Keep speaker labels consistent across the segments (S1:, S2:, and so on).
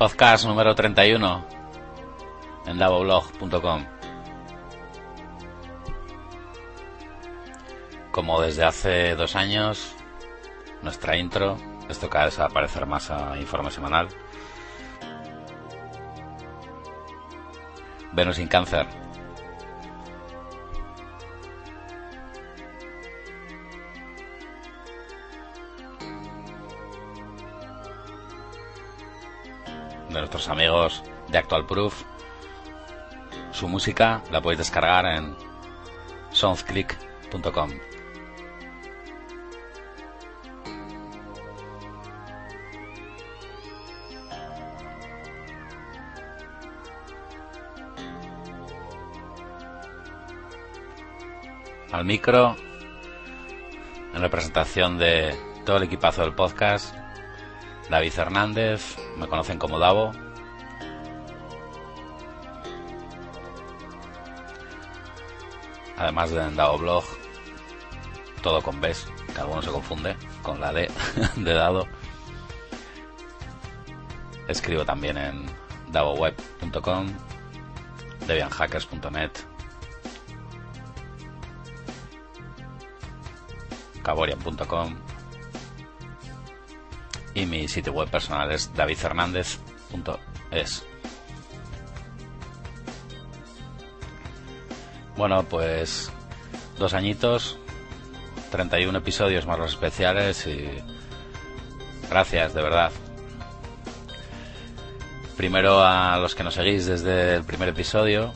S1: Podcast número 31 en davoblog.com. Como desde hace dos años, nuestra intro, esto cada vez va a parecer más a informe semanal. Venus sin cáncer. Proof. Su música la podéis descargar en soundclick.com. Al micro, en representación de todo el equipazo del podcast, David Hernández, me conocen como Davo. Además de en Davo Blog, todo con B, que alguno se confunde con la D de dado. Escribo también en davoweb.com, debianhackers.net, caborian.com y mi sitio web personal es davidfernandez.es. Bueno, pues dos añitos, 31 episodios más los especiales y gracias, de verdad. Primero a los que nos seguís desde el primer episodio,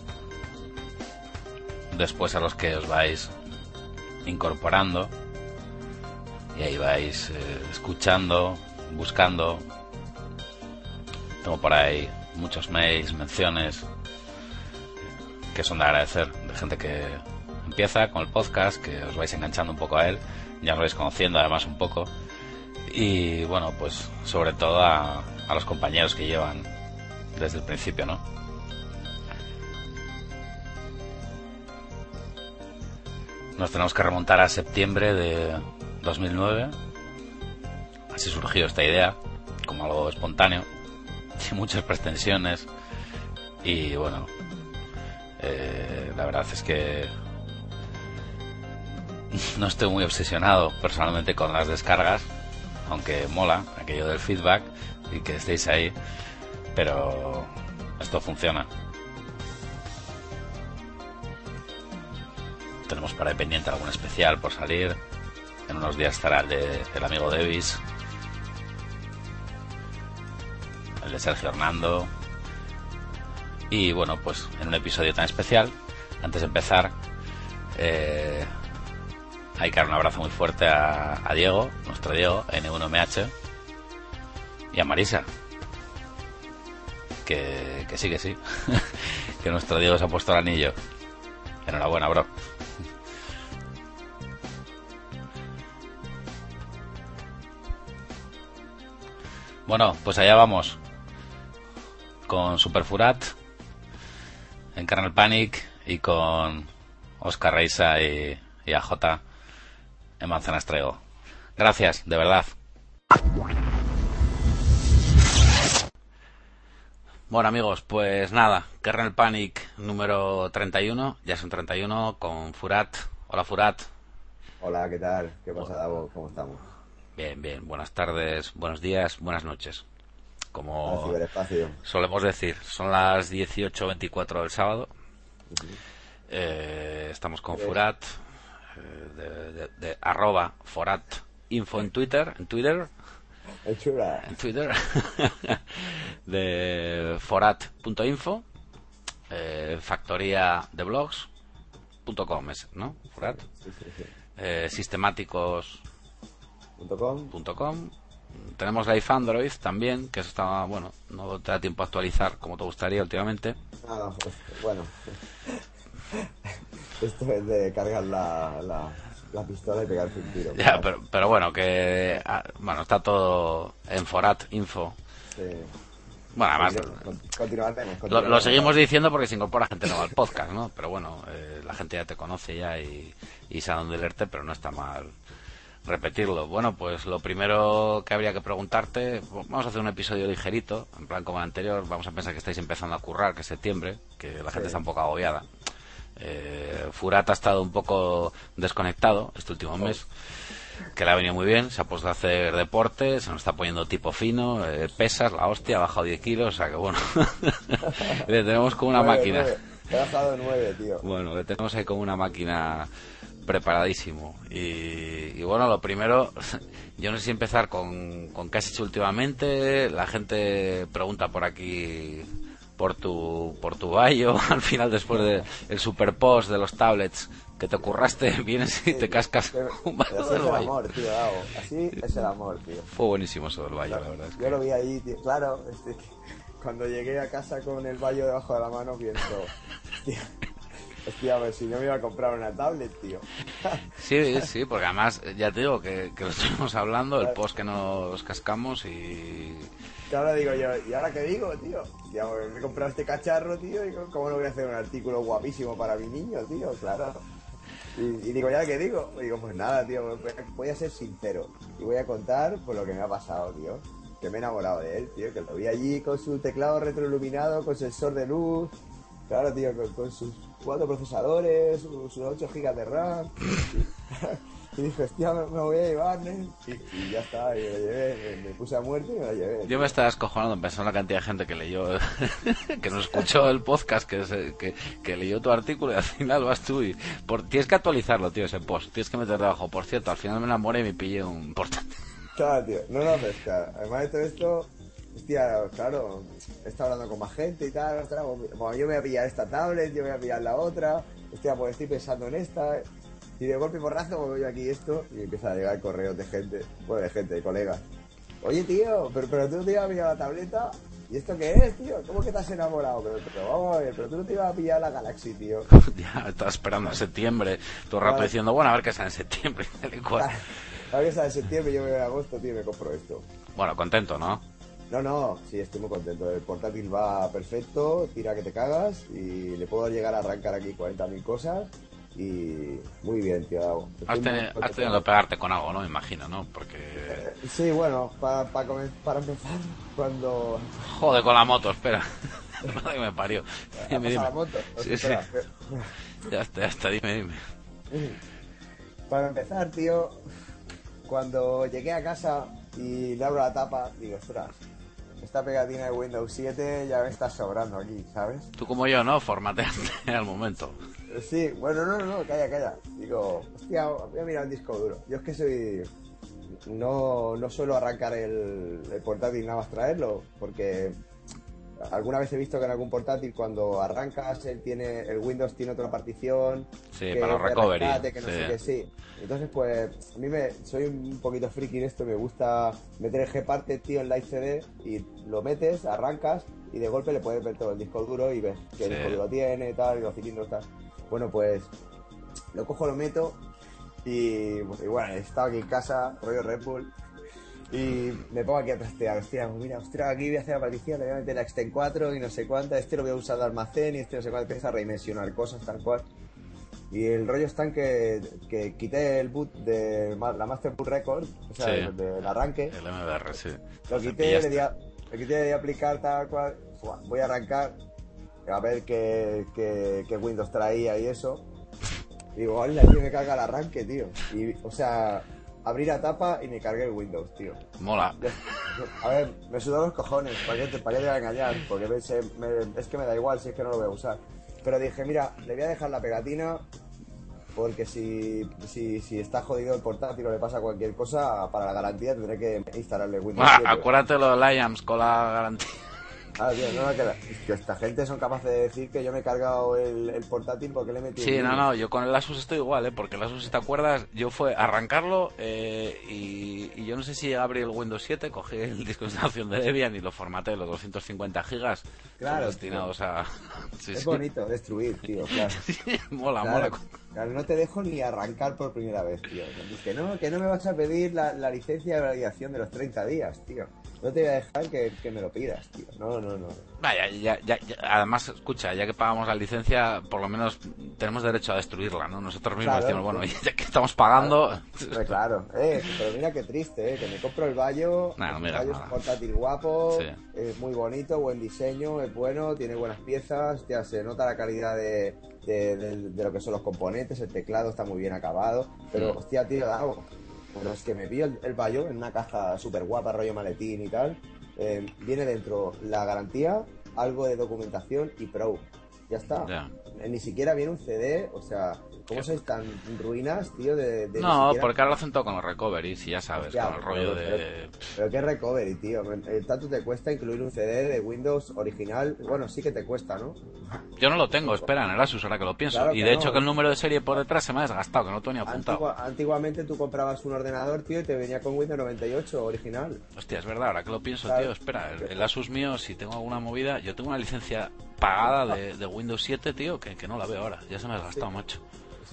S1: después a los que os vais incorporando y ahí vais eh, escuchando, buscando. Tengo por ahí muchos mails, menciones que son de agradecer, de gente que empieza con el podcast, que os vais enganchando un poco a él, ya os vais conociendo además un poco. Y bueno, pues sobre todo a, a los compañeros que llevan desde el principio, ¿no? Nos tenemos que remontar a septiembre de 2009 Así surgió esta idea, como algo espontáneo, sin muchas pretensiones. Y bueno, eh, la verdad es que no estoy muy obsesionado personalmente con las descargas, aunque mola aquello del feedback y que estéis ahí, pero esto funciona. Tenemos para ahí pendiente algún especial por salir. En unos días estará el de el amigo Davis, el de Sergio Hernando. Y bueno, pues en un episodio tan especial, antes de empezar, eh, hay que dar un abrazo muy fuerte a, Diego, nuestro Diego, N1MH, y a Marisa. Que, que sí, que sí. que nuestro Diego se ha puesto el anillo. Enhorabuena, bro. Bueno, pues allá vamos con Superfurat en Kernel Panic y con Oscar Reisa y, y AJ en Manzanas Trego. Gracias, de verdad. Bueno amigos, pues nada, Kernel Panic número 31, ya son 31 con Furat. Hola Furat.
S2: Hola, ¿qué tal? ¿Qué pasa, Davo? ¿Cómo estamos?
S1: Bien, bien, buenas tardes, buenos días, buenas noches. Como solemos decir, son las 18.24 del sábado. Eh, estamos con Furat, eh, de, de- de arroba Forat Info en Twitter, en Twitter, en Twitter, de forat.info, eh, factoría de blogs.com, es, ¿no? Forat.
S2: Sí,
S1: Tenemos Life Android también, que eso está, bueno, no te da tiempo a actualizar como te gustaría últimamente.
S2: Ah, pues, bueno. Esto es de cargar la, la, la pistola y pegarse un tiro.
S1: Ya, pero, pero bueno, que ah, bueno, está todo en Forat Info.
S2: Sí.
S1: Bueno, además
S2: Continuaremos.
S1: lo seguimos diciendo porque se incorpora gente nueva al podcast, ¿no? Pero bueno, eh, la gente ya te conoce ya y, y sabe dónde leerte, pero no está mal repetirlo. Bueno, pues lo primero que habría que preguntarte, vamos a hacer un episodio ligerito, en plan como el anterior, vamos a pensar que estáis empezando a currar, que es septiembre, que la gente está un poco agobiada. Eh, Furat ha estado un poco desconectado este último mes, que le ha venido muy bien, se ha puesto a hacer deporte, se nos está poniendo tipo fino, eh, pesas, la hostia, ha bajado 10 kilos, o sea que bueno, le tenemos como una máquina.
S2: He bajado 9, tío.
S1: Bueno, le tenemos ahí como una máquina preparadísimo. Y, bueno, lo primero, yo no sé si empezar con, con qué has hecho últimamente. La gente pregunta por aquí por tu por tu baño al final después del el super post de los tablets que te curraste vienes y te cascas un
S2: baño del es el amor tío así es el amor tío
S1: fue buenísimo eso del baño la verdad
S2: yo lo vi ahí tío. claro este, cuando llegué a casa con el baño debajo de la mano pienso Hostia, a ver si no me iba a comprar una tablet, tío.
S1: sí, sí, porque además, ya te digo que, que lo estuvimos hablando, el post que nos cascamos y...
S2: Claro, digo yo, ¿y ahora qué digo, tío? Ya, me he comprado este cacharro, tío, y ¿cómo no voy a hacer un artículo guapísimo para mi niño, tío? Claro. Y, digo, ¿ya qué digo? digo, pues nada, tío, voy a ser sincero y voy a contar por lo que me ha pasado, tío. Que me he enamorado de él, tío, que lo vi allí con su teclado retroiluminado, con sensor de luz, claro, tío, con sus cuatro procesadores, sus 8 gigas de RAM. Y, dije, hostia, me, voy a llevar, ¿eh? y, ya está, y me lo llevé, me, puse a muerte y me lo llevé.
S1: Yo me estaba escojonando pensando en la cantidad de gente que leyó, que nos escuchó el podcast, que, que, leyó tu artículo y al final vas tú y... Por, tienes que actualizarlo, tío, ese post, tienes que meter debajo. Por cierto, al final me enamoré y me pillé un portátil.
S2: Claro, tío, no, no, pues, además de todo esto, hostia, claro, estado hablando con más gente y tal, bueno, yo me voy a pillar esta tablet, yo me voy a pillar la otra, hostia, pues estoy pensando en esta, y de golpe y porrazo pues voy aquí esto, y empieza a llegar correos de gente, bueno, de gente, de colegas. Oye, tío, pero, pero tú no te ibas a pillar la tableta, ¿y esto qué es, tío? ¿Cómo que te has enamorado? Pero, vamos a ver, pero tú no te ibas a pillar la Galaxy, tío.
S1: ya, estaba esperando a septiembre, todo el rato diciendo, bueno, a ver qué sale en septiembre,
S2: A ver qué sale en septiembre, yo me voy a agosto, tío, me compro esto.
S1: Bueno, contento, ¿no?
S2: No, no, sí, estoy muy contento. El portátil va perfecto, tira que te cagas y le puedo llegar a arrancar aquí 40.000 cosas y muy bien, tío.
S1: Has, tenido, que pegarte con algo, ¿no? Me imagino, ¿no? Porque... Eh,
S2: sí, bueno, para, para, empezar, cuando...
S1: Joder, con la moto, espera. que me parió.
S2: Dime, dime. La moto?
S1: Sí, sí. Ya está, ya está, dime, dime.
S2: Para empezar, tío, cuando llegué a casa y le abro la tapa, digo, ostras, esta pegatina de Windows 7 ya me está sobrando aquí, ¿sabes?
S1: Tú como yo, ¿no? Formateaste al momento.
S2: Sí, bueno, no, no, no, calla, calla. Digo, hostia, voy a mirar el disco duro. Yo es que soy... No, no suelo arrancar el, el portátil nada más traerlo, porque alguna vez he visto que en algún portátil cuando arrancas él tiene el Windows tiene otra partición
S1: sí para recovery
S2: que no sé qué, sí. Entonces pues a mí me soy un poquito friki en esto me gusta meter el Gparted tío en la CD y lo metes arrancas y de golpe le puedes ver todo el disco duro y ves qué disco duro tiene y tal y los cilindros tal. Bueno pues lo cojo lo meto y, y bueno he estado aquí en casa rollo Red Bull y me pongo aquí a trastear, hostia, pues mira, hostia, aquí voy a hacer la partición, le voy a meter la Extend 4 y no sé cuánta, este lo voy a usar de almacén y este no sé cuánto, empieza a redimensionar cosas tal cual. Y el rollo está en que, que quité el boot de la Master Boot Record, o sea, del arranque.
S1: El MBR, sí.
S2: Lo quité, le di, a, le quité de aplicar tal cual, voy a arrancar, a ver qué, qué, qué Windows traía y eso. Y digo, hola, tío, me carga el arranque, tío. Y, o sea, abrí la tapa y me cargué el Windows, tío.
S1: Mola.
S2: A ver, me sudó los cojones, ¿para qué te, para qué te voy a engañar? Porque es que me da igual si es que no lo voy a usar. Pero dije, mira, le voy a dejar la pegatina porque si, si, si está jodido el portátil o le pasa cualquier cosa, para la garantía tendré que instalarle Windows.
S1: Ah, acuérdate lo de Liams con la garantía.
S2: Ah, tío, no, que, esta gente son capaces de decir que yo me he cargado el, portátil porque le he metido.
S1: Sí, no, no, yo con el Asus estoy igual, ¿eh? Porque el Asus, si te acuerdas, yo fue arrancarlo eh, y, yo no sé si abrí el Windows 7, cogí el disco de instalación de Debian y lo formateé los 250 gigas.
S2: Claro.
S1: Destinados a.
S2: es bonito destruir, tío, claro.
S1: mola, mola.
S2: Claro, no te dejo ni arrancar por primera vez, tío. Que no, que no me vas a pedir la, la licencia de validación de los 30 días, tío. no te voy a dejar que, que me lo pidas, tío. No, no, no.
S1: Vaya, ya, ya, ya- además, escucha, ya que pagamos la licencia, por lo menos tenemos derecho a destruirla, ¿no? Nosotros mismos
S2: Claro,
S1: decimos, bueno,
S2: sí.
S1: ya que estamos pagando...
S2: Hombre, claro, eh, pero mira qué triste, eh, que me compro el Bayo,
S1: Nah, no
S2: el Bayo es un portátil guapo,
S1: Sí.
S2: es muy bonito, buen diseño, es bueno, tiene buenas piezas, hostia, se nota la calidad de, de, de- de lo que son los componentes, el teclado está muy bien acabado, pero
S1: Mm.
S2: hostia, tío, bueno, es que me vi el, el Bayo en una caja súper guapa, rollo maletín y tal, eh, viene dentro la garantía, algo de documentación y Pro, ya está. Ni siquiera viene un CD, o sea, ¿cómo sois tan ruinas, tío? De, de
S1: No,
S2: siquiera-
S1: porque ahora lo hacen todo con los recoveries y ya sabes,
S2: Hostia,
S1: con el rollo
S2: pero-
S1: de...
S2: Pero qué recovery, tío. Tanto te cuesta incluir un CD de Windows original. Bueno, sí que te cuesta, ¿no?
S1: Yo no lo tengo, espera, en el Asus, ahora que lo pienso.
S2: Claro
S1: y de
S2: no.
S1: hecho que el número de serie por detrás se me ha desgastado, que no tenía apuntado.
S2: Antigua- antiguamente tú comprabas un ordenador, tío, y te venía con Windows 98 original.
S1: Hostia, es verdad, ahora que lo pienso,
S2: Claro.
S1: tío, espera, el, el Asus mío, si tengo alguna movida, yo tengo una licencia pagada de, de Windows 7, tío, que, que no la veo ahora, ya se me ha desgastado, macho.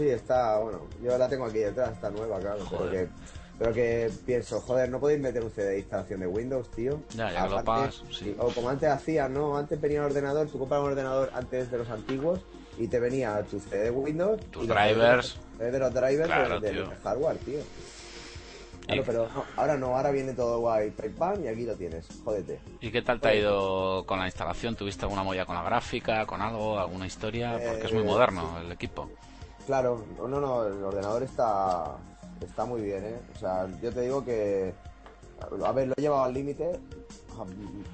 S2: Sí, está, bueno, yo la tengo aquí detrás, está nueva, claro. Pero
S1: Joder.
S2: que, pero que pienso, joder, no podéis meter un CD de instalación de Windows, tío.
S1: Ya, ya lo pagas, sí.
S2: O como antes hacían, ¿no? Antes venía el ordenador, tú comprabas un ordenador antes de los antiguos y te venía tu CD de Windows.
S1: Tus drivers.
S2: De los drivers
S1: Claro,
S2: de- del
S1: tío.
S2: hardware, tío. Claro,
S1: Y-
S2: pero no, ahora no, ahora viene todo guay, pam, y aquí lo tienes, jódete.
S1: ¿Y qué tal te ha ido con la instalación? ¿Tuviste alguna movida con la gráfica, con algo, alguna historia? Porque es muy
S2: Eh,
S1: moderno el equipo.
S2: Claro, no, no, el ordenador está, está muy bien, ¿eh? O sea, yo te digo que, a ver, lo he llevado al límite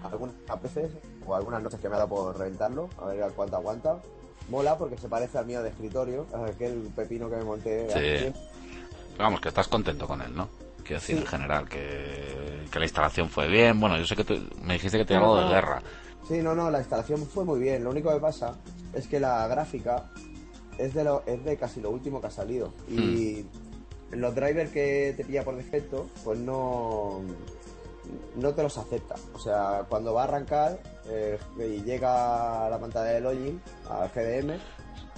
S2: a- algunas veces, o algunas noches que me ha dado por reventarlo, a ver cuánto aguanta. Mola porque se parece al mío de escritorio, aquel pepino que me monté.
S1: Sí. Vamos, que estás contento con él, ¿no? Quiero decir,
S2: Sí.
S1: en general, que, que la instalación fue bien. Bueno, yo sé que tú, me dijiste que te
S2: No, no,
S1: de guerra.
S2: Sí, no, no, la instalación fue muy bien. Lo único que pasa es que la gráfica es de, lo, es de casi lo último que ha salido. Y los drivers que te pilla por defecto, pues no, no te los acepta. O sea, cuando va a arrancar eh, y llega a la pantalla de login, al GDM,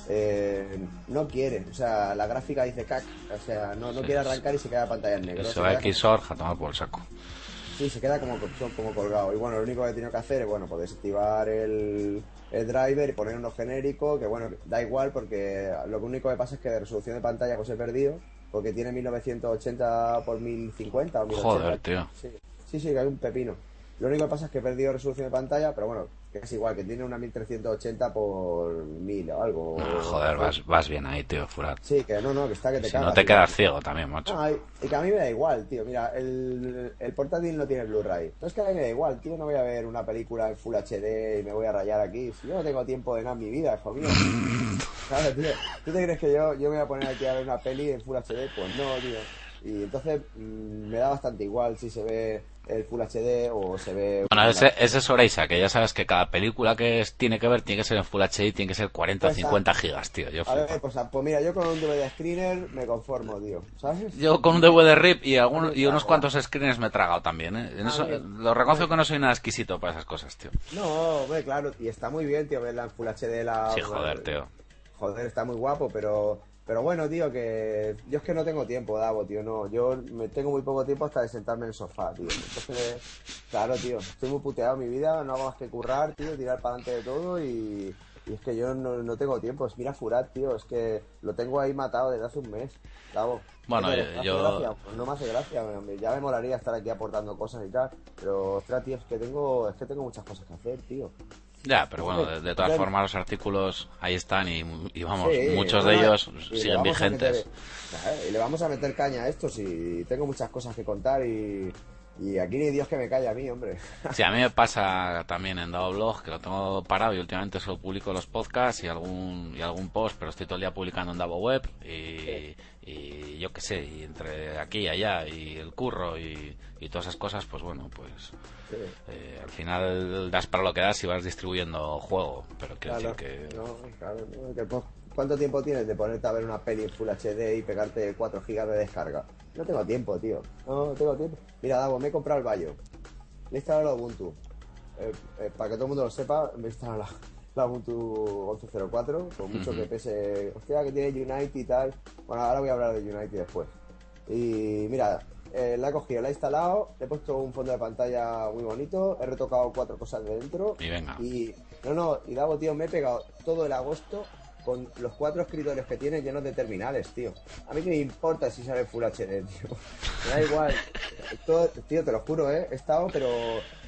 S2: eh, no quiere. O sea, la gráfica dice cac. O sea, no, no
S1: Sí,
S2: quiere arrancar y se queda la pantalla en negro.
S1: Va
S2: queda
S1: Xorg a tomar por el saco.
S2: Sí, se queda como, como colgado. Y bueno, lo único que he tenido que hacer es, bueno, pues desactivar el, el driver y poner uno genérico, que bueno, da igual porque lo único que pasa es que de resolución de pantalla pues he perdido, porque tiene 1980 por 1050 o 1080.
S1: Joder, tío.
S2: Sí, sí, sí, que hay un pepino. Lo único que pasa es que he perdido resolución de pantalla, pero bueno, que es igual, que tiene una 1380 por 1000 o algo.
S1: Ah, joder, vas, vas bien ahí, tío, Furat.
S2: Sí, que no, no, que está que te
S1: Si
S2: cagas.
S1: no te
S2: tío.
S1: quedas ciego también, macho.
S2: No, y, que a mí me da igual, tío. Mira, el, el portátil no tiene Blu-ray. No es que a mí me da igual, tío. No voy a ver una película en Full HD y me voy a rayar aquí. Si yo no tengo tiempo de nada en mi vida, hijo mío. Claro, tío. ¿Tú te crees que yo, yo me voy a poner aquí a ver una peli en Full HD? Pues no, tío. Y entonces mm, me da bastante igual si se ve el Full HD o se ve...
S1: Bueno, ese, ese es Oreisa, que ya sabes que cada película que es- tiene que ver tiene que ser en Full HD, tiene que ser 40 o
S2: Pues,
S1: 50 gigas, tío. Yo,
S2: A ver, pues, pues mira, yo con un DVD screener me conformo, tío. ¿Sabes?
S1: Yo con un DVD RIP y, algún- y unos cuantos screens me he tragado también, ¿eh? En
S2: Ah,
S1: eso- lo reconozco que no soy nada exquisito para esas cosas, tío.
S2: No, hombre, claro. Y está muy bien, tío, verla en Full HD. La,
S1: Sí, joder, tío.
S2: Joder, está muy guapo, pero pero bueno, tío, que yo es que no tengo tiempo, Davo, tío, no, yo me tengo muy poco tiempo hasta de sentarme en el sofá, tío. Entonces, claro, tío, estoy muy puteado en mi vida, no hago más que currar, tío, tirar para adelante de todo y, y es que yo no, no tengo tiempo. Es mira Furat, tío, es que lo tengo ahí matado desde hace un mes, Davo.
S1: Bueno,
S2: ¿Qué te-
S1: yo-
S2: ¿me hace
S1: yo-?
S2: Pues no me hace gracia, ya me molaría estar aquí aportando cosas y tal, pero ostras, tío, es que tengo, es que tengo muchas cosas que hacer, tío.
S1: Ya, pero bueno, de, de todas formas los artículos ahí están y, y vamos,
S2: Sí,
S1: muchos de ellos
S2: y
S1: siguen vigentes.
S2: meter- y le vamos a meter caña a esto si tengo muchas cosas que contar y, y aquí ni Dios que me calle a mí, hombre.
S1: Sí, a mí me pasa también en Dado Blog, que lo tengo parado y últimamente solo publico los podcasts y algún y algún post, pero estoy todo el día publicando en Davo Web y, y yo qué sé, y entre aquí y allá y el curro y, y todas esas cosas, pues bueno, pues
S2: Sí,
S1: eh, al final das para lo que das y vas distribuyendo juego, pero quiero
S2: claro,
S1: decir que...
S2: no, claro, no, que ¿Cuánto tiempo tienes de ponerte a ver una peli en Full HD y pegarte 4 gigas de descarga? No tengo tiempo, tío. No, no tengo tiempo. Mira, Davo, me he comprado el Bayo. Le he instalado el Ubuntu. Eh, eh, para que todo el mundo lo sepa, me he instalado la, la Ubuntu 11.04, con mucho que pese, hostia, que tiene Unity y tal. Bueno, ahora voy a hablar de Unity después. Y mira, eh, la he cogido, la he instalado, le he puesto un fondo de pantalla muy bonito, he retocado cuatro cosas de dentro.
S1: Y venga.
S2: Y, no, no, y Davo, tío, me he pegado todo el agosto con los cuatro escritorios que tiene llenos de terminales, tío. A mí que me importa si sale Full HD, tío. Me da igual. Todo- tío, te lo juro, ¿eh? He estado, pero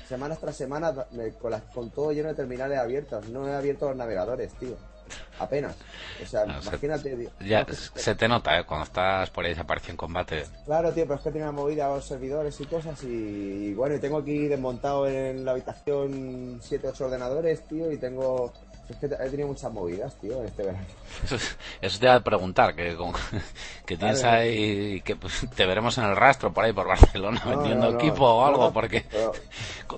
S2: semanas tras semanas con, las- con todo lleno de terminales abiertos. No he abierto los navegadores, tío. Apenas. O sea,
S1: No, se-
S2: imagínate, tío.
S1: Ya
S2: No,
S1: se te nota, ¿eh? Cuando estás por ahí desaparecido en combate.
S2: Claro, tío, pero es que tenía movida a los servidores y cosas y, y bueno, y tengo aquí desmontado en la habitación 7 8 ordenadores, tío, y tengo... Es que he tenido muchas movidas, tío, este verano.
S1: Eso, es- eso te iba a preguntar, que, con- que tienes
S2: Claro.
S1: ahí, que pues, te veremos en el rastro por ahí por Barcelona
S2: No,
S1: vendiendo
S2: no, no.
S1: equipo o algo, porque...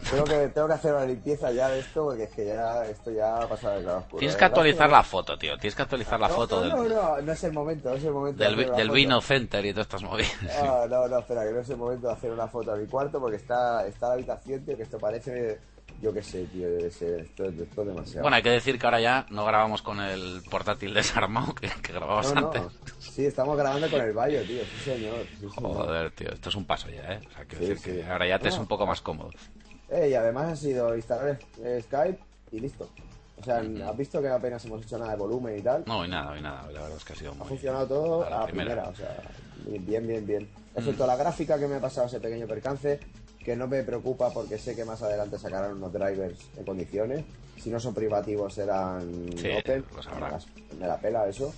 S2: Tengo que, tengo que hacer una limpieza ya de esto porque es que ya esto ya ha pasado de claro.
S1: Tienes que actualizar la foto, tío. Tienes que actualizar la foto del,
S2: No, no, no es el momento, no es el momento. de
S1: del, del. Vino Center y todas estas movidas.
S2: No, no, no, espera, que no es el momento de hacer una foto a mi cuarto porque está, está la habitación, tío, que esto parece, yo qué sé, tío, debe ser, esto, esto es demasiado.
S1: Bueno, hay que decir que ahora ya no grabamos con el portátil desarmado que, que grababas
S2: no, no,
S1: antes.
S2: sí, estamos grabando con el Bayo, tío, sí señor. Sí.
S1: Joder, tío, esto es un paso ya, ¿eh? O sea, quiero
S2: Sí,
S1: decir
S2: sí.
S1: que ahora ya te es un poco más cómodo.
S2: Eh, y además ha sido instalar Skype y listo. O sea, has visto que apenas hemos hecho nada de volumen y tal.
S1: No, y nada, y nada. La verdad es que ha sido
S2: Ha
S1: muy...
S2: funcionado todo
S1: a
S2: a
S1: la primera.
S2: o sea, bien, bien, bien. Excepto la gráfica que me ha pasado ese pequeño percance, que no me preocupa porque sé que más adelante sacarán unos drivers en condiciones. Si no son privativos serán
S1: Sí,
S2: Open. Me la- Me la pela eso.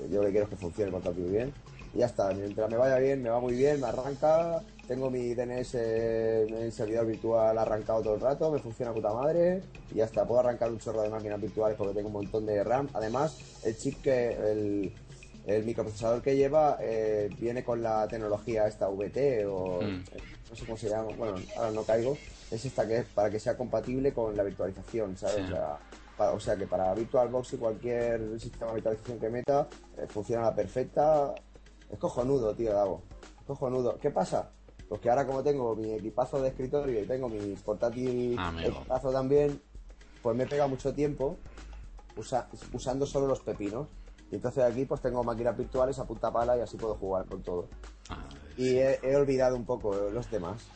S2: Eh, Yo lo que quiero es que funcione el portátil bien. Y ya está, mientras me vaya bien, me va muy bien, me arranca. Tengo mi DNS en servidor virtual arrancado todo el rato, me funciona puta madre. Y ya está, puedo arrancar un chorro de máquinas virtuales porque tengo un montón de RAM. Además, el chip que. El, el microprocesador que lleva eh, viene con la tecnología esta VT o
S1: Mm.
S2: No sé cómo se llama, bueno, ahora no caigo, es esta que es para que sea compatible con la virtualización, ¿sabes?
S1: Sí.
S2: O, sea, para- o sea que para VirtualBox y cualquier sistema de virtualización que meta eh, funciona a la perfecta. Es cojonudo, tío, Davo. Es cojonudo. ¿Qué pasa? Pues que ahora como tengo mi equipazo de escritorio y tengo mi portátil
S1: Amigo.
S2: equipazo también, pues me pega mucho tiempo usa- usando solo los pepinos. Y entonces aquí pues tengo máquinas virtuales a punta pala y así puedo jugar con todo.
S1: Ah,
S2: Y he, he olvidado un poco los demás.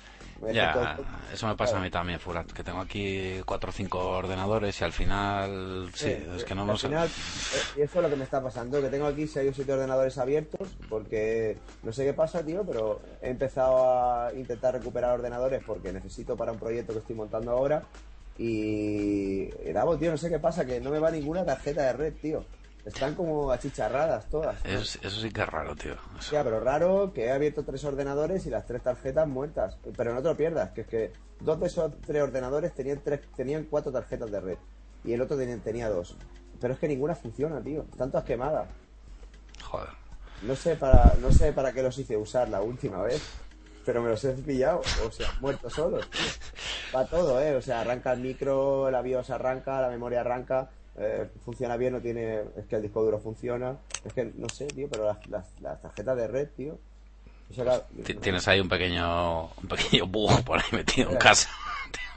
S1: Ya, eso me pasa a mí también, Furat, que tengo aquí cuatro o cinco ordenadores y al final, sí,
S2: Eh,
S1: es que no
S2: al
S1: nos...
S2: final, eh, y eso es lo que me está pasando, que tengo aquí 6 o 7 ordenadores abiertos, porque no sé qué pasa, tío, pero he empezado a intentar recuperar ordenadores porque necesito para un proyecto que estoy montando ahora. Y. Davo, tío, no sé qué pasa, que no me va ninguna tarjeta de red, tío. Están como achicharradas todas.
S1: Eso, eso sí que es raro, tío. Eso-
S2: Hostia, pero raro que he abierto tres ordenadores y las tres tarjetas muertas. Pero no te lo pierdas, que es que dos de esos tres ordenadores tenían tres, tenían cuatro tarjetas de red y el otro tenía, tenía dos. Pero es que ninguna funciona, tío. Están todas quemadas.
S1: Joder.
S2: No sé para, no sé para qué los hice usar la última vez, pero me los he pillado, o sea, muertos solos. tío. Va todo, eh. O sea, arranca el micro, la BIOS arranca, la memoria arranca. Eh, funciona bien, no tiene. Es que el disco duro funciona. Es que no sé, tío, pero las, las, las tarjetas de red, tío. O sea, la-
S1: Ti- Tienes ahí un pequeño, un pequeño bug por ahí metido en
S2: Mira.
S1: casa.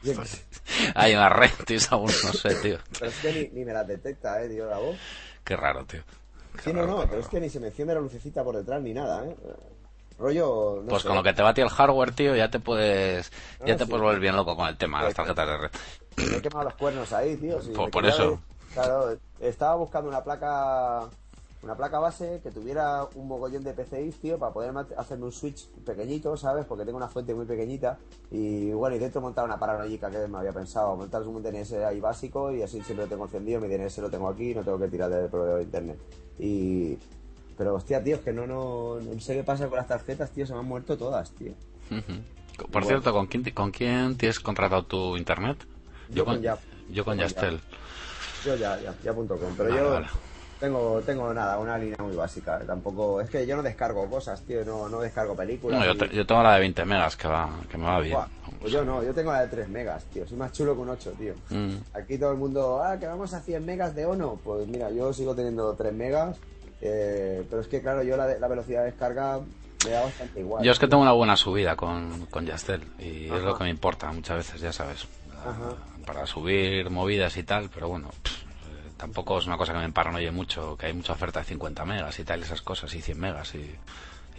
S1: Hay una red, tío, aún no sé, tío.
S2: Pero es que ni, ni me las detecta, eh, tío, la voz.
S1: Qué raro, tío. Qué
S2: Sí, no,
S1: raro,
S2: no, pero es que ni se me enciende la lucecita por detrás ni nada, eh. Rollo. No
S1: Pues
S2: sé.
S1: con lo que te bate el hardware, tío, ya te puedes, ya
S2: Ah,
S1: te
S2: sí.
S1: puedes volver bien loco con el tema de las
S2: Pues-
S1: tarjetas de red.
S2: Me he quemado los cuernos ahí, tío. si
S1: Por- eso.
S2: Claro, estaba buscando una placa una placa base que tuviera un mogollón de PCIs, tío, para poder hacerme un switch pequeñito, ¿sabes? Porque tengo una fuente muy pequeñita. Y bueno, y dentro montar una paranoica que me había pensado. Montar un DNS ahí básico y así siempre lo tengo encendido. Mi DNS lo tengo aquí, no tengo que tirar del proveedor de internet. Y. Pero hostia, tío, es que no, no, no sé qué pasa con las tarjetas, tío, se me han muerto todas, tío.
S1: Por
S2: Bueno.
S1: cierto, ¿con quién, ¿con quién tienes contratado tu internet?
S2: Yo con Yap.
S1: Yo con
S2: Yo con
S1: Yastel.
S2: Yo ya, ya, ya punto com. Pero
S1: Vale,
S2: yo
S1: vale.
S2: tengo, tengo nada, una línea muy básica. Tampoco, es que yo no descargo cosas, tío, no, no descargo películas.
S1: No, yo, te- yo tengo la de 20 megas que va, que me va bien.
S2: Pues yo no, yo tengo la de 3 megas, tío. Soy más chulo que un 8, tío.
S1: Mm.
S2: Aquí todo el mundo, ah, que vamos a 100 megas de Ono. Pues mira, yo sigo teniendo 3 megas. eh, pero es que, claro, yo la, de- la velocidad de descarga me da bastante igual.
S1: Yo es que tengo una buena subida con, con Yastel y es lo que me importa muchas veces, ya sabes.
S2: Ajá.
S1: Para subir movidas y tal, pero bueno, pff, eh, tampoco es una cosa que me paranoie mucho, que hay mucha oferta de 50 megas y tal, esas cosas, y 100 megas. Y, y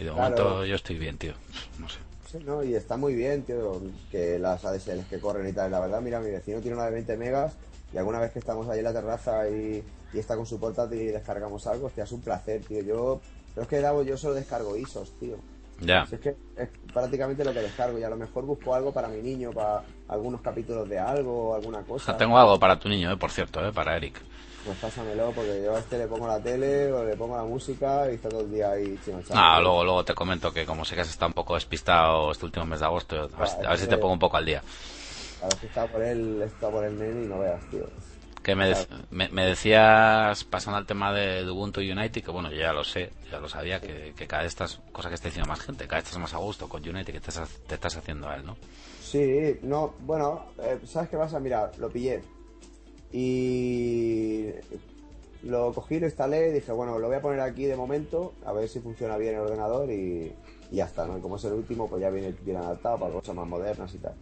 S1: de
S2: Claro.
S1: momento yo estoy bien, tío. No sé.
S2: Sí, no, y está muy bien, tío, que las ADSLs que corren y tal. La verdad, mira, mi vecino tiene una de 20 megas y alguna vez que estamos ahí en la terraza y, y está con su portátil y descargamos algo, hostia, es un placer, tío. Yo, pero es que Davo, yo solo descargo ISOs, tío.
S1: Ya.
S2: Es que es prácticamente lo que descargo y a lo mejor busco algo para mi niño, para algunos capítulos de algo o alguna
S1: O
S2: cosa.
S1: sea, tengo algo para tu niño, eh, por cierto, eh, para Eric.
S2: Pues pásamelo porque yo a este le pongo la tele o le pongo la música y está todo el día ahí chino
S1: Ah, luego, luego te comento que como sé que has estado un poco despistado este último mes de agosto, a ver, si- a ver si te pongo un poco al día.
S2: A ver si está por él, está por el nene y no veas, tío.
S1: Que me, me, me decías, pasando al tema de, de Ubuntu Unity, que bueno, yo ya lo sé, ya lo sabía, que, que cada vez estás, cosa que está diciendo más gente, cada vez estás más a gusto con Unity que te estás, te estás haciendo a él, ¿no?
S2: Sí, no, bueno, eh, ¿sabes qué pasa? Mira, lo pillé y lo cogí, lo instalé y dije, bueno, lo voy a poner aquí de momento, a ver si funciona bien el ordenador y, y ya está, ¿no? Y como es el último, pues ya viene bien adaptado para cosas más modernas y tal.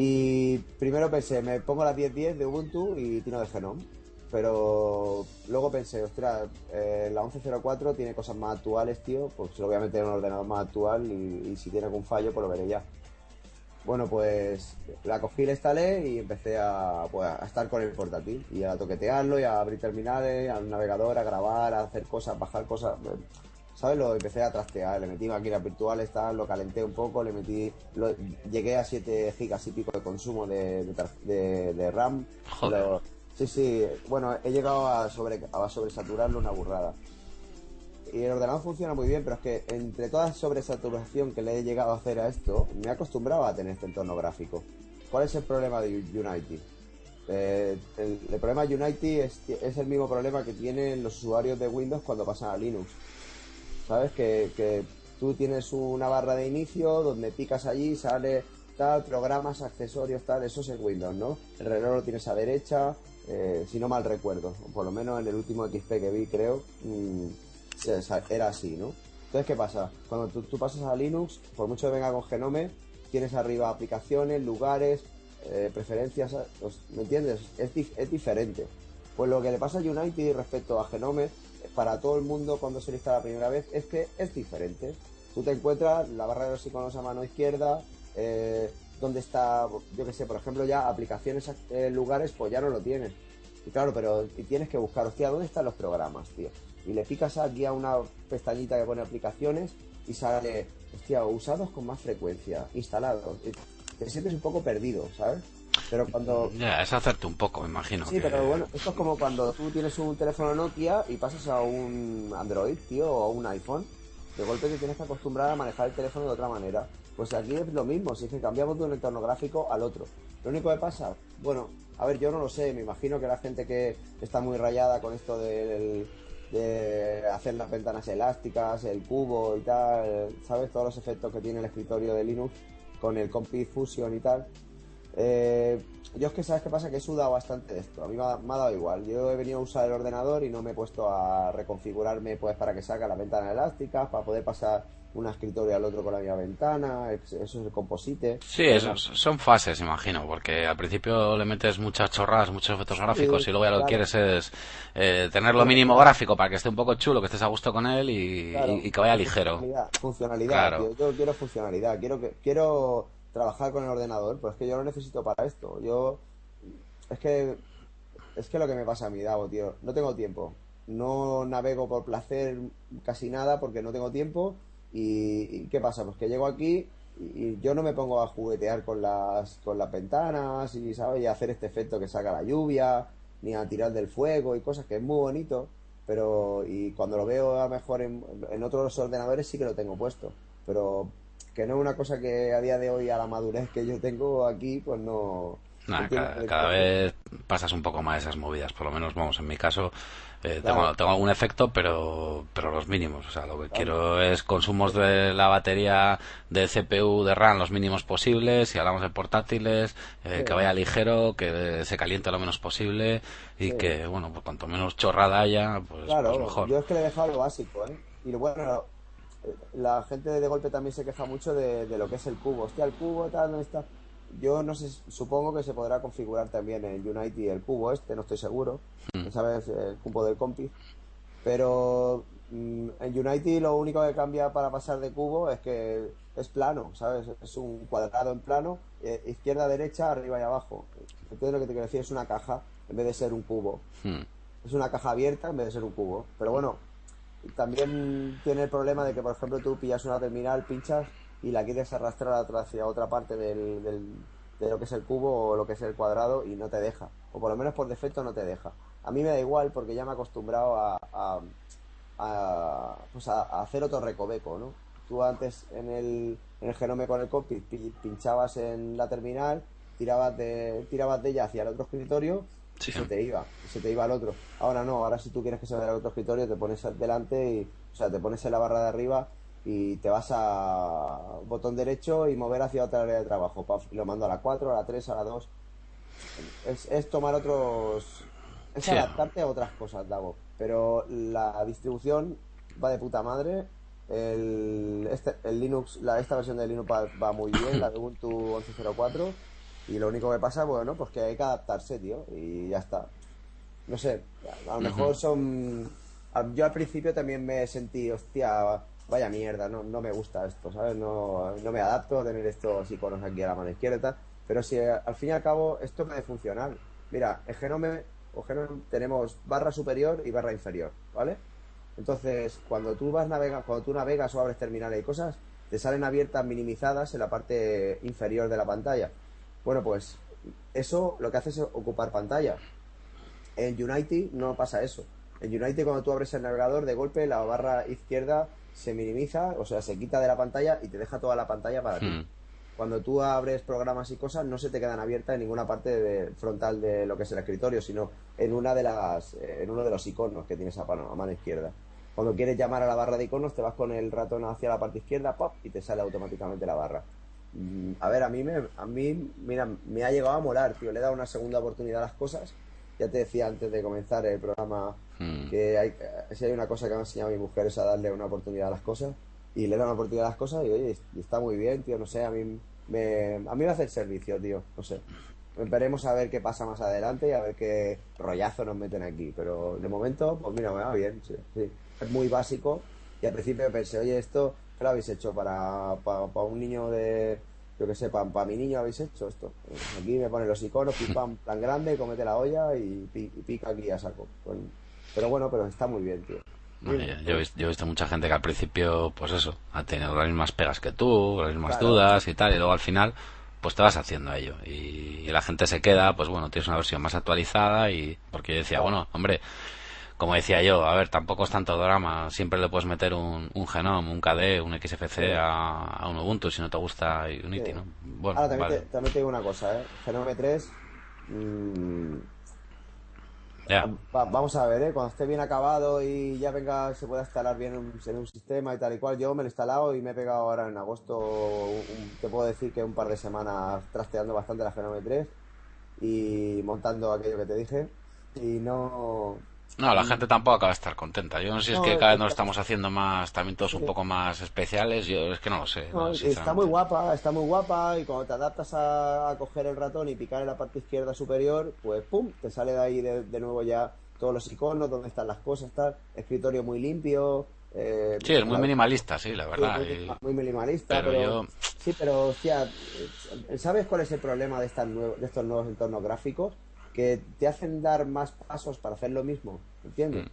S2: Y primero pensé, me pongo la 10.10 de Ubuntu y tiro de Genome. Pero luego pensé, ostras, eh, la 11.04 tiene cosas más actuales, tío. Pues lo voy a meter en un ordenador más actual y, y si tiene algún fallo, pues lo veré ya. Bueno, pues la cogí, la instalé y empecé a, pues, a estar con el portátil y a toquetearlo y a abrir terminales, al navegador, a grabar, a hacer cosas, bajar cosas. ¿Sabes? Lo empecé a trastear, le metí máquinas virtuales, tal, lo calenté un poco, le metí. lo- llegué a 7 gigas y pico de consumo de, de, tar- de- de RAM.
S1: Joder.
S2: Lo- sí, sí, bueno, he llegado a, sobre, a sobresaturarlo una burrada. Y el ordenador funciona muy bien, pero es que entre toda sobresaturación que le he llegado a hacer a esto, me he acostumbrado a tener este entorno gráfico. ¿Cuál es el problema de Unity? Eh, el, el problema de Unity es, es el mismo problema que tienen los usuarios de Windows cuando pasan a Linux. ¿Sabes? Que, que tú tienes una barra de inicio donde picas allí, sale tal, programas, accesorios, tal, eso es en Windows, ¿no? El reloj lo tienes a derecha, eh, si no mal recuerdo, por lo menos en el último XP que vi, creo, mm, se- era así, ¿no? Entonces, ¿qué pasa? Cuando tú, tú pasas a Linux, por mucho que venga con Genome, tienes arriba aplicaciones, lugares, eh, preferencias, pues, ¿me entiendes? Es, es diferente. Pues lo que le pasa a Unity respecto a Genome, para todo el mundo cuando se lista la primera vez, es que es diferente. Tú te encuentras la barra de los iconos a mano izquierda, eh, donde está, yo que sé, por ejemplo, ya aplicaciones, eh, lugares, pues ya no lo tienes. Y claro, pero tienes que buscar, hostia, ¿dónde están los programas, tío? Y le picas aquí a una pestañita que pone aplicaciones y sale, hostia, usados con más frecuencia, instalados. Te sientes un poco perdido, ¿sabes? Pero cuando,
S1: Ya, es hacerte un poco, me imagino.
S2: Sí,
S1: que-
S2: pero bueno, esto es como cuando tú tienes un teléfono Nokia y pasas a un Android, tío, o un iPhone. De golpe te tienes que acostumbrar a manejar el teléfono de otra manera. Pues aquí es lo mismo, si es que cambiamos de un entorno gráfico al otro. Lo único que pasa, bueno, a ver, yo no lo sé, me imagino que la gente que está muy rayada con esto del- de hacer las ventanas elásticas, el cubo y tal, ¿sabes? Todos los efectos que tiene el escritorio de Linux con el Compi Fusion y tal. Eh, yo es que sabes qué pasa, que he sudado bastante de esto. A mí me ha, me ha dado igual. Yo he venido a usar el ordenador y no me he puesto a reconfigurarme pues para que salga las ventanas elásticas, para poder pasar un escritorio al otro con la misma ventana. Eso es el composite.
S1: Sí, eso, son fases, imagino, porque al principio le metes muchas chorradas, muchos efectos gráficos y luego ya lo que
S2: claro.
S1: quieres es eh, tener lo mínimo gráfico para que esté un poco chulo, que estés a gusto con él y,
S2: Claro.
S1: y- y que vaya ligero.
S2: Funcionalidad, funcionalidad,
S1: Claro.
S2: tío. Yo quiero funcionalidad. Quiero que quiero trabajar con el ordenador, pero es que yo lo necesito para esto. Yo es que es que lo que me pasa a mí, Davo, tío, no tengo tiempo. No navego por placer casi nada porque no tengo tiempo. Y, ¿qué pasa? Pues que llego aquí y, y yo no me pongo a juguetear con las con las ventanas y sabes y a hacer este efecto que saca la lluvia, ni a tirar del fuego y cosas que es muy bonito pero y cuando lo veo a lo mejor en, en otros ordenadores sí que lo tengo puesto pero que no es una cosa que a día de hoy a la madurez que yo tengo aquí pues no
S1: Nah, cada, vez pasas un poco más esas movidas, por lo menos, vamos, en mi caso eh, tengo,
S2: Claro.
S1: tengo algún efecto, pero, pero los mínimos. O sea, lo que quiero es consumos de la batería de CPU, de RAM, los mínimos posibles. Si hablamos de portátiles, eh,
S2: Sí.
S1: que vaya ligero, que se caliente lo menos posible y
S2: Sí.
S1: que, bueno, pues cuanto menos chorrada haya, pues,
S2: claro
S1: pues mejor.
S2: yo es que le he dejado lo básico ¿eh? y bueno la gente de golpe también se queja mucho de, de lo que es el cubo hostia el cubo tal no está yo no sé supongo que se podrá configurar también en Unity el cubo este no estoy seguro
S1: Mm.
S2: sabes el cubo del compi pero mm, en Unity lo único que cambia para pasar de cubo es que es plano, ¿sabes? Es un cuadrado en plano, eh, izquierda, derecha, arriba y abajo. ¿Entiendes lo que te quiero decir? Es una caja en vez de ser un cubo.
S1: Hmm.
S2: Es una caja abierta en vez de ser un cubo. Pero bueno, también tiene el problema de que, por ejemplo, tú pillas una terminal, pinchas y la quieres arrastrar hacia otra parte del, del- de lo que es el cubo o lo que es el cuadrado y no te deja. O por lo menos por defecto no te deja. A mí me da igual porque ya me he acostumbrado a, a, pues a, hacer otro recoveco, ¿no? Tú antes en el, en el genome con el cockpit pi- pinchabas en la terminal, tirabas de, tirabas de ella hacia el otro escritorio
S1: Sí.
S2: y se te iba, y se te iba al otro. Ahora no, ahora si tú quieres que se vaya al otro escritorio, te pones delante y, o sea, te pones en la barra de arriba y te vas a botón derecho y mover hacia otra área de trabajo. Y lo mando a la 4, a la 3, a la 2. Es, es tomar otros. Es
S1: Sí.
S2: adaptarte a otras cosas, Dago. Pero la distribución va de puta madre. El, este, el Linux, la, esta versión de Linux va, va muy bien, la de Ubuntu 11.04. Y lo único que pasa, bueno, pues que hay que adaptarse, tío. Y ya está. No sé, a lo mejor son. Yo al principio también me sentí, hostia, vaya mierda, no, no me gusta esto, ¿sabes? No, no me adapto a tener estos iconos aquí a la mano izquierda y tal. Pero si al fin y al cabo esto puede funcionar. Mira, en Genome, o Genome tenemos barra superior y barra inferior, ¿vale? Entonces, cuando tú vas navega, cuando tú navegas o abres terminales y cosas, te salen abiertas minimizadas en la parte inferior de la pantalla. Bueno, pues eso lo que hace es ocupar pantalla. En Unity no pasa eso. En Unity cuando tú abres el navegador, de golpe la barra izquierda se minimiza, o sea, se quita de la pantalla y te deja toda la pantalla para ti.
S1: Hmm.
S2: Cuando tú abres programas y cosas, no se te quedan abiertas en ninguna parte de- frontal de lo que es el escritorio, sino en una de las, eh, en uno de los iconos que tienes a mano, a mano izquierda. Cuando quieres llamar a la barra de iconos, te vas con el ratón hacia la parte izquierda, pop, y te sale automáticamente la barra. Mm, A ver, a mí me, a mí, mira, me ha llegado a molar, tío. Le he dado una segunda oportunidad a las cosas. Ya te decía antes de comenzar el programa
S1: Hmm.
S2: que hay, eh, si hay una cosa que me ha enseñado mi mujer es a darle una oportunidad a las cosas y le da una oportunidad a las cosas y oye, está muy bien, tío, no sé, a mí me, a mí me hace el servicio, tío, no sé. Esperemos a ver qué pasa más adelante y a ver qué rollazo nos meten aquí, pero de momento, pues mira, me va bien, sí, sí. Es muy básico y al principio pensé, oye, esto, ¿qué lo habéis hecho para, para, para un niño de, yo que sé, para, para mi niño habéis hecho esto? Aquí me ponen los iconos, pim pam, plan grande, comete la olla y, pi- y pica aquí a saco. Pues, pero bueno, pero está muy bien, tío.
S1: Yo, he visto, yo he visto mucha gente que al principio, pues eso, ha tenido las mismas pegas que tú, las mismas
S2: Claro.
S1: dudas y tal, y luego al final, pues te vas haciendo a ello. Y, y la gente se queda, pues bueno, tienes una versión más actualizada y porque yo decía, bueno, hombre, como decía yo, a ver, tampoco es tanto drama, siempre le puedes meter un, un Genome, un KDE, un XFC a, a un Ubuntu si no te gusta Unity,
S2: Sí.
S1: ¿no? Bueno,
S2: Ahora también,
S1: vale.
S2: te, también te digo una cosa, ¿eh? Genome 3. mm, va- vamos a ver, ¿eh? Cuando esté bien acabado y ya venga, se pueda instalar bien un- en un sistema y tal y cual. Yo me lo he instalado y me he pegado ahora en agosto, un- te puedo decir que un par de semanas trasteando bastante la Genome 3 y montando aquello que te dije. Y no.
S1: No, la gente tampoco acaba de estar contenta. Yo no sé si es
S2: No,
S1: que cada vez nos estamos haciendo más, también todos un poco más especiales. Yo es que no lo sé.
S2: No,
S1: no,
S2: está muy guapa, está muy guapa y cuando te adaptas a, a coger el ratón y picar en la parte izquierda superior, pues pum, te sale de ahí de, de nuevo ya todos los iconos, donde están las cosas, tal, escritorio muy limpio. eh,
S1: Sí, es muy minimalista, sí, la
S2: sí,
S1: verdad.
S2: muy, minimalista,
S1: pero
S2: pero,
S1: yo-
S2: sí, pero hostia, ¿sabes cuál es el problema de, estas de estos nuevos entornos gráficos? Que te hacen dar más pasos para hacer lo mismo, ¿entiendes?
S1: Mm.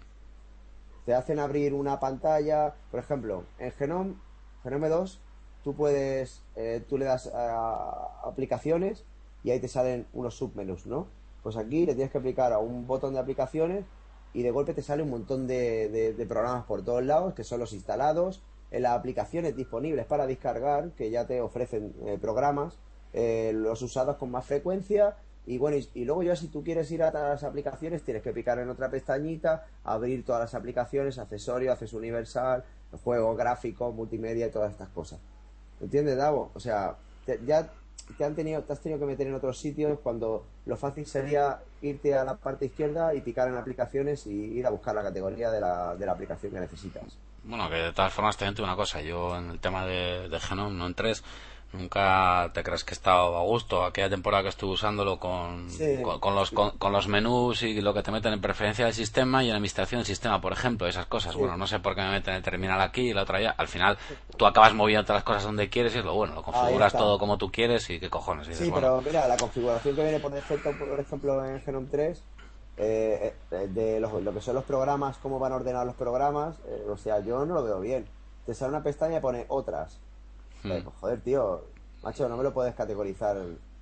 S2: te hacen abrir una pantalla, por ejemplo, en Genome, Genome 2, tú puedes, eh, tú le das a aplicaciones y ahí te salen unos submenús, ¿no? Pues aquí le tienes que aplicar a un botón de aplicaciones y de golpe te sale un montón de, de- de programas por todos lados, que son los instalados, en las aplicaciones disponibles para descargar, que ya te ofrecen eh, programas, eh, los usados con más frecuencia y bueno, y, y luego ya si tú quieres ir a las aplicaciones, tienes que picar en otra pestañita, abrir todas las aplicaciones, accesorios, acceso universal, juego, gráfico, multimedia y todas estas cosas. ¿Entiendes, Davo? O sea, ya te han tenido, te has tenido que meter en otros sitios cuando lo fácil sería irte a la parte izquierda y picar en aplicaciones y ir a buscar la categoría de la, de la aplicación que necesitas.
S1: Bueno, que de todas formas te una cosa. Yo en el tema de, de Genome, no en 3, Nunca te crees que he estado a gusto. Aquella temporada que estuve usándolo con, con, los, con, los menús y lo que te meten en preferencia del sistema y en administración del sistema, por ejemplo, esas cosas. Bueno, no sé por qué me meten el terminal aquí y la otra allá. Al final, tú acabas moviendo las cosas donde quieres y es lo bueno. Lo configuras todo como tú quieres y qué cojones.
S2: sí, pero mira, la configuración que viene por defecto, por ejemplo, en Genome 3, eh, eh, de lo que son los programas, cómo van a ordenar los programas, eh, o sea, yo no lo veo bien. Te sale una pestaña y pone otras Pues, joder, tío, macho, no me lo puedes categorizar.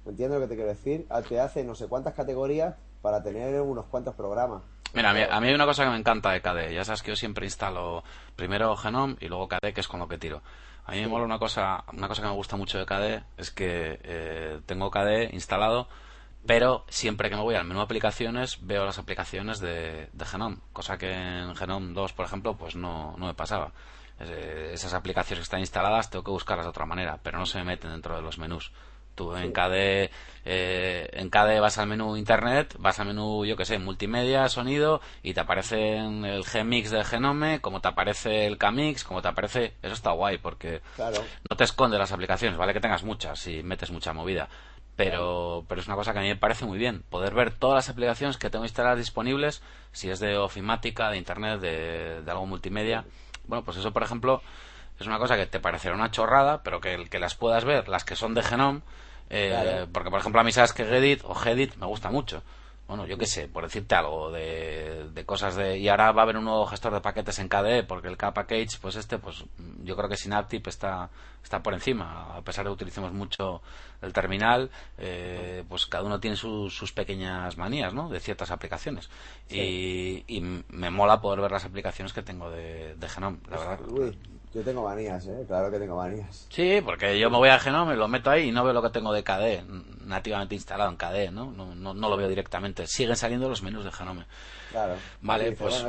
S2: ¿Entiendes lo que te quiero decir? Ah, te hace no sé cuántas categorías para tener unos cuantos programas.
S1: Mira, a mí, hay una cosa que me encanta de KDE. Ya sabes que yo siempre instalo primero Genome y luego KDE, que es con lo que tiro. A mí me mola una cosa, una cosa que me gusta mucho de KDE, es que eh, tengo KDE instalado, pero siempre que me voy al menú aplicaciones veo las aplicaciones de, de Genome, cosa que en Genome 2, por ejemplo, pues no, no me pasaba. Eh, esas aplicaciones que están instaladas tengo que buscarlas de otra manera, pero no se me meten dentro de los menús. Tú en KDE, eh, en KDE vas al menú Internet, vas al menú, yo que sé, multimedia, sonido, y te aparece el Gmix del Genome, como te aparece el Kmix, como te aparece... Eso está guay, porque no te esconde las aplicaciones, vale que tengas muchas y metes mucha movida. Pero, pero es una cosa que a mí me parece muy bien, poder ver todas las aplicaciones que tengo instaladas disponibles, si es de ofimática, de Internet, de, de algo multimedia. Bueno, pues eso, por ejemplo, es una cosa que te parecerá una chorrada, pero que, que las puedas ver, las que son de Genome, eh, porque, por ejemplo, a mí sabes que Gedit o Gedit me gusta mucho bueno, yo qué sé, por decirte algo, de, de, cosas de... Y ahora va a haber un nuevo gestor de paquetes en KDE, porque el K-Package, pues este, pues yo creo que Synaptip está, está por encima, a pesar de que utilicemos mucho el terminal, eh, pues cada uno tiene sus pequeñas manías, ¿no? De ciertas aplicaciones. Y, y, me mola poder ver las aplicaciones que tengo de, de Genome, la verdad.
S2: Yo tengo manías, ¿eh? Claro que tengo manías.
S1: Sí, porque yo me voy a Genome, lo meto ahí y no veo lo que tengo de KDE, nativamente instalado en KDE, ¿no? No, no, no lo veo directamente. Siguen saliendo los menús de Genome.
S2: Claro.
S1: Vale, pues...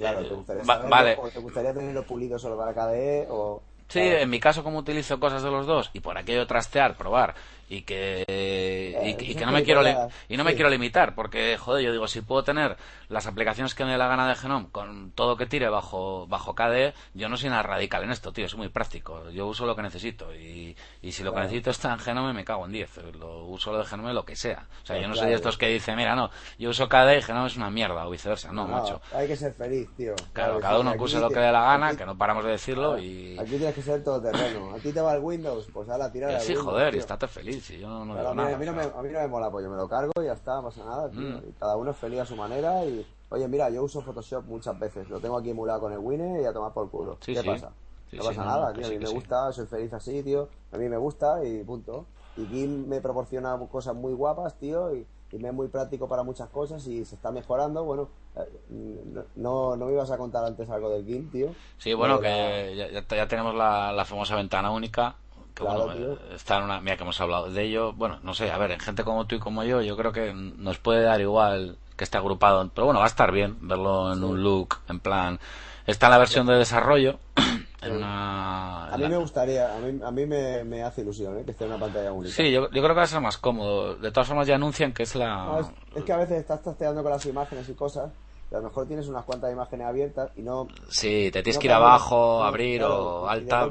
S2: claro, ¿te gustaría, vale. ¿te gustaría tenerlo pulido solo para KDE o...?
S1: Sí, en mi caso como utilizo cosas de los dos y por aquello trastear, probar y que y, que no me quiero y no me quiero limitar porque joder yo digo si puedo tener las aplicaciones que me dé la gana de Genome con todo que tire bajo bajo KDE yo no soy nada radical en esto tío es muy práctico yo uso lo que necesito y, y si lo que necesito está en Genome me cago en 10 lo uso lo de Genome lo que sea. O sea yo no soy de estos que dicen mira no yo uso KDE y Genome es una mierda o viceversa. No, macho.
S2: hay que ser feliz tío.
S1: Claro, cada uno use lo que le dé la gana que no paramos de decirlo y
S2: aquí tienes que ser todo terreno a ti te va el Windows pues a la tirada
S1: sí joder y estate feliz a,
S2: mí, no me, mola, pues yo me lo cargo y ya está, no pasa nada, mm. cada uno es feliz a su manera y... Oye, mira, yo uso Photoshop muchas veces, lo tengo aquí emulado con el Winne y a tomar por culo. ¿Qué pasa? no pasa nada, tío, a mí me gusta, soy feliz así, tío, a mí me gusta y punto. Y GIMP me proporciona cosas muy guapas, tío, y, me es muy práctico para muchas cosas y se está mejorando. Bueno, eh, no, no me ibas a contar antes algo del GIMP, tío.
S1: Sí, bueno, que ya, ya, tenemos la, la, famosa ventana única que bueno, está en una. Mira que hemos hablado de ello. Bueno, no sé, a ver, en gente como tú y como yo, yo creo que nos puede dar igual que esté agrupado. Pero bueno, va a estar bien verlo en un look, en plan. Está en la versión de desarrollo. En una,
S2: a mí me gustaría, a mí, a mí me, hace ilusión ¿eh? que esté en una pantalla única.
S1: Sí, yo, yo, creo que va a ser más cómodo. De todas formas, ya anuncian que es la.
S2: es, es, que a veces estás tasteando con las imágenes y cosas a lo mejor tienes unas cuantas imágenes abiertas y no...
S1: Sí, te tienes que ir abajo, abrir o alta.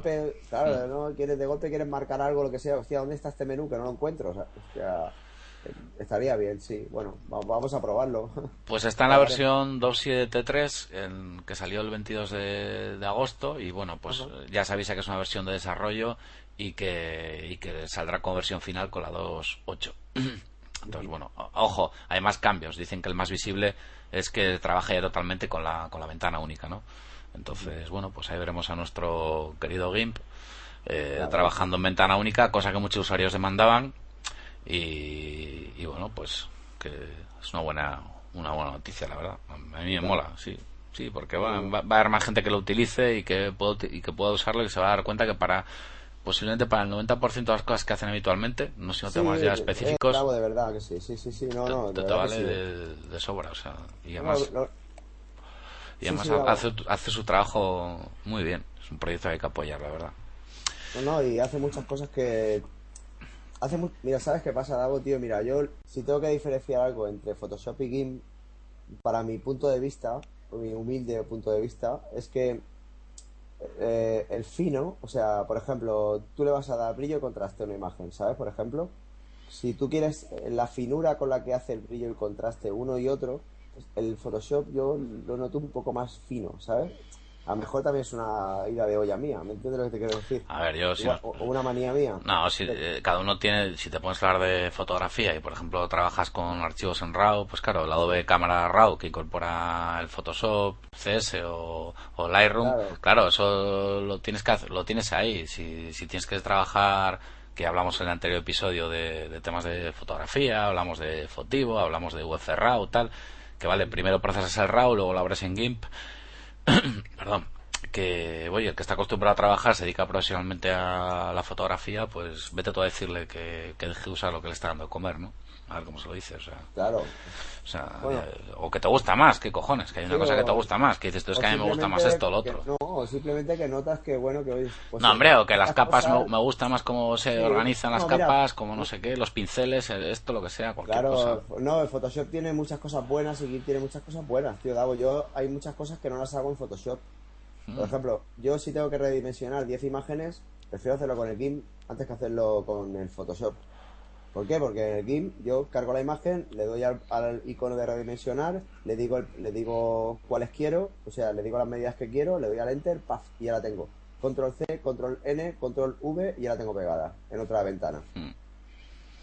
S2: claro, mm. ¿no? Quieres, de golpe quieres marcar algo, lo que sea. Hostia, ¿dónde está este menú? Que no lo encuentro. O sea, estaría bien, sí. Bueno, vamos a probarlo.
S1: Pues está en la versión 2.7.3 en, que salió el 22 de, agosto y bueno, pues ya sabéis que es una versión de desarrollo y que, y que saldrá con versión final con la 2.8. Entonces, bueno, ojo, hay más cambios. Dicen que el más visible es que trabaje totalmente con la, con la ventana única, ¿no? Entonces, bueno, pues ahí veremos a nuestro querido GIMP eh, trabajando en ventana única, cosa que muchos usuarios demandaban y, bueno, pues que es una buena una buena noticia, la verdad. A mí me mola, sí. Sí, porque va, va, a haber más gente que lo utilice y que, puedo, y que pueda usarlo y se va a dar cuenta que para posiblemente para el 90% de las cosas que hacen habitualmente, no sé si no temas ya específicos.
S2: de verdad que sí, sí, sí, sí, no, no.
S1: Te, vale de, sobra, o sea, y además, y además hace, hace su trabajo muy bien. Es un proyecto que hay que apoyar, la verdad.
S2: No, no, y hace muchas cosas que. Hace Mira, ¿sabes qué pasa, Dago, tío? Mira, yo si tengo que diferenciar algo entre Photoshop y GIMP, para mi punto de vista, mi humilde punto de vista, es que eh, el fino, o sea, por ejemplo, tú le vas a dar brillo y contraste a una imagen, ¿sabes? Por ejemplo, si tú quieres eh, la finura con la que hace el brillo y contraste uno y otro, pues el Photoshop yo lo noto un poco más fino, ¿sabes? A lo mejor también es una ida de olla mía, ¿me entiendes lo que te quiero decir?
S1: A ver, yo si
S2: Igual,
S1: no-
S2: o, una manía mía.
S1: No, si, eh, cada uno tiene, si te pones a hablar de fotografía y por ejemplo trabajas con archivos en RAW, pues claro, el Adobe Cámara RAW que incorpora el Photoshop, CS o, o Lightroom,
S2: Claro.
S1: claro. eso lo tienes que hacer, lo tienes ahí. Si, si tienes que trabajar, que hablamos en el anterior episodio de, de temas de fotografía, hablamos de Fotivo, hablamos de UF RAW, tal, que vale, primero procesas el RAW, luego lo abres en GIMP, perdón, que, oye, el que está acostumbrado a trabajar, se dedica profesionalmente a la fotografía, pues vete tú a decirle que, que deje de usar lo que le está dando de comer, ¿no? A ver cómo se lo dice, o sea,
S2: Claro.
S1: o, sea,
S2: Bueno.
S1: o que te gusta más, qué cojones, que hay una
S2: Sí,
S1: cosa que te gusta más, que dices tú, es que a mí me gusta más esto o lo
S2: que-
S1: otro.
S2: no, o simplemente que notas que, bueno, que hoy... pues,
S1: No, hombre, o que las capas me,
S2: cosas-
S1: me gusta más cómo se
S2: Sí.
S1: organizan las
S2: No, mira,
S1: capas, como no sé qué, los pinceles, el- esto, lo que sea, cualquier cosa.
S2: Claro, no, el Photoshop tiene muchas cosas buenas y GIMP tiene muchas cosas buenas, tío Davo. Yo hay muchas cosas que no las hago en Photoshop.
S1: Mm.
S2: Por ejemplo, yo si tengo que redimensionar 10 imágenes, prefiero hacerlo con el GIMP antes que hacerlo con el Photoshop. ¿Por qué? Porque en el GIMP yo cargo la imagen, le doy al, al icono de redimensionar, le digo el- le digo cuáles quiero, o sea, le digo las medidas que quiero, le doy al enter, paf, y ya la tengo. Control C, control N, control V y ya la tengo pegada en otra ventana.
S1: Mm.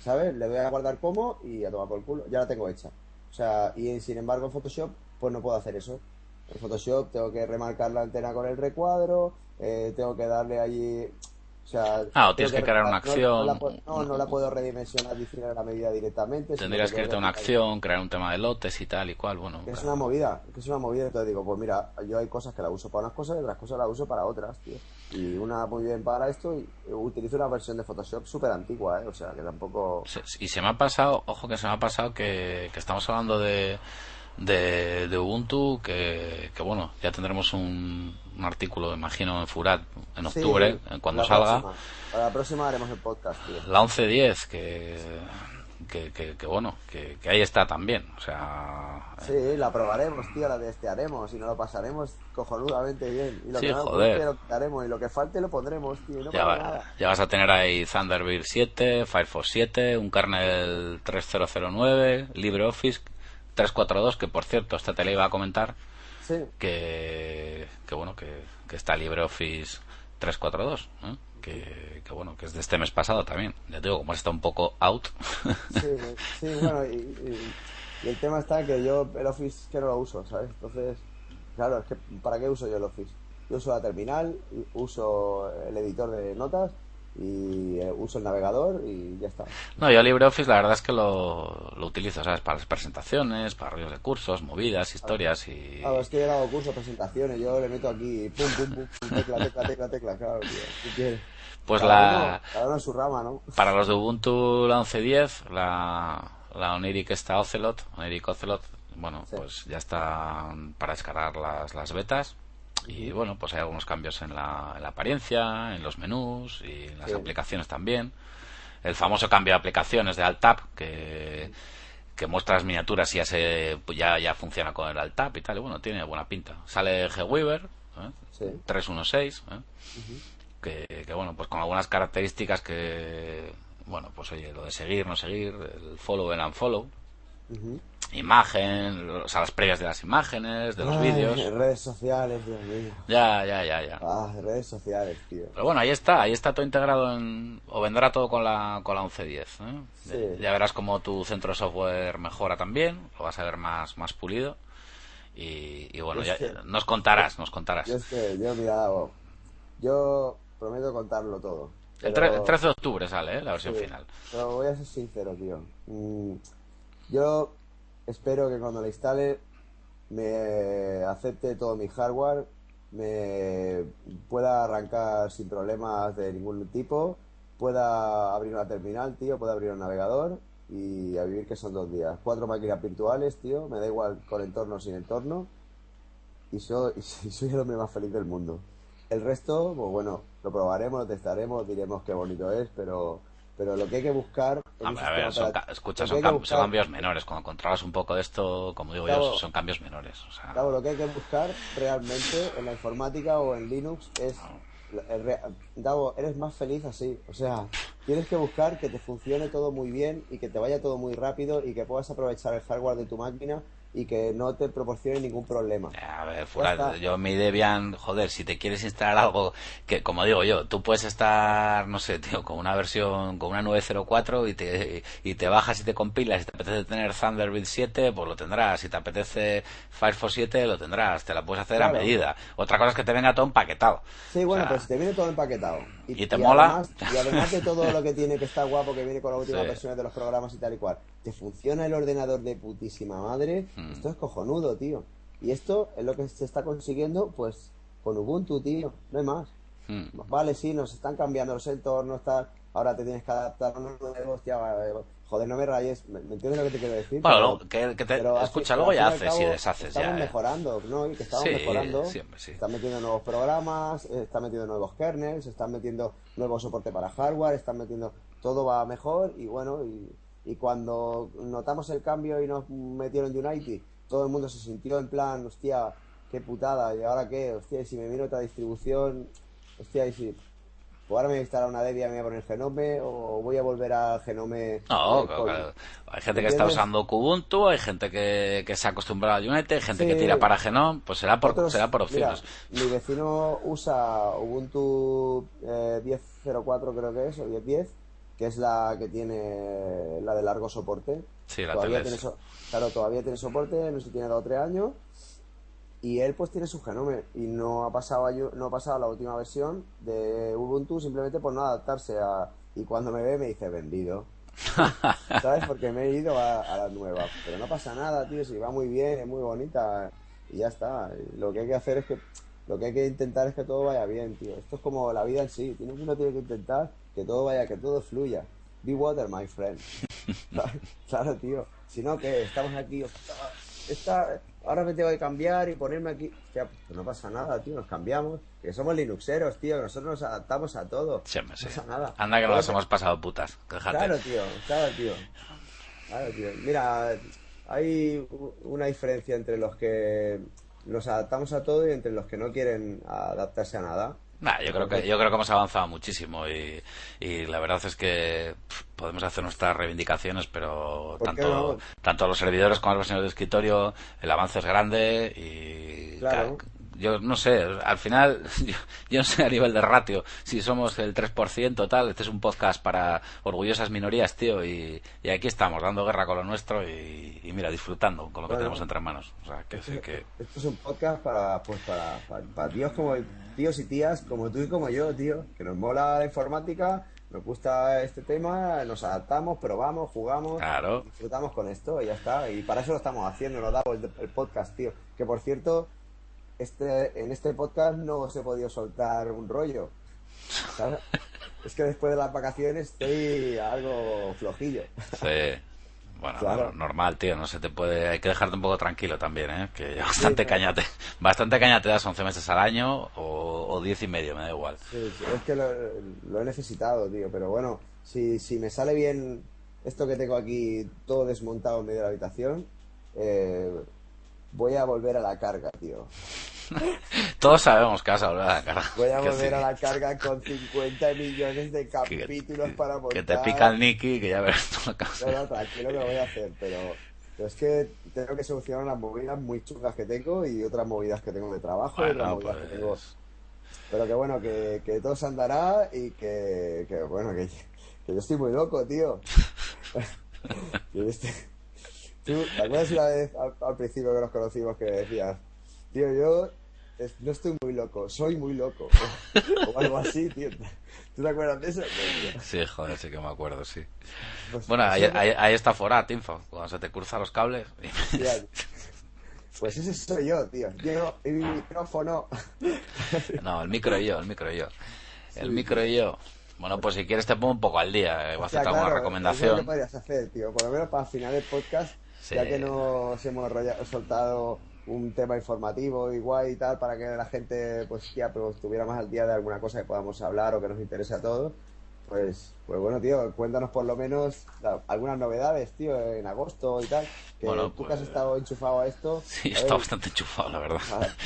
S2: ¿sabes? Le doy a guardar como y a tomar por culo, ya la tengo hecha. O sea, y sin embargo en Photoshop, pues no puedo hacer eso. En Photoshop tengo que remarcar la antena con el recuadro, eh, tengo que darle allí. O sea,
S1: Ah, o tienes que crear una
S2: no-
S1: acción.
S2: No, la, no, no la puedo redimensionar diciendo la medida directamente.
S1: Tendrías
S2: que
S1: a una acción, crear un tema de lotes y tal y cual, bueno.
S2: que es una movida, que es una movida, entonces digo, pues mira, yo hay cosas que la uso para unas cosas y otras cosas la uso para otras, tío. Y una muy bien para esto y utilizo una versión de Photoshop súper antigua, ¿eh? O sea, que tampoco...
S1: Se- Y se me ha pasado, ojo que se me ha pasado que, que estamos hablando de, de, de Ubuntu, que, que bueno, ya tendremos un, un artículo, imagino, en Furat en
S2: Sí,
S1: octubre, eh, cuando
S2: la
S1: salga.
S2: próxima. Para la próxima haremos el podcast, tío.
S1: La 11.10, que, que, que, que bueno, que, que ahí está también. O sea,
S2: Sí, la probaremos, tío, la testearemos y nos lo pasaremos cojonudamente bien. Y lo
S1: Sí,
S2: que no
S1: joder.
S2: lo quitaremos y lo que falte lo pondremos, tío. no
S1: ya, va-
S2: nada.
S1: ya vas a tener ahí Thunderbird 7, Firefox 7, un kernel 3009, LibreOffice 342, que por cierto, esta te la iba a comentar,
S2: Sí,
S1: que, que bueno, que, que está LibreOffice 342, ¿eh? que, que bueno, que es de este mes pasado también. Ya te digo, como está un poco out.
S2: sí, sí, bueno, y, y- y el tema está que yo el Office que no lo uso, ¿sabes? Entonces, claro, es que ¿para qué uso yo el Office? Yo uso la terminal, uso el editor de notas y eh, uso el navegador y ya está.
S1: No, yo LibreOffice la verdad es que lo, lo utilizo, ¿sabes? Para las presentaciones, para rollos de cursos, movidas, historias y...
S2: Claro, es que yo no hago cursos, presentaciones, yo le meto aquí, pum, pum, pum, pum, tecla, tecla, tecla, tecla, claro, tío. ¿Qué quieres?
S1: Pues
S2: Cada
S1: la...
S2: uno- cada uno en su rama, ¿no?
S1: Para los de Ubuntu la 11.10, la, la Oniric está Ocelot, Oniric Ocelot, bueno,
S2: Sí.
S1: pues ya está para descargar las, las betas. Y bueno, pues hay algunos cambios en la, en la apariencia, en los menús y en las
S2: Sí.
S1: aplicaciones también. El famoso cambio de aplicaciones de Alt-Tab, que, que muestra las miniaturas y ya, se, pues ya, ya funciona con el Alt-Tab y tal. Y bueno, tiene buena pinta. Sale G-Weaver, ¿eh?
S2: Sí.
S1: 316, ¿eh? que, que, bueno, pues con algunas características que, bueno, pues oye, lo de seguir, no seguir, el follow, el unfollow. Imagen, o sea, las previas de las imágenes, de los
S2: Ay,
S1: vídeos.
S2: Redes sociales, Dios mío.
S1: Ya, ya, ya, ya.
S2: Ah, redes sociales, tío.
S1: Pero bueno, ahí está, ahí está todo integrado en, o vendrá todo con la, con la 11.10. ¿eh?
S2: Sí.
S1: Ya verás como tu centro de software mejora también, lo vas a ver más, más pulido. Y, y bueno, ya,
S2: que-
S1: nos contarás, nos contarás.
S2: Yo es que, yo, mira, yo prometo contarlo todo.
S1: El
S2: pero-
S1: el 13 de octubre sale ¿eh? la versión
S2: Sí,
S1: final.
S2: Pero voy a ser sincero, tío. Mm, yo espero que cuando la instale me acepte todo mi hardware, me pueda arrancar sin problemas de ningún tipo, pueda abrir una terminal, tío, pueda abrir un navegador y a vivir que son dos días. Cuatro máquinas virtuales, tío, me da igual con entorno o sin entorno y soy, el hombre más feliz del mundo. El resto, pues bueno, lo probaremos, lo testaremos, diremos qué bonito es, pero, pero lo que hay que buscar
S1: a ver, son, escucha, son, cambios menores. Cuando controlas un poco de esto, como digo yo,
S2: Claro.
S1: son cambios menores. O sea,
S2: Claro, lo que hay que buscar realmente en la informática o en Linux es. el re- Davo, eres más feliz así. O sea, tienes que buscar que te funcione todo muy bien y que te vaya todo muy rápido y que puedas aprovechar el hardware de tu máquina y que no te proporcione ningún problema.
S1: A ver, fuera, yo mi Debian, joder, si te quieres instalar algo que, como digo yo, tú puedes estar, no sé, tío, con una versión, con una 904 y te, y te bajas y te compilas. Si te apetece tener Thunderbird 7, pues lo tendrás. Si te apetece Firefox 7, lo tendrás. Te la puedes hacer
S2: Claro.
S1: a medida. Otra cosa es que te venga todo empaquetado.
S2: Sí, bueno,
S1: O sea,
S2: pues te viene todo empaquetado.
S1: ¿Y te mola?
S2: Además, y además de todo lo que tiene que estar guapo, que viene con las últimas
S1: Sí.
S2: versiones de los programas y tal y cual, te funciona el ordenador de putísima madre.
S1: Mm.
S2: Esto es cojonudo, tío. Y esto es lo que se está consiguiendo, pues, con Ubuntu, tío. No hay más.
S1: mm.
S2: Vale, sí, nos están cambiando los entornos, tal. Ahora te tienes que adaptar a unos nuevos, hostia, eh, joder, no me rayes. ¿Me, entiendes lo que te quiero decir?
S1: Bueno,
S2: Pero-
S1: que, que te,
S2: pero
S1: escucha, luego ya haces y deshaces
S2: estamos
S1: ya. ¿eh?
S2: mejorando, ¿no? Y que estamos
S1: Sí,
S2: mejorando.
S1: siempre, sí.
S2: Están metiendo nuevos programas, eh, están metiendo nuevos kernels, están metiendo nuevo soporte para hardware, están metiendo... Todo va mejor y bueno, y, y cuando notamos el cambio y nos metieron Unity, todo el mundo se sintió en plan, hostia, qué putada, ¿y ahora qué? Hostia, y si me viene otra distribución, hostia, y si... Pues ahora me voy a instalar una Debian, me voy a poner Genome o voy a volver a Genome...
S1: No,
S2: eh,
S1: claro, hay gente que está usando Kubuntu, hay gente que, que se ha acostumbrado a Unity, hay gente
S2: Sí.
S1: que tira para Genome, pues será por,
S2: Otros-
S1: será por
S2: mira,
S1: opciones.
S2: mi vecino usa Ubuntu eh, 10.04 creo que es, o 10.10, que es la que tiene la de largo soporte.
S1: Sí, la
S2: todavía tiene so- Claro, todavía tiene soporte, no sé si tiene dos o tres años. Y él pues tiene su genome y no ha pasado a, no ha pasado a la última versión de Ubuntu simplemente por no adaptarse a... Y cuando me ve me dice vendido. ¿Sabes? Porque me he ido a, a la nueva. Pero no pasa nada, tío. Si va muy bien, es muy bonita. Y ya está. Lo que hay que hacer es que. Lo que hay que intentar es que todo vaya bien, tío. Esto es como la vida en sí. Uno tiene que intentar que todo vaya, que todo fluya. Be water, my friend. claro, tío. Si no, que estamos aquí. "Ostras, Esta, ahora me tengo que cambiar y ponerme aquí. Hostia, pues no pasa nada, tío. Nos cambiamos. Que somos linuxeros, tío. Que nosotros nos adaptamos a todo.
S1: Sí.
S2: No pasa nada.
S1: Anda que nos hemos pasado putas. Déjate.
S2: Claro, tío, claro, tío. Claro, tío. Mira, hay una diferencia entre los que nos adaptamos a todo y entre los que no quieren adaptarse a nada.
S1: Nah, yo creo que yo creo que hemos avanzado muchísimo y, y la verdad es que pff, podemos hacer nuestras reivindicaciones, pero
S2: ¿Por qué
S1: tanto
S2: no?
S1: tanto los servidores como las versiones de escritorio el avance es grande y
S2: Claro.
S1: Yo no sé, al final yo, yo no sé a nivel de ratio si somos el 3% tal, este es un podcast para orgullosas minorías, tío, y, y aquí estamos dando guerra con lo nuestro y, y mira, disfrutando con lo que
S2: Bueno.
S1: tenemos entre manos, o sea, que sí que
S2: Esto es un podcast para, pues, para, para, para tíos como tíos y tías como tú y como yo, tío. Que nos mola la informática, nos gusta este tema, nos adaptamos, probamos, jugamos,
S1: Claro.
S2: disfrutamos con esto y ya está. Y para eso lo estamos haciendo, nos damos el, el podcast, tío. Que por cierto, este, en este podcast no os he podido soltar un rollo. ¿sabes? Es que después de las vacaciones estoy algo flojillo.
S1: Sí. Bueno,
S2: Claro.
S1: no- normal, tío, no se te puede, hay que dejarte un poco tranquilo también, ¿eh? Que bastante
S2: claro.
S1: cañate, bastante caña te das 11 meses al año o, o 10 y medio, me da igual.
S2: Sí, sí, es que lo, lo he necesitado, tío. Pero bueno, si, si me sale bien esto que tengo aquí todo desmontado en medio de la habitación, eh, voy a volver a la carga, tío.
S1: Todos sabemos que vas a volver a la cara.
S2: Voy a
S1: Que
S2: volver
S1: sí.
S2: a la carga con 50 millones de
S1: Que-
S2: capítulos
S1: que-
S2: para montar.
S1: Que te pica el Nicky, que ya verás tú la casa.
S2: No, no, tranquilo que lo voy a hacer, pero, pero es que tengo que solucionar unas movidas muy chungas que tengo y otras movidas que tengo de trabajo y otras movidas que tengo
S1: pues...
S2: Pero que bueno, que, que todo se andará y que, que bueno, que, que yo estoy muy loco, tío. Que yo estoy- Tú, ¿te acuerdas una vez al, al principio que nos conocimos que decías, tío, yo es- no estoy muy loco, soy muy loco? O, algo así, tío. ¿Tú te acuerdas de eso? Pues,
S1: Sí, joder, sí que me acuerdo, sí.
S2: pues,
S1: Bueno, ahí,
S2: eso-
S1: ahí, ahí está Forat, Info, cuando se te cruzan los cables.
S2: Tía, Pues ese soy yo, tío. Yo y mi micrófono.
S1: No, el micro y yo, el micro y yo. El micro y yo. Bueno, pues si quieres te pongo un poco al día, eh, voy a
S2: O sea,
S1: hacerte alguna recomendación.
S2: que podrías hacer, tío. Por lo menos para final del podcast,
S1: Sí.
S2: ya que nos hemos soltado un tema informativo y guay y tal, para que la gente, pues ya, pues, estuviera más al día de alguna cosa que podamos hablar o que nos interese a todos, pues, Pues bueno, tío, cuéntanos por lo menos algunas novedades, tío, en agosto y tal. Que
S1: Bueno,
S2: tú que has
S1: pues-
S2: estado enchufado a esto.
S1: Sí, está
S2: ver,
S1: bastante enchufado, la verdad.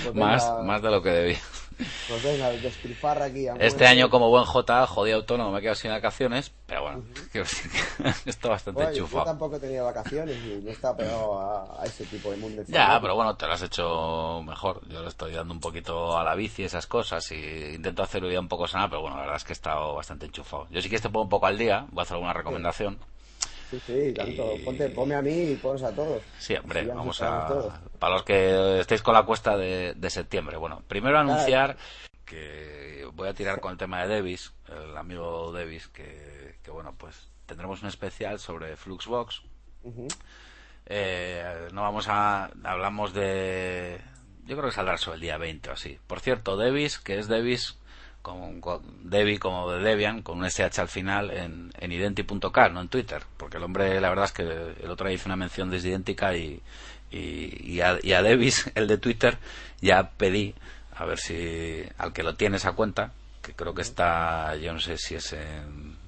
S2: Pues
S1: más, más de lo que debía.
S2: Pues venga, aquí.
S1: Este año, como buen J, jodido autónomo, me he quedado sin vacaciones, pero bueno, decir que está bastante
S2: Bueno, yo tampoco he tenido vacaciones y no estaba pegado a, a ese tipo de mundo.
S1: Ya, pero bueno, te lo has hecho mejor. Yo le estoy dando un poquito a la bici y esas cosas y intento hacerlo ya un poco sana, pero bueno, la verdad es que he estado bastante enchufado. Yo sí que te pongo un poco al día, voy a hacer alguna recomendación.
S2: Sí, sí, tanto.
S1: Y-
S2: Ponte, ponme a mí y ponos a todos.
S1: Sí, hombre, vamos a...
S2: todos.
S1: Para los que estéis con la cuesta de, de septiembre. Bueno, primero anunciar que voy a tirar con el tema de Davis, el amigo Davis, que, que bueno, pues tendremos un especial sobre Fluxbox. Eh, no vamos a... Hablamos de... Yo creo que saldrá sobre el día 20 o así. Por cierto, Davis, que es Davis, con, con Devi como de Debian, con un SH al final en, en identi.car, no en Twitter. Porque el hombre, la verdad es que el otro día hizo una mención desidéntica y, y, a, y a el de Twitter, ya pedí, a ver si al que lo tiene esa cuenta, que creo que está, yo no sé si es en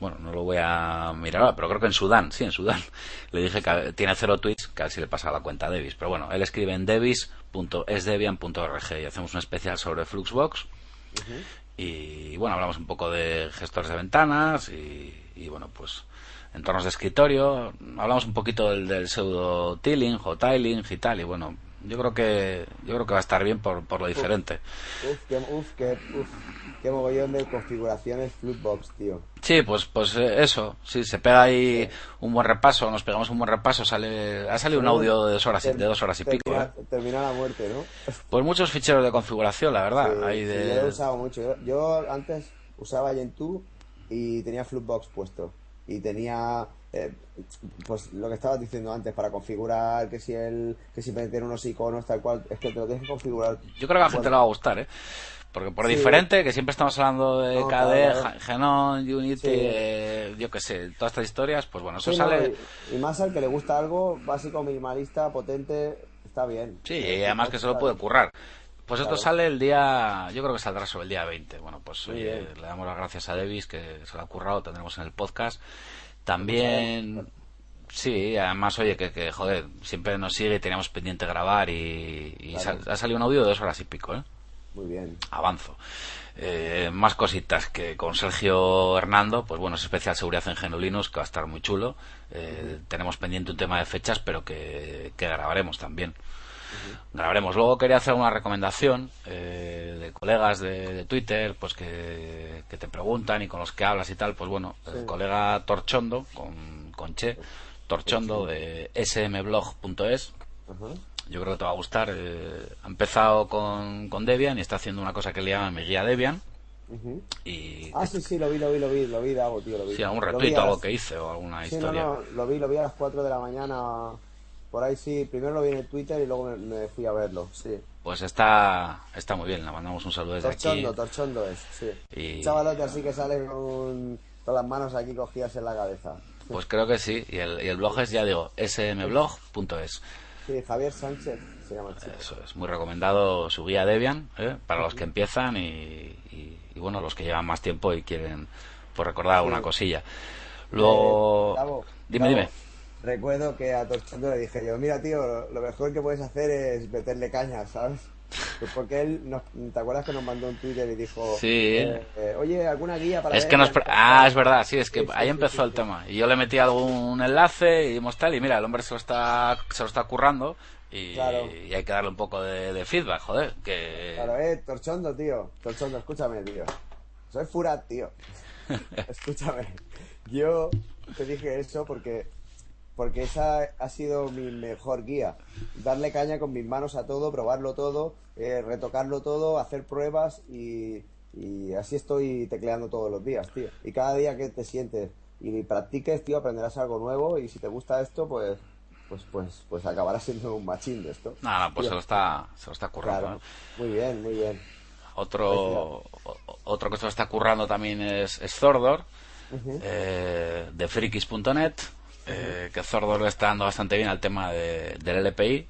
S1: bueno, no lo voy a mirar ahora, pero creo que en Sudán, sí, en Sudán. Le dije que tiene cero tweets, que a ver si le pasa la cuenta a Davis. Pero bueno, él escribe en devis.esdebian.org y hacemos un especial sobre Fluxbox. Y bueno, hablamos un poco de gestores de ventanas y, y, bueno, pues entornos de escritorio. Hablamos un poquito del, del pseudo tiling o tiling y tal. Y bueno, yo creo que yo creo que va a estar bien por, por lo diferente.
S2: Uf, uf, uf, qué mogollón de configuraciones Flutbox, tío.
S1: Sí, pues, pues eh, eso, sí, se pega ahí un buen repaso, nos pegamos un buen repaso, sale, ha salido un audio de dos horas, y- de dos horas y pico,
S2: Termina,
S1: ¿eh?
S2: termina la muerte, ¿no?
S1: Pues muchos ficheros de configuración, la verdad,
S2: Sí,
S1: ahí
S2: sí,
S1: de...
S2: yo lo he usado mucho. Yo, yo antes usaba Gentoo y tenía Flutbox puesto. Y tenía, eh, pues lo que estabas diciendo antes, para configurar que si el, que si meter unos iconos, tal cual, es que te lo tienes que configurar.
S1: Yo creo que a la gente le va a gustar, ¿eh? Porque por
S2: Sí.
S1: diferente, que siempre estamos hablando de
S2: No,
S1: KDE,
S2: claro,
S1: Genon, Unity,
S2: Sí.
S1: eh, yo qué sé, todas estas historias, pues bueno, eso
S2: sí, no,
S1: sale...
S2: y, y más al que le gusta algo básico, minimalista, potente, está bien.
S1: Sí,
S2: Eh,
S1: y además que se lo puede currar. Pues esto sale el día, yo creo que saldrá sobre el día 20. Bueno, pues oye,
S2: bien.
S1: le damos las gracias a Davis que se lo ha currado, tendremos en el podcast. También, sí, además, oye, que, que joder, siempre nos sigue y teníamos pendiente grabar y, y
S2: Claro.
S1: sal- ha salido un audio de dos horas y pico, ¿eh?
S2: Muy bien.
S1: Avanzo. Eh, más cositas que con Sergio Hernando, pues bueno, es especial seguridad en GNU Linux, que va a estar muy chulo. Eh, Tenemos pendiente un tema de fechas, pero que, que grabaremos también. Grabaremos. Luego quería hacer una recomendación eh, de colegas de, de Twitter, pues que, que te preguntan y con los que hablas y tal. Pues bueno, el colega Torchondo, con, con Che, Torchondo de smblog.es,
S2: Ajá.
S1: Yo creo que te va a gustar. eh, ha empezado con, con Debian y está haciendo una cosa que le llama mi guía Debian. Y
S2: Ah, sí, sí, lo vi, lo vi, lo vi, lo vi, Dago, tío, lo vi.
S1: sí, algún retuito algo
S2: las-
S1: que hice o alguna
S2: Sí,
S1: historia.
S2: no, lo vi, lo vi a las 4 de la mañana. Por ahí sí, primero lo vi en el Twitter y luego me, me fui a verlo, sí.
S1: Pues está, está muy bien. Le mandamos un saludo desde aquí.
S2: Torchondo, torchondo es, sí.
S1: Y-
S2: Chavalote así que sale con, con las manos aquí cogidas en la cabeza.
S1: Pues creo que sí. Y el, y el blog es, ya digo, smblog.es.
S2: Sí, Javier Sánchez se llama el chico.
S1: Eso es muy recomendado su guía Debian ¿eh? para los que empiezan y, y- y, bueno, los que llevan más tiempo y quieren pues recordar alguna
S2: Sí.
S1: cosilla. Luego,
S2: Eh, Gabo,
S1: dime, dime.
S2: Recuerdo que a Torchondo le dije yo, mira tío, lo, lo mejor que puedes hacer es meterle caña, ¿sabes? Porque él, nos- ¿te acuerdas que nos mandó un Twitter y dijo,
S1: Sí.
S2: eh, eh, oye, alguna guía para...
S1: Es
S2: ver
S1: que nos... Ah, es verdad, sí, es que
S2: Sí,
S1: ahí
S2: sí,
S1: empezó el tema. Y yo le metí algún enlace y dimos tal, y mira, el hombre se lo está, se lo está currando y,
S2: Claro.
S1: y hay que darle un poco de, de feedback, joder, que...
S2: Claro, eh, Torchondo, tío. Torchondo, escúchame, tío. Soy Furat, tío. escúchame. Yo te dije eso porque porque esa ha sido mi mejor guía. Darle caña con mis manos a todo, probarlo todo, eh, retocarlo todo, hacer pruebas y, y así estoy tecleando todos los días, tío. Y cada día que te sientes y practiques, tío, aprenderás algo nuevo y si te gusta esto, pues pues pues pues acabarás siendo un machín de esto.
S1: Nada, pues
S2: Tío.
S1: se lo está, se lo está currando.
S2: Claro.
S1: ¿eh?
S2: Muy bien, muy bien.
S1: Otro, otro que se lo está currando también es, es Zordor, eh, de frikis.net, eh, que Zordor le está dando bastante bien al tema de- del LPI,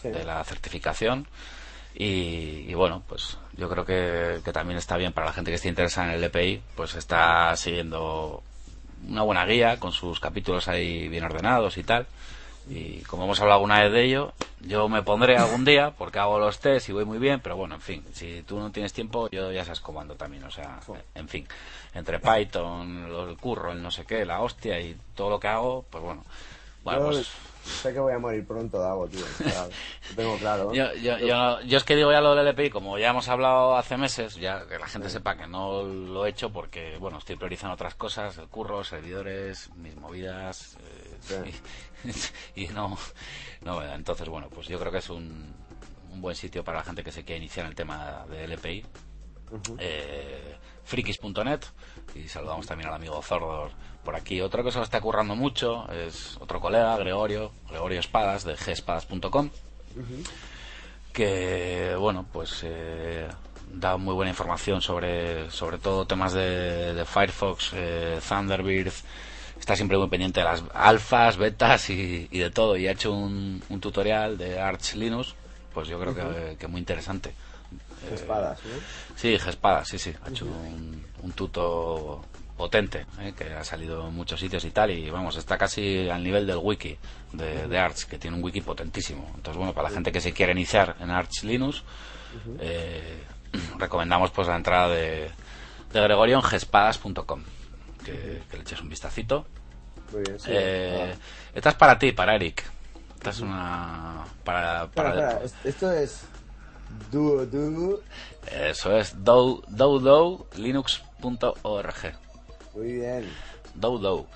S2: Sí.
S1: de la certificación. Y, y bueno, pues yo creo que, que también está bien para la gente que esté interesada en el LPI, pues está siguiendo una buena guía con sus capítulos ahí bien ordenados y tal. Y como hemos hablado alguna vez de ello, yo me pondré algún día porque hago los test y voy muy bien, pero bueno, en fin, si tú no tienes tiempo, yo ya sabes cómo ando también, o sea, en fin, entre Python, el curro, el no sé qué, la hostia y todo lo que hago, pues bueno. Bueno,
S2: Yo
S1: pues
S2: sé que voy a morir pronto, Davo, tío. o sea, lo tengo claro.
S1: Yo, yo, yo, yo es que digo ya lo del LPI, como ya hemos hablado hace meses, ya que la gente sepa que no lo he hecho porque, bueno, estoy priorizando otras cosas, el curro, servidores, mis movidas, eh, y, y no, no, entonces, bueno, pues yo creo que es un, un buen sitio para la gente que se quiera iniciar en el tema de LPI. Eh, frikis.net y saludamos también al amigo Zordor por aquí. Otro que se lo está currando mucho es otro colega, Gregorio, Gregorio Espadas de gespadas.com que bueno pues eh, da muy buena información sobre sobre todo temas de, de Firefox, eh, Thunderbird. Está siempre muy pendiente de las alfas, betas y, y de todo. Y ha hecho un, un tutorial de Arch Linux pues yo creo que, que muy interesante
S2: Espadas, ¿no?
S1: Sí, Gespadas, sí, sí. Ha hecho un, un tuto potente, ¿eh? que ha salido en muchos sitios y tal, y vamos, está casi al nivel del wiki de, de Arch, que tiene un wiki potentísimo. Entonces, bueno, para la gente que se quiere iniciar en Arch Linux, eh, recomendamos pues la entrada de, de Gregorio en gespadas.com, que, que le eches un vistacito.
S2: Muy bien, sí.
S1: Eh, esta es para ti, para Eric. Esta es una... Para, para,
S2: espera, es- esto es. Duo, duo.
S1: Eso es dow- dowdowlinux.org.
S2: Muy bien,
S1: Dowdow.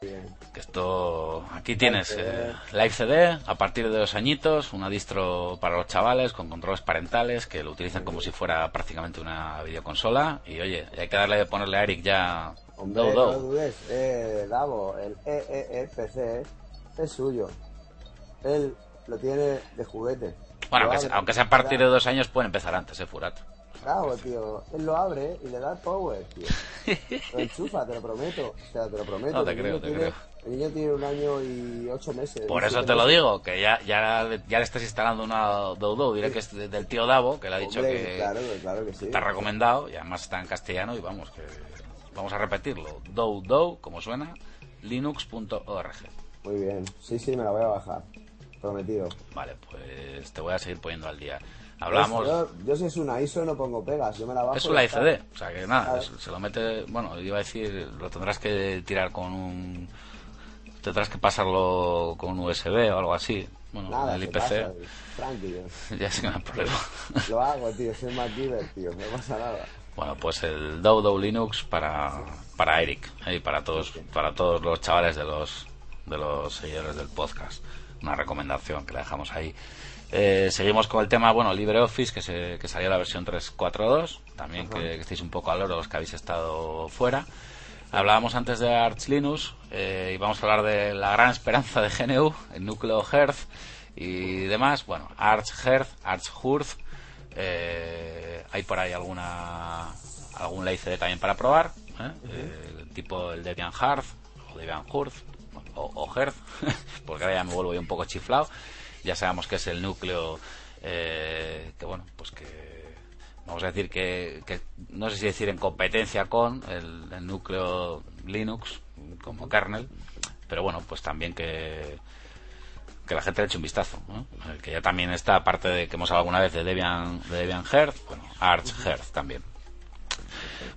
S2: muy bien.
S1: Que esto. Aquí tienes eh, Live CD a partir de dos añitos, una distro para los chavales con controles parentales que lo utilizan como si fuera prácticamente una videoconsola. Y oye, hay que darle ponerle a Eric ya.
S2: Hombre,
S1: Dow
S2: no
S1: Dow.
S2: dudes, eh, Davo, el EEE-PC es suyo. Él lo tiene de juguete.
S1: Bueno, aunque,
S2: abre,
S1: sea- aunque sea a partir de dos años, puede empezar antes, eh, Furat.
S2: Claro, tío. Él lo abre y le da el power, tío. Lo enchufa, te lo prometo. O sea, te lo prometo.
S1: No te
S2: El
S1: creo, te
S2: tiene-
S1: creo.
S2: El niño tiene un año y ocho meses.
S1: Por eso te lo digo, que ya, ya, le- ya le estás instalando una Dodo, diré que es de- del tío Davo, que le ha dicho
S2: Hombre,
S1: que,
S2: Claro, claro que sí.
S1: está recomendado y además está en castellano y vamos que vamos a repetirlo dow como suena linux.org
S2: Muy bien. Sí, sí, me la voy a bajar. Prometido.
S1: vale pues te voy a seguir poniendo al día hablamos
S2: Yo, yo si es una ISO no pongo pegas. Yo me la bajo.
S1: es
S2: y
S1: un
S2: ya
S1: live
S2: está.
S1: CD o sea que nada se lo mete bueno iba a decir lo tendrás que tirar con un tendrás que pasarlo con un USB o algo así bueno
S2: Nada,
S1: el IPC
S2: pasa, tranquilo.
S1: ya sé que no hay problema
S2: Lo hago, tío. Soy MacGyver, tío. No pasa nada.
S1: Bueno, pues el Dow Linux para, para Eric ¿eh? y para todos, para todos los chavales de los, de los seguidores del podcast. Una recomendación que le dejamos ahí. Eh, seguimos con el tema, bueno, LibreOffice, que, se, que salió la versión 3.4.2. También que, que estéis un poco al oro los que habéis estado fuera. Hablábamos antes de Arch Linux eh, y vamos a hablar de la gran esperanza de GNU, el núcleo Hearth y demás. Bueno, Arch Hearth, Arch Hurth. Eh, hay por ahí alguna algún ley CD también para probar, tipo el Debian Hearth o Debian Hurth o, o porque ahora ya me vuelvo yo un poco chiflado. Ya sabemos que es el núcleo eh, que bueno, pues que vamos a decir que, que no sé si decir en competencia con el, núcleo Linux como kernel, pero bueno, pues también que que la gente le eche un vistazo, que ya también está, aparte de que hemos hablado alguna vez de Debian, de Debian bueno, Arch Hearth también.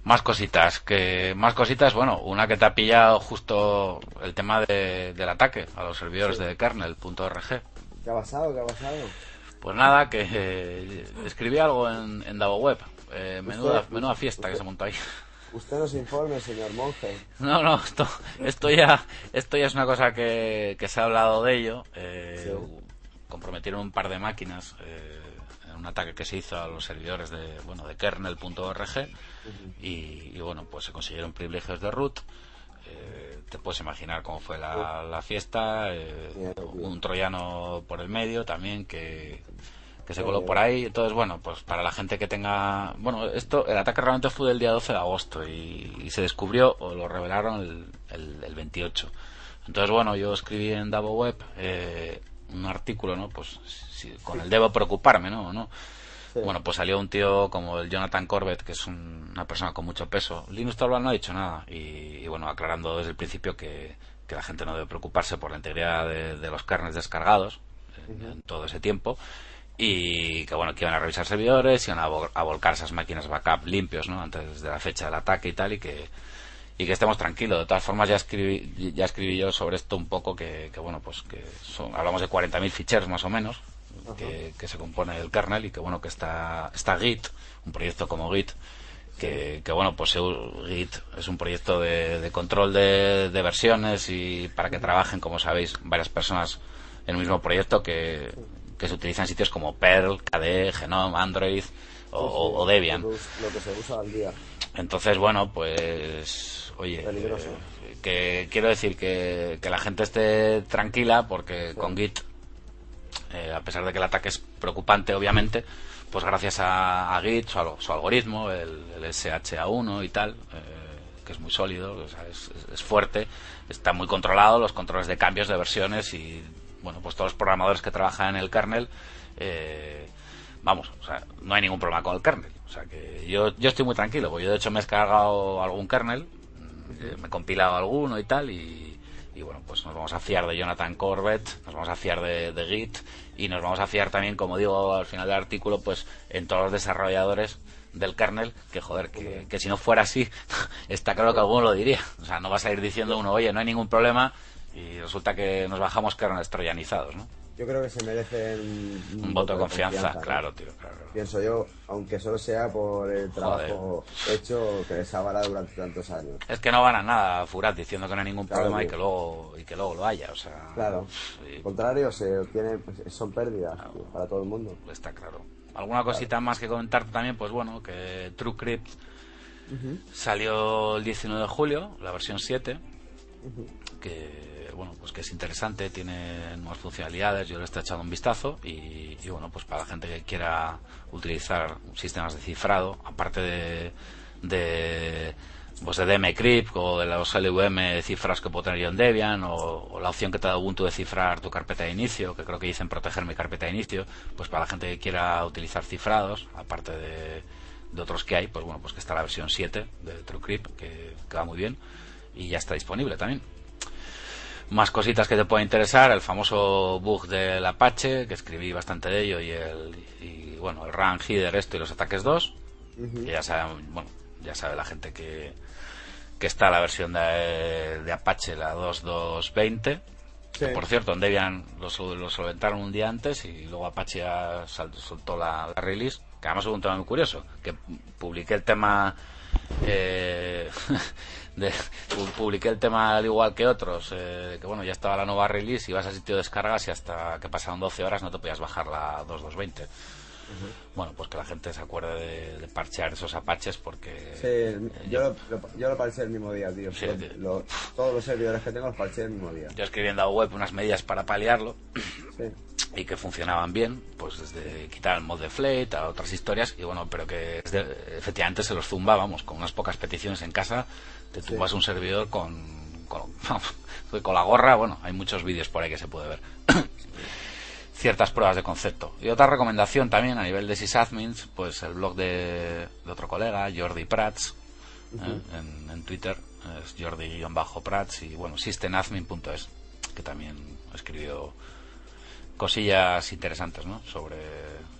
S1: Más cositas, que más cositas, bueno, una que te ha pillado justo el tema de- del ataque a los servidores de kernel.org.
S2: ¿Qué ha pasado? ¿Qué ha pasado?
S1: Pues nada, que eh, escribí algo en, en DavoWeb. Eh, menuda,
S2: Usted-
S1: menuda fiesta que se montó ahí.
S2: Usted nos informe, señor monje.
S1: No, no, esto, esto ya, esto ya es una cosa que, que se ha hablado de ello. Eh, Comprometieron un par de máquinas eh, un ataque que se hizo a los servidores de, bueno, de kernel.org y, y, bueno, pues se consiguieron privilegios de root. Eh, te puedes imaginar cómo fue la, la fiesta, eh, un troyano por el medio también que, que se coló por ahí. Entonces, bueno, pues para la gente que tenga. Bueno, esto, el ataque realmente fue del día 12 de agosto y, y se descubrió o lo revelaron el, el, el 28. Entonces, bueno, yo escribí en DavoWeb eh, un artículo, ¿no? Pues si- con el debo preocuparme, ¿no? ¿no? Bueno, pues salió un tío como el Jonathan Corbett, que es una persona con mucho peso. Linux Torvald no ha dicho nada. Y, bueno, aclarando desde el principio que, la gente no debe preocuparse por la integridad de, los kernels descargados en, todo ese tiempo. Y que bueno, que iban a revisar servidores, iban a, a volcar esas máquinas backup limpios, ¿no? Antes de la fecha del ataque y tal, y que y que estemos tranquilos. De todas formas, ya escribí, ya escribí yo sobre esto un poco, que, bueno, pues que son, hablamos de 40.000 ficheros más o menos, que, se compone el kernel y que bueno, que está, está Git, un proyecto como Git, que, bueno, pues Git es un proyecto de, control de, versiones y para que trabajen, como sabéis, varias personas en el mismo proyecto que, que se utilizan en sitios como Perl, KDE, Genome, Android o, Debian.
S2: Lo que se usa al día.
S1: Entonces, bueno, pues oye, eh, que quiero decir que, la gente esté tranquila porque con Git, eh, a pesar de que el ataque es preocupante, obviamente, pues gracias a, Git, su, algoritmo, el, SHA1 y tal, eh, que es muy sólido, es, fuerte, está muy controlado, los controles de cambios de versiones y, bueno, pues todos los programadores que trabajan en el kernel, vamos, o sea, no hay ningún problema con el kernel. O sea que yo, yo estoy muy tranquilo, porque yo de hecho me he descargado algún kernel eh, me he compilado alguno y tal, y, bueno, pues nos vamos a fiar de Jonathan Corbett, nos vamos a fiar de, Git, y nos vamos a fiar también, como digo al final del artículo, pues en todos los desarrolladores del kernel, que joder, que, que si no fuera así, está claro que alguno lo diría. O sea, no vas a ir diciendo uno, oye, no hay ningún problema, y resulta que nos bajamos kernels troyanizados, ¿no?
S2: Yo creo que se merecen
S1: un, voto de confianza, claro, tío, claro.
S2: Pienso yo, aunque solo sea por el trabajo hecho que les ha durante tantos años.
S1: Es que no van a nada Furat diciendo que no hay ningún problema y que luego y que luego lo haya, o sea.
S2: Claro. Al contrario, se obtiene, pues, son pérdidas para todo el mundo.
S1: Está claro. Alguna cosita más que comentar también, pues bueno, que TrueCrypt salió el 19 de julio, la versión 7, que bueno, pues que es interesante, tiene más funcionalidades, yo le estoy echando un vistazo y, bueno, pues para la gente que quiera utilizar sistemas de cifrado, aparte de, de pues de DMCrypt o de los LVM cifras que puedo tener yo en Debian o, la opción que te da Ubuntu de cifrar tu carpeta de inicio, que creo que dicen proteger mi carpeta de inicio, pues para la gente que quiera utilizar cifrados, aparte de, otros que hay, pues bueno, pues que está la versión 7 de TrueCrypt, que va muy bien y ya está disponible también. Más cositas que te pueden interesar, el famoso bug del Apache, que escribí bastante de ello, y el y, bueno, el run header esto y los ataques 2, que ya sabe, bueno, ya sabe la gente que, que está la versión de, Apache, la 2220. por cierto, en Debian lo, lo, solventaron un día antes y luego Apache ya soltó la, la release, que además es un tema muy curioso, que publiqué el tema eh, de, publiqué el tema al igual que otros, eh, que bueno, ya estaba la nueva release, ibas al sitio de descargas y hasta que pasaron 12 horas no te podías bajar la 2220. Bueno, pues que la gente se acuerde de, parchear esos apaches porque...
S2: Sí, yo, lo, yo lo parché el mismo día, tío. todos los servidores que tengo los parché el mismo día.
S1: Yo escribí en la web unas medidas para paliarlo. y que funcionaban bien, pues desde quitar el mod de Flate a otras historias, y bueno, pero que efectivamente se los zumbábamos con unas pocas peticiones en casa, te tumbas un servidor con, con, con, la gorra, bueno, hay muchos vídeos por ahí que se puede ver. Ciertas pruebas de concepto. Y otra recomendación también a nivel de sysadmins, pues el blog de, otro colega, Jordi Prats, ¿eh? en, Twitter, es Jordi-Prats y bueno, systemadmin.es, que también escribió cosillas interesantes, ¿no? Sobre,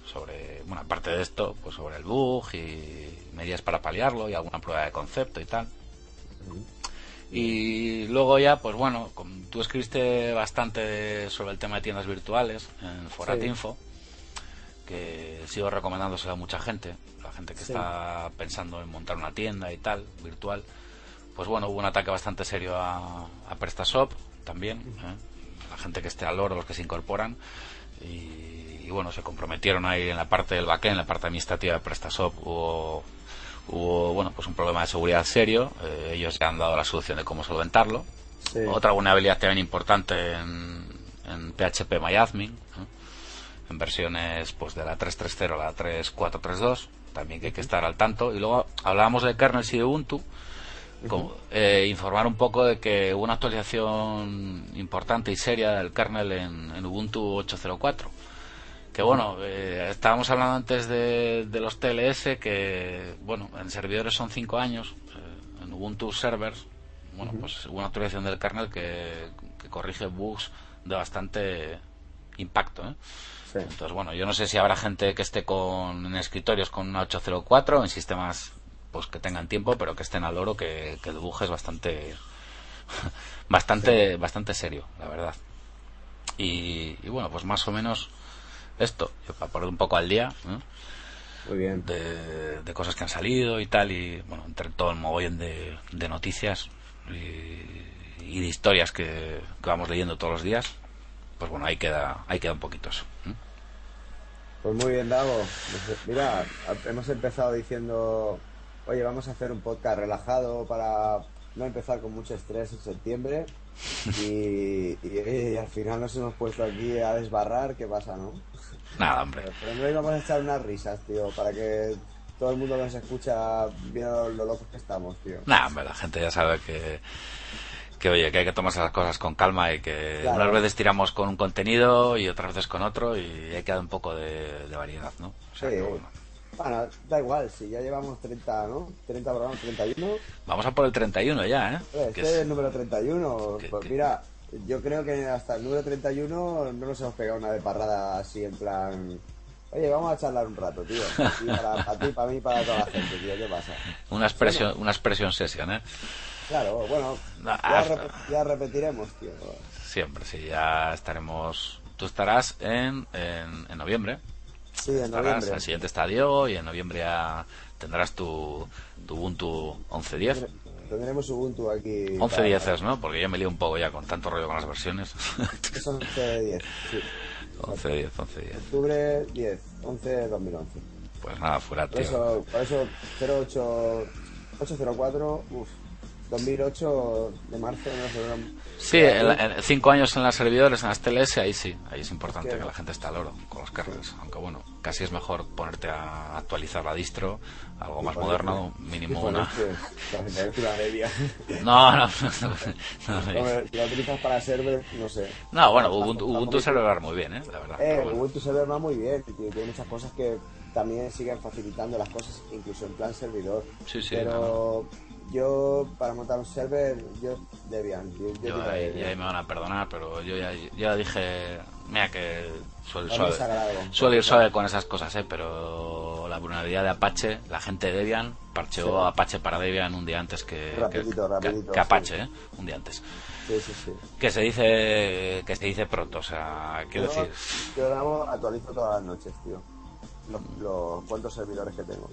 S1: sobre, bueno, aparte de esto, pues sobre el bug y medidas para paliarlo y alguna prueba de concepto y tal. Y luego ya, pues bueno, tú escribiste bastante sobre el tema de tiendas virtuales en Foratinfo, que sigo recomendándoselo a mucha gente, la gente que está pensando en montar una tienda y tal, virtual. Pues bueno, hubo un ataque bastante serio a, a PrestaShop también, ¿eh? la gente que esté al oro, los que se incorporan. Y, bueno, se comprometieron ahí en la parte del backend, en la parte administrativa de PrestaShop, hubo hubo bueno pues un problema de seguridad serio eh, ellos ya han dado la solución de cómo solventarlo. Otra vulnerabilidad también importante en, en PHP MyAdmin en versiones pues de la 3.3.0 a la 3.4.3.2 también que hay que estar al tanto. Y luego hablábamos de kernels y de Ubuntu eh, informar un poco de que hubo una actualización importante y seria del kernel en, en Ubuntu 8.04 Que bueno, eh, estábamos hablando antes de, de, los TLS, que bueno, en servidores son 5 años, eh, en Ubuntu Servers, bueno, pues una actualización del kernel que, que, corrige bugs de bastante impacto. ¿eh? Sí. Entonces, bueno, yo no sé si habrá gente que esté con en escritorios con una 804, en sistemas pues que tengan tiempo, pero que estén al oro, que, que el bug es bastante bastante bastante serio, la verdad. Y, y, bueno, pues más o menos esto, yo para poner un poco al día.
S2: Muy bien.
S1: De, de, cosas que han salido y tal, y bueno, entre todo el mogollón de, de noticias y, y, de historias que, que, vamos leyendo todos los días, pues bueno, ahí queda, ahí queda un poquito eso.
S2: Pues muy bien, Davo. Mira, hemos empezado diciendo, oye, vamos a hacer un podcast relajado para no empezar con mucho estrés en septiembre. Y, y, y, al final nos hemos puesto aquí a desbarrar, ¿qué pasa, no?
S1: Nada, hombre.
S2: Pero, pero no íbamos a echar unas risas, tío, para que todo el mundo que nos escucha viendo lo locos que estamos, tío.
S1: Nada, hombre, la gente ya sabe que, que oye, que hay que tomarse las cosas con calma y que claro. unas veces tiramos con un contenido y otras veces con otro y hay que dar un poco de, de variedad, ¿no? O
S2: sea, sí. Que, bueno. Bueno, da igual, si ya llevamos 30, ¿no? 30 programas, 31.
S1: Vamos a por el 31 ya, ¿eh?
S2: Este es el número 31. Que, pues que... mira, yo creo que hasta el número 31 no nos hemos pegado una de parrada así en plan... Oye, vamos a charlar un rato, tío. Para, para, ti, para mí, para toda la gente, tío. ¿Qué pasa?
S1: Una expresión, bueno, una expresión sesión, ¿eh?
S2: Claro, bueno, no, ya, hasta... rep ya, repetiremos, tío.
S1: Siempre, sí, ya estaremos... Tú estarás en, en, en noviembre.
S2: Sí, en noviembre.
S1: El siguiente estadio y en noviembre ya tendrás tu, tu Ubuntu 11.10.
S2: Tendremos Ubuntu aquí.
S1: 11.10 para... es, ¿no? Porque yo me lío un poco ya con tanto rollo con las versiones.
S2: Son 11.10, sí.
S1: 11.10, 11.10.
S2: Octubre 10, 11 2011.
S1: Pues nada, fuera, tío.
S2: Por eso, por eso 08, 804, uff. 2008 de marzo no sé,
S1: sí en, en, cinco años en las servidores en las TLS ahí sí ahí es importante que la gente esté al oro con los kernels aunque bueno casi es mejor ponerte a actualizar la distro algo más moderno mínimo una no no, no,
S2: si la utilizas para server no sé.
S1: No bueno Ubuntu, Server va muy bien eh la verdad.
S2: Eh. Ubuntu Server va muy bien tiene muchas cosas que también siguen facilitando las cosas incluso en plan servidor.
S1: Sí sí
S2: pero yo para montar un server yo Debian yo,
S1: ahí, me van a perdonar pero yo ya, ya dije mira que suele, suele, suele ir suave con esas cosas eh pero la vulnerabilidad de Apache la gente de Debian parcheó sí. Apache para Debian un día antes que,
S2: rapidito,
S1: que,
S2: rapidito,
S1: que, Apache sí. eh un día antes
S2: Sí, sí, sí.
S1: Que se dice que se dice pronto, o sea, quiero
S2: yo,
S1: decir.
S2: Yo actualizo todas las noches, tío. Los, los cuantos servidores que tengo.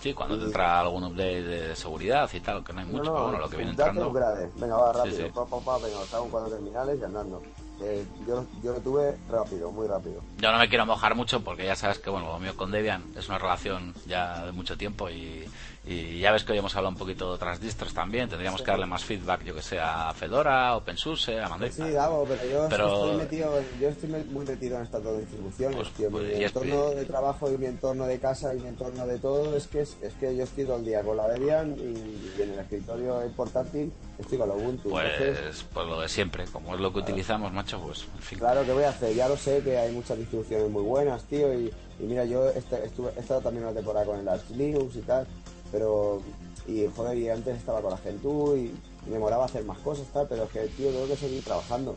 S1: Sí, cuando te entra algún update de seguridad y tal, que no hay mucho, no, no, pero bueno, lo que viene entrando.
S2: Venga, va rápido. Pa, pa, pa, venga, estamos cuatro terminales y andando. Eh, yo, yo lo tuve rápido, muy rápido.
S1: Yo no me quiero mojar mucho porque ya sabes que bueno, lo mío con Debian es una relación ya de mucho tiempo y, y ya ves que hoy hemos hablado un poquito de otras distros también. Tendríamos sí. que darle más feedback, yo que sé, a Fedora, OpenSUSE, a Mandela.
S2: Sí, Gabo, pero yo pero... estoy metido, yo estoy muy metido en estas dos distribuciones, pues, tío. Pues, mi entorno es... de trabajo y mi entorno de casa y mi entorno de todo es que es, es que yo estoy todo el día con la Debian y, y en el escritorio portátil estoy con la Ubuntu.
S1: Pues, Entonces, pues lo de siempre, como es lo que claro. utilizamos, macho, pues en fin.
S2: Claro, ¿qué voy a hacer? Ya lo sé que hay muchas distribuciones muy buenas, tío, y, y mira, yo este, estuve, he estado también una temporada con el Arch Linux y tal, pero y joder, y antes estaba con la Gentoo y, y me molaba hacer más cosas, tal, pero es que, tío, tengo que seguir trabajando.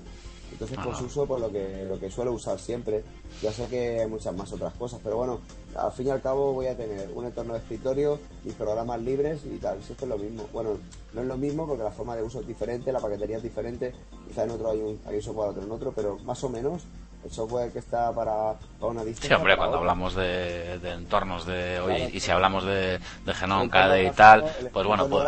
S2: Entonces, pues uso pues, lo que lo que suelo usar siempre. Ya sé que hay muchas más otras cosas, pero bueno, al fin y al cabo voy a tener un entorno de escritorio y programas libres y tal. Eso es lo mismo. Bueno, no es lo mismo porque la forma de uso es diferente, la paquetería es diferente. Quizá en otro hay un, hay un software, otro en otro, pero más o menos el software que está para, para una distancia.
S1: Sí, hombre, cuando otra. hablamos de, de, entornos de claro, y si hablamos de, de Genome, KDE y tal, pues bueno, pues,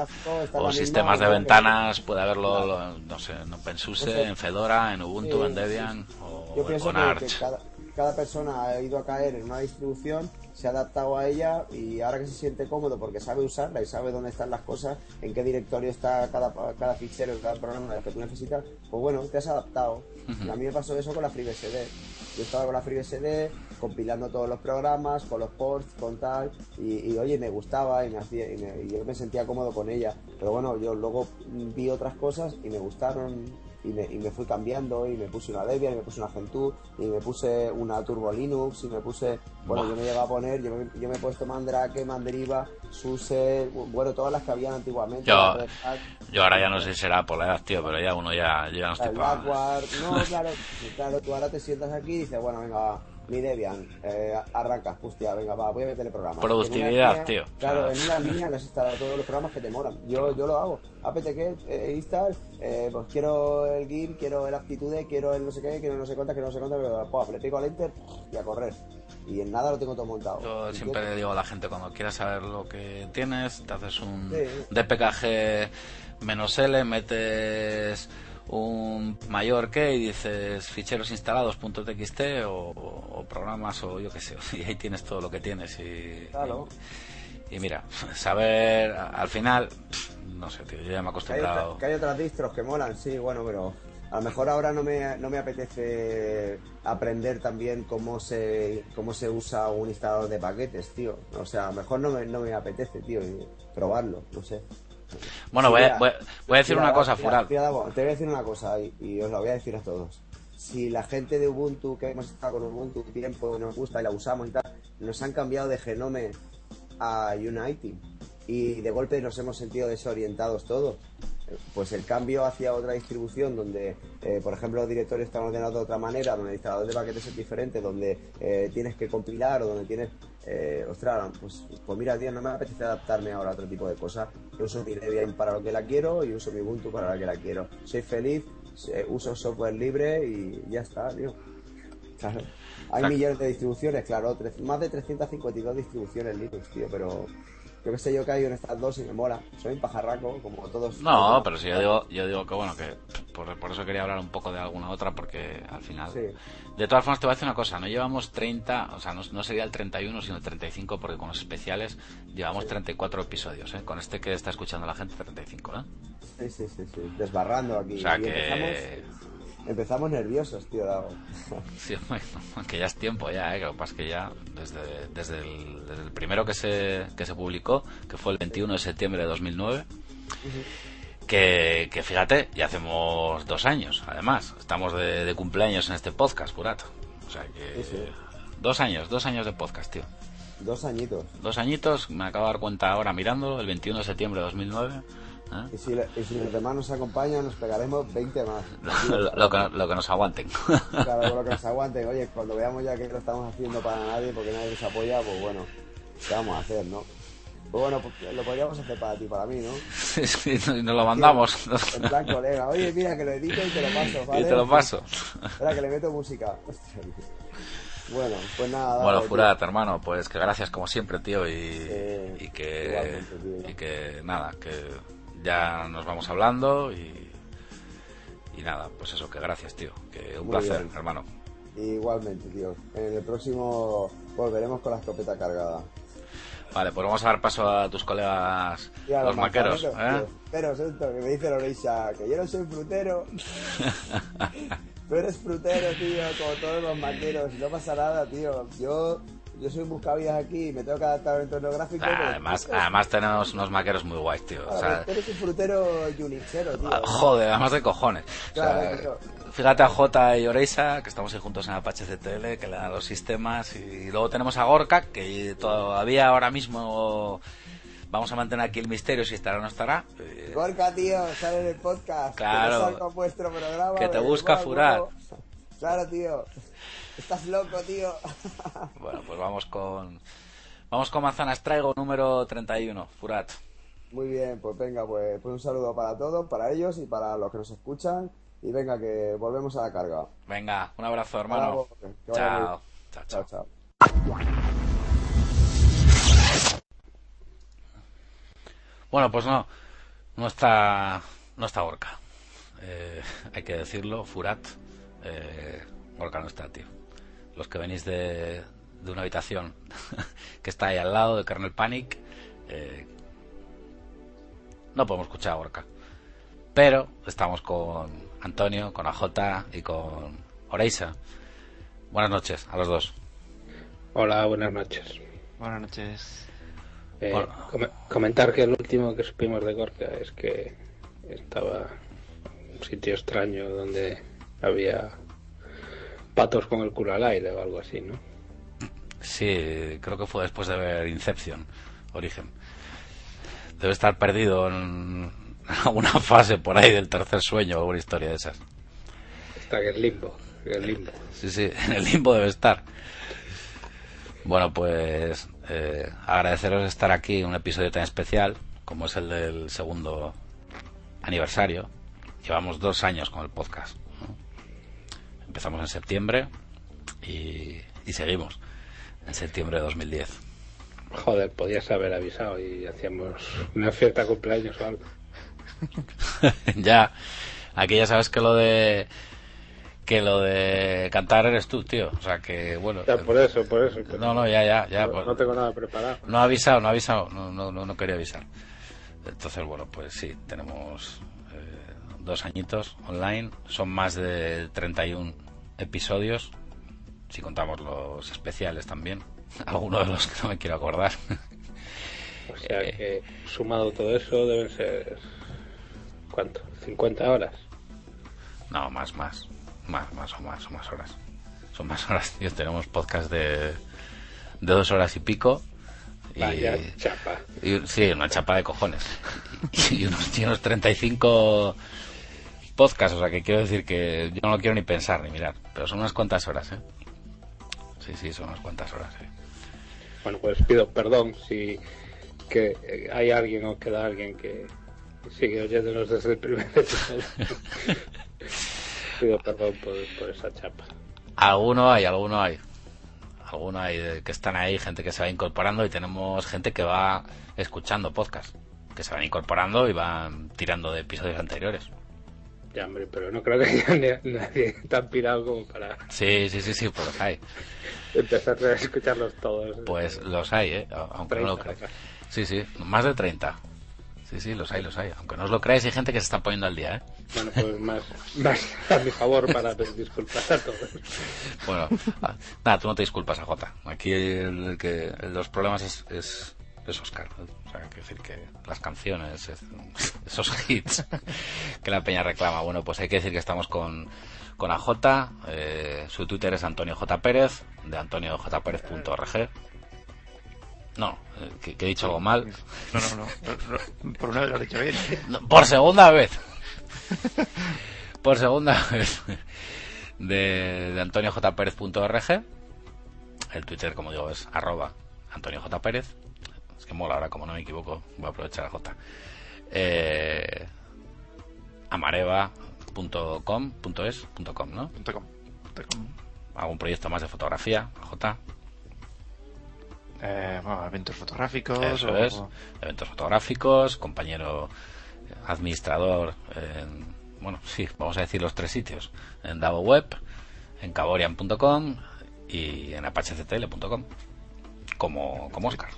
S1: o sistemas de ventanas, puede haberlo, claro. no sé, en OpenSUSE, en Fedora, en Ubuntu, sí, en Debian
S2: sí.
S1: o
S2: Yo pienso
S1: con
S2: que,
S1: Arch.
S2: Que cada, cada persona ha ido a caer en una distribución se ha adaptado a ella y ahora que se siente cómodo porque sabe usarla y sabe dónde están las cosas, en qué directorio está cada, cada fichero, cada programa que tú necesitas, pues bueno, te has adaptado. Uh -huh. A mí me pasó eso con la FreeBSD. Yo estaba con la FreeBSD compilando todos los programas, con los ports, con tal, y, y oye, me gustaba y, me hacía, y, me, y yo me sentía cómodo con ella. Pero bueno, yo luego vi otras cosas y me gustaron y me, y me fui cambiando y me puse una Debian y me puse una Gentoo y me puse una Turbo Linux y me puse, bueno, yo me llegué a poner, yo me, yo me he puesto Mandrake, Mandriva, SUSE, bueno, todas las que habían antiguamente.
S1: Yo- Yo ahora ya no sé si será por la edad, tío, pero ya uno ya, ya no estoy para...
S2: No, claro, claro, tú ahora te sientas aquí y dices, bueno, venga, va, mi Debian, eh, arrancas, hostia, venga, va, voy a meterle programas.
S1: Productividad,
S2: En una línea-
S1: tío.
S2: Claro,
S1: sea,
S2: en una línea les instala todos los programas que te moran. Yo, yo lo hago. APTK, eh, install, eh, pues quiero el GIMP, quiero el Aptitude, quiero el no sé qué, quiero el no sé cuántas, quiero no sé cuántas, pero pues, le pico al Enter y a correr. Y en nada lo tengo todo montado.
S1: Yo siempre le digo a la gente, cuando quieras saber lo que tienes, te haces un
S2: Sí.
S1: DPKG menos L, metes un mayor que y dices ficheros instalados .txt o, o programas o yo qué sé, y ahí tienes todo lo que tienes y,
S2: Claro.
S1: y, y mira, saber al final, no sé, tío, yo ya me he
S2: Que hay,
S1: acostumbrado.
S2: que hay otras distros que molan, sí, bueno, pero a lo mejor ahora no me, no me apetece aprender también cómo se, cómo se usa un instalador de paquetes, tío. O sea, a lo mejor no me, no me apetece, tío, y probarlo, no sé.
S1: Bueno,
S2: Sí,
S1: voy a, voy a- voy a decir
S2: mira,
S1: una cosa,
S2: mira,
S1: Fural.
S2: mira, te voy a decir una cosa y, y os la voy a decir a todos. Si la gente de Ubuntu, que hemos estado con Ubuntu tiempo, nos gusta y la usamos y tal, nos han cambiado de Genome a Unity y de golpe nos hemos sentido desorientados todos. Pues el cambio hacia otra distribución donde, eh, por ejemplo, los directorios están ordenados de otra manera, donde el instalador de paquetes es diferente, donde eh, tienes que compilar o donde tienes... Eh, ostras, pues, pues mira, tío, no me apetece adaptarme ahora a otro tipo de cosas. Yo uso mi Debian para lo que la quiero y uso mi Ubuntu para lo que la quiero. Soy feliz, uso software libre y ya está, tío. Claro. Hay millones de distribuciones, claro, más de 352 distribuciones Linux, tío, pero yo que sé, yo caigo en estas dos y me mola. Soy un pajarraco, como todos.
S1: No, pero si yo digo, yo digo que bueno, que por, por eso quería hablar un poco de alguna otra, porque al final...
S2: Sí.
S1: De todas formas, te voy a decir una cosa, no llevamos 30, o sea, no, no sería el 31, sino el 35, porque con los especiales llevamos 34 episodios, ¿eh? Con este que está escuchando la gente, 35, ¿eh?
S2: Sí, sí, sí, sí. Desbarrando aquí.
S1: O sea
S2: Y
S1: que...
S2: empezamos, empezamos nerviosos, tío, Dago.
S1: Sí, que ya es tiempo ya, ¿eh? Que lo que pasa es que ya, desde, desde, el, desde el primero que se, que se publicó, que fue el 21 de septiembre de 2009, que, que fíjate, ya hacemos dos años, además. Estamos de, de cumpleaños en este podcast, Purato. O sea que...
S2: Sí, sí.
S1: Dos años, dos años de podcast, tío.
S2: Dos añitos.
S1: Dos añitos, me acabo de dar cuenta ahora mirándolo, el 21 de septiembre de 2009. ¿Eh?
S2: Y si, y si los demás nos acompañan, nos pegaremos 20 más.
S1: lo, lo que, lo que nos aguanten.
S2: Claro, lo que nos aguanten. Oye, cuando veamos ya que lo estamos haciendo para nadie, porque nadie nos apoya, pues bueno, ¿qué vamos a hacer, no? Pues bueno, pues lo podríamos hacer para ti, para mí, ¿no?
S1: Sí, sí, nos lo mandamos.
S2: En plan colega, oye, mira que lo edito y te lo paso, ¿vale?
S1: Y te lo paso.
S2: Espera, que le meto música. Bueno, pues nada.
S1: Bueno,
S2: dale,
S1: Furat, hermano, pues que gracias como siempre, tío, y,
S2: Sí,
S1: y que
S2: tío.
S1: y que nada, que ya nos vamos hablando y y nada, pues eso, que gracias, tío, que un
S2: Muy
S1: placer,
S2: bien.
S1: hermano.
S2: Igualmente, tío. En el próximo volveremos con la escopeta cargada.
S1: Vale, pues vamos a dar paso a tus colegas,
S2: a
S1: los maqueros, ¿eh?
S2: Pero esto que me dice Loreisa, que yo no soy frutero. Tú eres frutero, tío, como todos los maqueros. No pasa nada, tío. Yo, yo soy un buscavidas aquí y me tengo que adaptar al entorno gráfico.
S1: Ah, además, además tenemos unos maqueros muy guays, tío. O sea,
S2: tú eres un frutero unixero, tío.
S1: Ah, Joder, además de cojones. O sea,
S2: Claro, claro.
S1: fíjate a J y Oreisa, que estamos ahí juntos en Apache CTL, que le dan los sistemas. Y luego tenemos a Gorka, que todavía ahora mismo vamos a mantener aquí el misterio si estará o no estará. Eh,
S2: Gorka, tío, sale en el podcast.
S1: Claro.
S2: Que no salga vuestro programa.
S1: Que te busca
S2: huevo. Claro, tío. Estás loco, tío.
S1: Bueno, pues vamos con. Vamos con Manzanas Traigo número 31, Furat.
S2: Muy bien, pues venga, pues, pues un saludo para todos, para ellos y para los que nos escuchan. Y venga, que volvemos a la carga.
S1: Venga, un abrazo, hermano. Chao. Chao, chao.
S2: Chao, chao.
S1: Bueno, pues no, no está, no está Gorka. Eh, hay que decirlo, Furat. Eh, Gorka no está, tío. Los que venís de, de una habitación que está ahí al lado de Kernel Panic, eh, no podemos escuchar a Gorka. Pero estamos con Antonio, con AJ y con Oreisa. Buenas noches a los dos.
S3: Hola, buenas noches.
S4: Buenas noches.
S3: Eh,
S1: Hola.
S3: comentar que el último que supimos de Gorka es que estaba sitio extraño donde había patos con el culo al aire o algo así, ¿no?
S1: Sí, creo que fue después de ver Inception, Origen. Debe estar perdido en alguna fase por ahí del tercer sueño o alguna historia de esas.
S3: Está en el limbo, en el limbo.
S1: Sí, sí, en el limbo debe estar. Bueno, pues eh, agradeceros estar aquí en un episodio tan especial como es el del segundo aniversario. Llevamos dos años con el podcast. Empezamos en septiembre y, y seguimos en septiembre de 2010.
S3: Joder, podías haber avisado y hacíamos una fiesta cumpleaños o algo.
S1: ya, aquí ya sabes que lo de que lo de cantar eres tú, tío. O sea que, bueno.
S3: Ya, por eso, por eso.
S1: No, no, ya, ya, ya.
S3: no,
S1: pues-
S3: no tengo nada preparado.
S1: No ha avisado, no ha avisado, no, no, no, no quería avisar. Entonces, bueno, pues sí, tenemos dos añitos online, son más de 31 episodios, si contamos los especiales también, algunos de los que no me quiero acordar.
S3: O sea
S1: Eh.
S3: que sumado todo eso deben ser. ¿Cuánto? ¿50 horas?
S1: No, más, más, más, más o más, son más horas. Son más horas, tío, tenemos podcast de, de dos horas y pico. Y,
S3: Vaya chapa.
S1: Y- sí, una chapa de cojones. Y, unos, y unos 35 podcasts, o sea que quiero decir que yo no lo quiero ni pensar ni mirar, pero son unas cuantas horas, ¿eh? Sí, sí, son unas cuantas horas, ¿eh?
S3: Bueno, pues pido perdón si que eh, hay alguien o queda alguien que sigue oyéndonos desde el primer episodio. pido perdón por, por esa chapa.
S1: Alguno hay, alguno hay. Alguno hay de- que están ahí, gente que se va incorporando y tenemos gente que va escuchando podcast, que se van incorporando y van tirando de episodios anteriores.
S3: Ya, hombre, pero no creo que haya nadie tan pirado como para
S1: Sí, sí, sí, sí, pues los hay.
S3: empezar a escucharlos todos.
S1: Pues los hay, ¿eh? Aunque no lo
S3: 30,
S1: creáis. Sí, sí, más de 30. Sí, sí, los hay, los hay. Aunque no os lo creáis, hay gente que se está poniendo al día, ¿eh?
S3: Bueno, pues más, más a mi favor para pedir disculpas a todos.
S1: Bueno, ah, nada, tú no te disculpas, AJ. Aquí el que los problemas es, es, es Oscar. ¿no? O sea, que decir que las canciones, es- esos hits que la peña reclama. Bueno, pues hay que decir que estamos con, con AJ. eh, su Twitter es Antonio J. Pérez, de antoniojpérez.org. No, eh, que, que he dicho algo mal.
S4: No, no, no, Por una vez lo has dicho bien.
S1: Por segunda vez. por segunda vez. De, de antoniojpérez.org. El Twitter, como digo, es arroba Antonio J. Pérez. Es que mola ahora, como no me equivoco, voy a aprovechar a J. Eh, amareva.com, punto es, punto com, ¿no?
S4: Com, com.
S1: Algún proyecto más de fotografía, J.
S4: Eh, bueno, eventos fotográficos.
S1: Eso
S4: o-
S1: es. Eventos fotográficos, compañero administrador en, bueno, sí, vamos a decir los tres sitios. En Davo Web, en caborian.com y en apachectl.com. Como, como Oscar.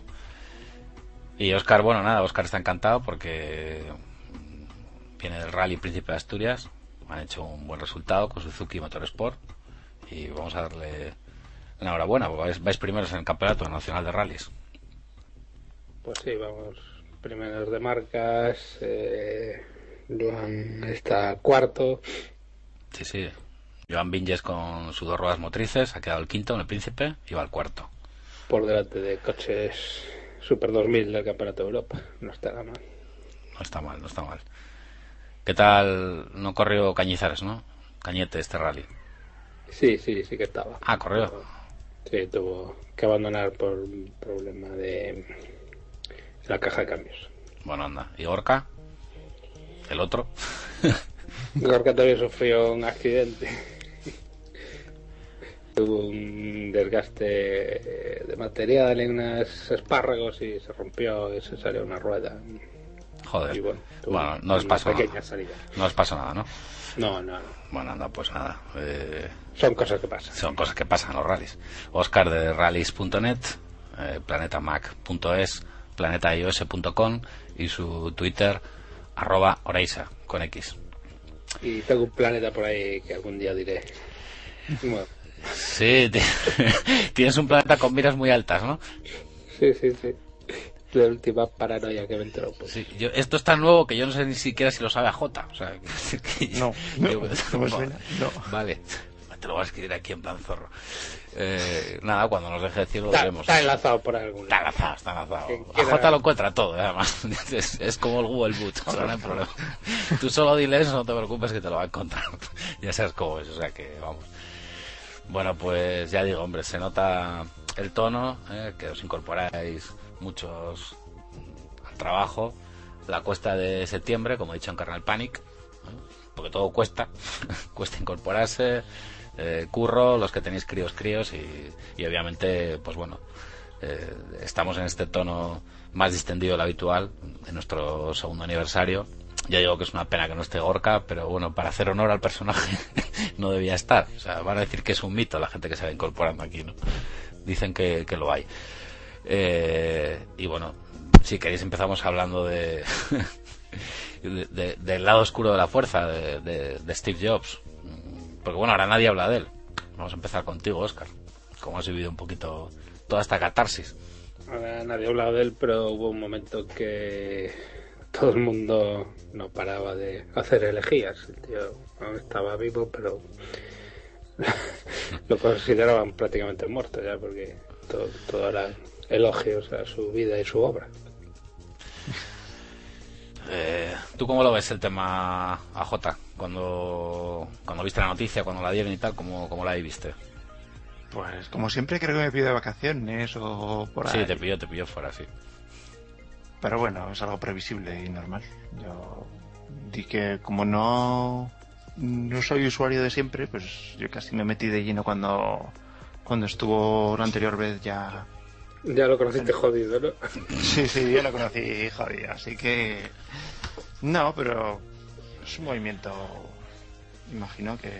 S1: Y Oscar, bueno, nada, Oscar está encantado porque viene del Rally Príncipe de Asturias. Han hecho un buen resultado con Suzuki Motorsport. Y vamos a darle enhorabuena, porque vais, vais primeros en el Campeonato Nacional de Rallys.
S3: Pues sí, vamos, primeros de marcas, eh, Joan está cuarto,
S1: Sí, sí. Joan Vinges con sus dos ruedas motrices ha quedado el quinto en el Príncipe y va al cuarto.
S3: por delante de coches Super 2000 del Campeonato de Europa, no está nada mal.
S1: No está mal, no está mal. ¿Qué tal? No corrió Cañizares, ¿no? Cañete este rally.
S3: Sí, sí, sí que estaba.
S1: Ah, corrió.
S3: Sí, tuvo que abandonar por un problema de la caja de cambios.
S1: Bueno, anda. ¿Y Gorka? El otro.
S3: Gorka también sufrió un accidente. Tuvo un desgaste de material en unos espárragos y se rompió y se salió una rueda.
S1: Joder.
S3: Y bueno,
S1: no os pasó
S3: pequeña
S1: nada.
S3: salida.
S1: No os pasó nada, ¿no?
S3: No, no, no.
S1: Bueno, anda, pues nada. Eh,
S3: Son cosas que pasan.
S1: son cosas que pasan los rallies. Oscar de rallies.net, eh, planetamac.es, planetaios.com y su Twitter arroba Oreisa con X.
S3: Y tengo un planeta por ahí que algún día diré. Bueno,
S1: Sí, ti- tienes un planeta con miras muy altas, ¿no?
S3: sí, sí, sí. de última paranoia que me entró. Pues.
S1: Sí, yo, esto es tan nuevo que yo no sé ni siquiera si lo sabe a J. O sea, que- que-
S4: No, no,
S1: yo-
S4: no me suena, no.
S1: Vale, te lo voy a escribir aquí en plan zorro. Eh, nada, cuando nos deje decirlo lo
S3: Está,
S1: diremos.
S3: está enlazado por algún
S1: Está enlazado, está enlazado. A J lo encuentra todo, ¿eh? además. Es, es como el Google Boot, o sea, no hay problema. Tú solo dile eso, no te preocupes que te lo va a encontrar. ya sabes cómo es, o sea que vamos. Bueno, pues ya digo, hombre, se nota el tono, ¿eh? que os incorporáis muchos al trabajo. La cuesta de septiembre, como he dicho en Carnal Panic, porque todo cuesta, cuesta incorporarse, eh, curro, los que tenéis críos, críos, y, y obviamente, pues bueno, eh, estamos en este tono más distendido del habitual, en nuestro segundo aniversario. Ya digo que es una pena que no esté Gorka, pero bueno, para hacer honor al personaje no debía estar. O sea, van a decir que es un mito la gente que se va incorporando aquí, ¿no? Dicen que, que lo hay. Eh, y bueno, si queréis empezamos hablando de, de- de- del lado oscuro de la fuerza de, Steve Jobs. Porque bueno, ahora nadie habla de él. Vamos a empezar contigo, Oscar. ¿Cómo has vivido un poquito toda esta catarsis?
S3: Ahora nadie ha hablado de él, pero hubo un momento que todo el mundo no paraba de hacer elegías. El tío aún estaba vivo, pero lo consideraban prácticamente muerto ya, porque todo, todo eran elogios a su vida y su obra.
S1: Eh, ¿Tú cómo lo ves el tema AJ? Cuando, cuando viste la noticia, cuando la dieron y tal, ¿cómo, cómo la viste?
S4: Pues como siempre creo que me pido de vacaciones o por ahí.
S1: Sí, te pilló, te pilló fuera, sí.
S4: Pero bueno, es algo previsible y normal. Yo di que como no no soy usuario de siempre, pues yo casi me metí de lleno cuando cuando estuvo la anterior vez ya.
S3: Ya lo conociste jodido, ¿no?
S4: Sí, sí, yo lo conocí, jodido, así que no, pero es un movimiento, imagino que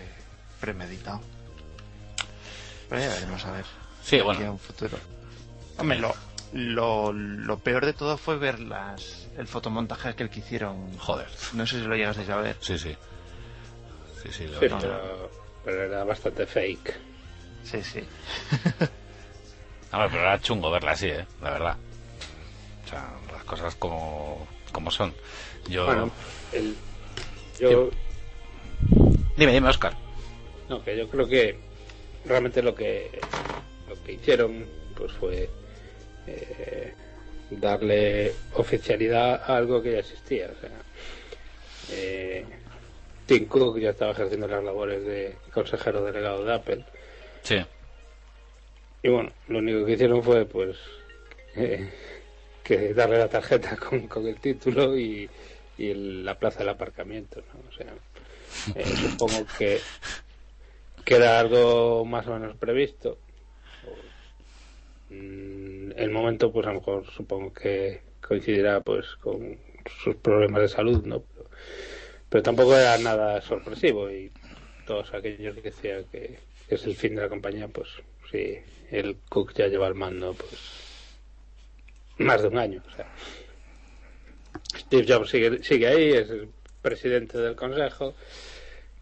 S4: premeditado. Pero ya veremos a ver.
S1: Sí,
S4: aquí
S1: bueno.
S4: a un futuro. Hombre, lo, lo, lo peor de todo fue ver las el fotomontaje aquel que hicieron.
S1: Joder.
S4: No sé si lo llegasteis a ver.
S1: Sí, sí. Sí, sí, lo
S3: Sí, pero, pero era bastante fake.
S4: Sí, sí.
S1: Hombre, pero era chungo verla así, ¿eh? La verdad. O sea, las cosas como, como son. Yo...
S3: Bueno, el, yo,
S1: Dime, dime, Oscar.
S3: no, que yo creo que realmente lo que lo que hicieron pues fue eh, darle oficialidad a algo que ya existía. O sea, eh, Tim Cook ya estaba ejerciendo las labores de consejero delegado de Apple.
S1: Sí.
S3: Y bueno, lo único que hicieron fue pues eh, que darle la tarjeta con, con el título y, la plaza del aparcamiento, ¿no? O sea, eh, supongo que, que era algo más o menos previsto. Mm, El momento, pues a lo mejor supongo que coincidirá pues con sus problemas de salud, ¿no? Pero, pero tampoco era nada sorpresivo y todos aquellos que decían que es el fin de la compañía, pues sí, el Cook ya lleva el mando, pues más de un año. Steve Jobs sigue, sigue ahí, es el presidente del consejo.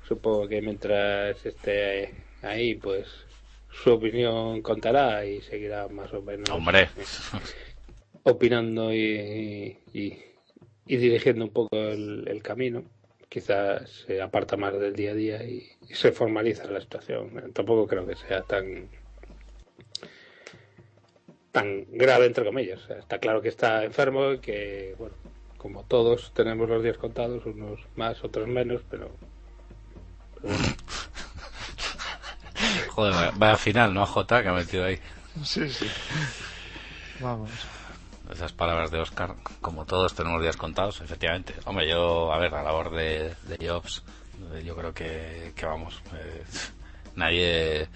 S3: Supongo que mientras esté ahí, pues su opinión contará y seguirá más o menos
S1: Hombre.
S3: opinando y, y, y dirigiendo un poco el, el camino. Quizás se aparta más del día a día y, y se formaliza la situación. Tampoco creo que sea tan tan grave entre comillas. O sea, está claro que está enfermo y que, bueno, como todos tenemos los días contados, unos más, otros menos, pero, pero bueno,
S1: Joder, vaya- vaya final, ¿no? J que ha metido ahí.
S4: Sí, sí. Vamos.
S1: Esas palabras de Oscar, como todos tenemos días contados, efectivamente. Hombre, yo, a ver, la labor de, de Jobs, eh, yo creo que, que vamos, eh, nadie eh,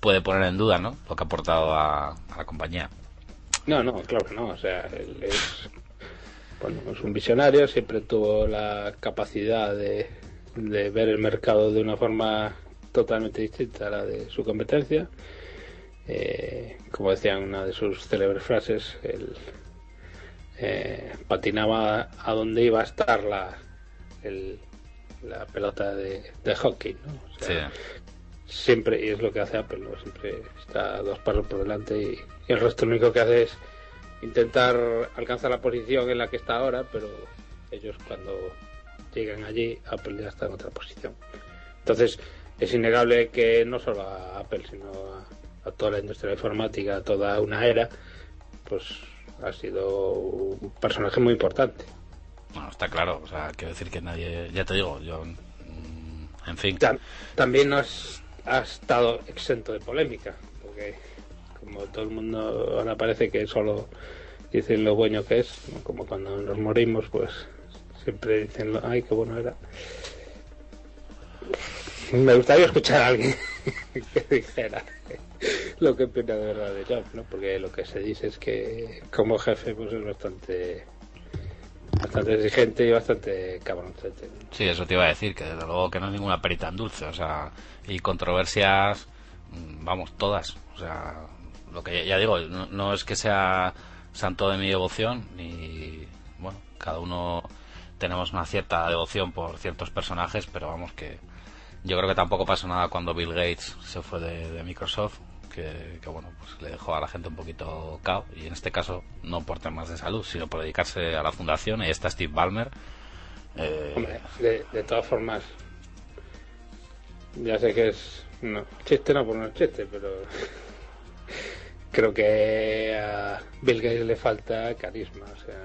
S1: puede poner en duda, ¿no? Lo que ha aportado a, a la compañía.
S3: No, no, claro que no. O sea, él es, bueno, es un visionario, siempre tuvo la capacidad de, de ver el mercado de una forma totalmente distinta a la de su competencia. Eh, como decía en una de sus célebres frases, él eh, patinaba a donde iba a estar la, el- la pelota de, de hockey. ¿no? O
S1: Sí.
S3: sea, siempre, y es lo que hace Apple, ¿no? siempre está dos pasos por delante y, y el resto lo único que hace es intentar alcanzar la posición en la que está ahora, pero ellos cuando llegan allí, Apple ya está en otra posición. Entonces, es innegable que no solo a Apple, sino a, toda la industria informática, a toda una era, pues ha sido un personaje muy importante.
S1: Bueno, está claro, o sea, quiero decir que nadie, ya te digo, yo, mm, en fin.
S3: también no ha estado exento de polémica, porque como todo el mundo ahora parece que solo dicen lo bueno que es, como cuando nos morimos, pues siempre dicen, ay, qué bueno era. Me gustaría escuchar a alguien que dijera lo que opina de verdad de Jobs, ¿no? Porque lo que se dice es que como jefe pues es bastante bastante exigente y bastante cabroncete.
S1: Sí, eso te iba a decir, que desde luego que no es ninguna perita en dulce, o sea, y controversias, mm, vamos, todas, o sea, lo que ya digo, no, es que sea santo de mi devoción, ni, bueno, cada uno tenemos una cierta devoción por ciertos personajes, pero vamos que yo creo que tampoco pasó nada cuando Bill Gates se fue de, Microsoft, que, bueno, pues le dejó a la gente un poquito cao, y en este caso no por temas de salud, sino por dedicarse a la fundación, y está Steve Ballmer.
S3: Eh, de, todas formas, ya sé que es no, chiste no por no chiste, pero creo que a Bill Gates le falta carisma, o sea,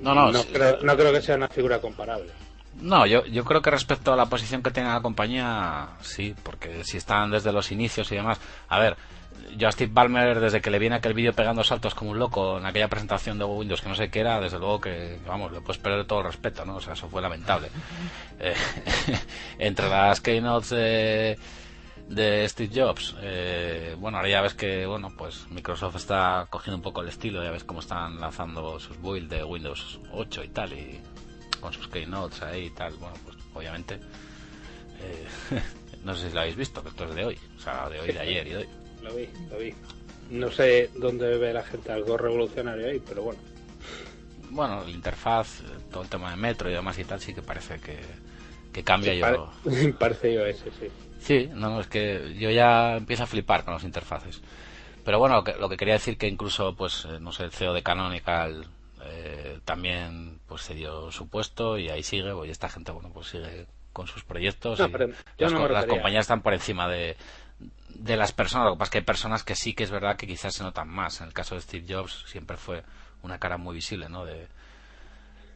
S3: no, no, no, creo, no creo que sea una figura comparable.
S1: No, yo, yo creo que respecto a la posición que tiene la compañía, sí, porque si están desde los inicios y demás. A ver, yo a Steve Ballmer, desde que le viene aquel vídeo pegando saltos como un loco en aquella presentación de Windows que no sé qué era, desde luego que, vamos, le puedes perder todo el respeto, ¿no? O sea, eso fue lamentable. Eh, entre las keynotes de de Steve Jobs. Eh, bueno, ahora ya ves que bueno, pues Microsoft está cogiendo un poco el estilo, ya ves cómo están lanzando sus builds de Windows 8 y tal, y con sus keynotes ahí y tal. Bueno, pues obviamente, eh, no sé si lo habéis visto, que esto es de hoy, o sea, de hoy, de ayer y de hoy.
S3: Lo vi, lo vi. No sé dónde ve la gente algo revolucionario ahí, pero bueno.
S1: Bueno, la interfaz, todo el tema de metro y demás y tal, sí que parece que, que cambia. yo...
S3: parece yo ese, sí.
S1: Sí, no, es que yo ya empiezo a flipar con las interfaces. Pero bueno, lo que, quería decir que incluso, pues, eh, no sé, el CEO de Canonical eh, también pues se dio su puesto y ahí sigue, y esta gente, bueno, pues sigue con sus proyectos. y las, compañías están por encima de, de las personas. Lo que pasa es que hay personas que sí que es verdad que quizás se notan más. En el caso de Steve Jobs siempre fue una cara muy visible, ¿no? De,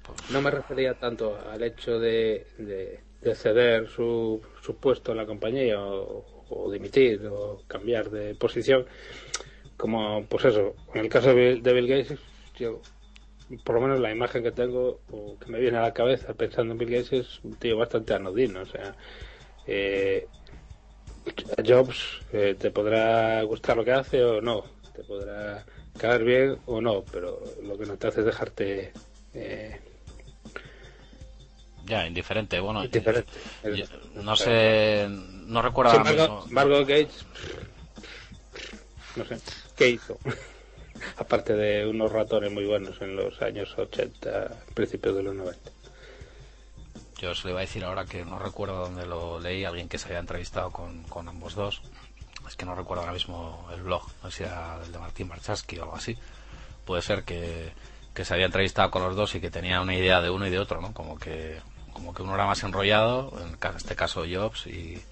S3: pues No me refería tanto al hecho de de ceder su, su puesto en la compañía o, dimitir o cambiar de posición como pues eso en el caso de Bill, Gates yo por lo menos la imagen que tengo o que me viene a la cabeza pensando en Bill Gates es un tío bastante anodino o sea eh, Jobs eh, te podrá gustar lo que hace o no te podrá caer bien o no pero lo que no te hace es dejarte eh,
S1: ya, indiferente. Bueno, no sé, no recuerdo
S3: Margot, Gates, no sé, ¿qué hizo? Aparte de unos ratones muy buenos en los años 80, principios de los 90.
S1: Yo os lo iba a decir ahora que no recuerdo dónde lo leí, alguien que se había entrevistado con, con ambos dos. Es que no recuerdo ahora mismo el blog, no sé si era el de Martín Marchaski o algo así. Puede ser que, que se había entrevistado con los dos y que tenía una idea de uno y de otro, ¿no? Como que como que uno era más enrollado, en este caso Jobs, y,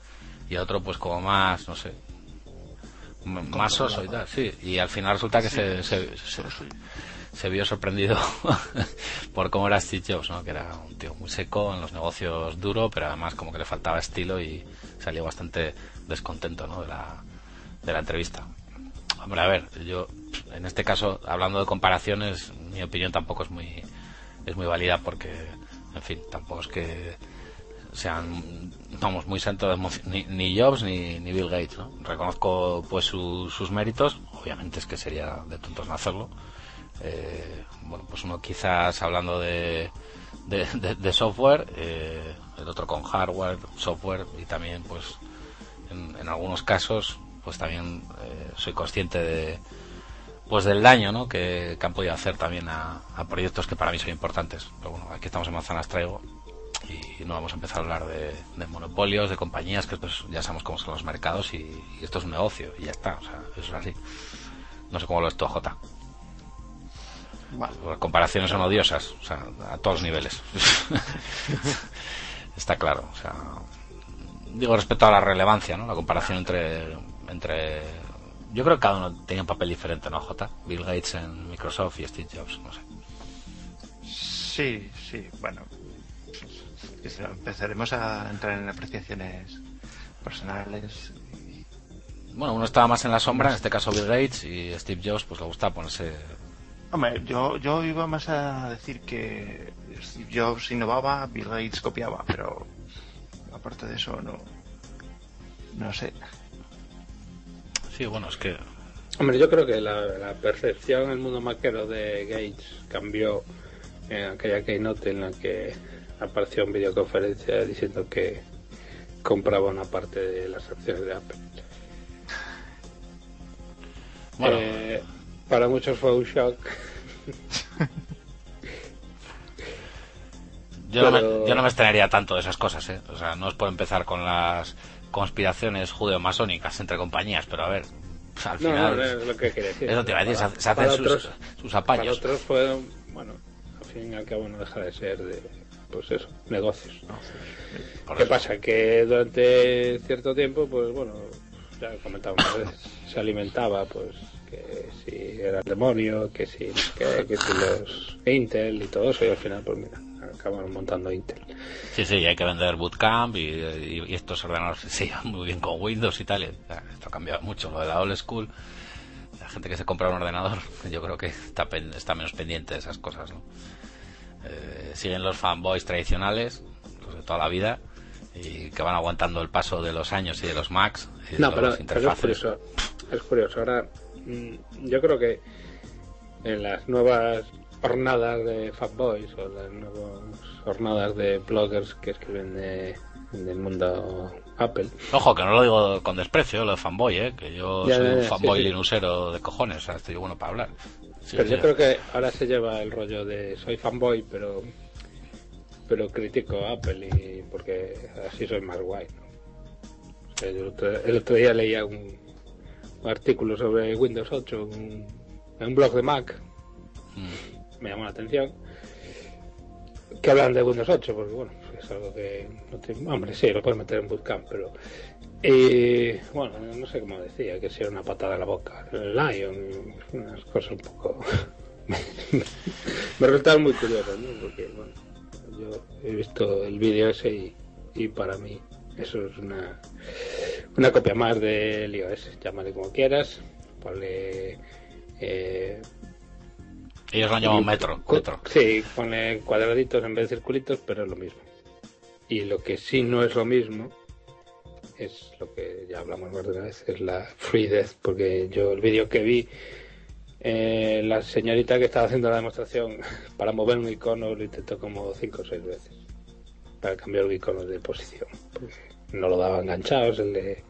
S1: y otro pues como más, no sé, más soso y tal, sí. Y al final resulta que se, se, vio sorprendido por cómo era Steve Jobs, ¿no? Que era un tío muy seco, en los negocios duro, pero además como que le faltaba estilo y salió bastante descontento, ¿no? De la, de la entrevista. Hombre, a ver, yo en este caso, hablando de comparaciones, mi opinión tampoco es muy es muy válida porque en fin, tampoco es que sean, vamos, muy santos ni, ni Jobs ni, ni, Bill Gates, ¿no? Reconozco pues sus méritos, obviamente es que sería de tontos no hacerlo. Eh, bueno, pues uno quizás hablando de, software, eh, el otro con hardware, software y también pues en, algunos casos pues también eh, soy consciente de, pues del daño ¿no? que, han podido hacer también a, proyectos que para mí son importantes. Pero bueno, aquí estamos en Manzanas Traigo y no vamos a empezar a hablar de, monopolios, de compañías, que ya sabemos cómo son los mercados y, esto es un negocio y ya está, o sea, eso es así. No sé cómo lo es todo, J.
S4: Bueno,
S1: Las comparaciones son odiosas, o sea, a todos los niveles. Está claro, o sea, digo respecto a la relevancia, ¿no? La comparación entre entre yo creo que cada uno tenía un papel diferente, ¿no, J? Bill Gates en Microsoft y Steve Jobs, no sé.
S4: sí, sí, bueno. Empezaremos a entrar en apreciaciones personales.
S1: Bueno, uno estaba más en la sombra, en este caso Bill Gates, y Steve Jobs pues le gustaba ponerse
S4: Hombre, yo, yo iba más a decir que Steve Jobs innovaba, Bill Gates copiaba, pero aparte de eso no, no sé.
S1: Sí, bueno, es que
S3: Hombre, yo creo que la, la percepción en el mundo maquero de Gates cambió en aquella keynote en la que apareció en videoconferencia diciendo que compraba una parte de las acciones de Apple.
S1: bueno,
S3: Eh, para muchos fue un shock.
S1: yo, no me, yo no me extrañaría tanto de esas cosas, ¿eh? O sea, no es por empezar con las conspiraciones judeo-masónicas entre compañías, pero a ver, pues, al
S3: No,
S1: final
S3: no, es lo que quería decir.
S1: eso te iba a decir, se,
S3: Para-
S1: hace- se hacen sus, sus
S3: Para
S1: apaños.
S3: otros bueno, al fin y al cabo no deja de ser de, pues eso, negocios.
S1: Por
S3: ¿Qué
S1: eso.
S3: pasa? Que durante cierto tiempo, pues bueno, ya vez, se alimentaba, pues, que si era el demonio, que si, que, que si los Intel y todo eso, y al final, pues mira, acabaron montando Intel.
S1: Sí, sí, hay que vender Bootcamp y, y- y estos ordenadores se llevan muy bien con Windows y tal. esto ha cambiado mucho, lo de la old school. La gente que se compra un ordenador, yo creo que está, pen- está menos pendiente de esas cosas, ¿no? Eh, siguen los fanboys tradicionales, los de toda la vida, y que van aguantando el paso de los años y de los Macs y de
S3: No, pero, pero es
S1: interfaces.
S3: curioso. Es curioso. Ahora, mm, yo creo que en las nuevas jornadas de fanboys o las nuevas jornadas de bloggers que escriben de, del mundo Apple,
S1: Ojo, que no lo digo con desprecio, lo de fanboy, ¿eh? Que yo
S3: Ya,
S1: soy
S3: ya,
S1: un fanboy
S3: sí, sí.
S1: linuxero de cojones, o sea, estoy bueno para hablar. Sí,
S3: pero yo creo que ahora se lleva el rollo de soy fanboy, pero pero critico a Apple y porque así soy más guay. ¿no? O sea, yo el, otro, el otro día leía un, un artículo sobre Windows 8 un- en un blog de Mac
S1: Mm.
S3: me llamó la atención que hablan de Windows 8 porque bueno es algo que no tiene- hombre sí lo puedes meter en Bootcamp pero y bueno no sé cómo decía que si era una patada en la boca Lion unas cosas un poco me resultaron muy curiosas ¿no? porque bueno yo he visto el vídeo ese y, y para mí eso es una una copia más del iOS llámale como quieras ponle eh,
S1: Ellos lo metro, metro.
S3: Sí, pone cuadraditos en vez de circulitos, pero es lo mismo. Y lo que sí no es lo mismo es lo que ya hablamos más de una vez, es la free death, porque yo el vídeo que vi, eh, la señorita que estaba haciendo la demostración para mover un icono lo intentó como cinco o seis veces para cambiar un icono de posición. porque no lo daba enganchado, se le...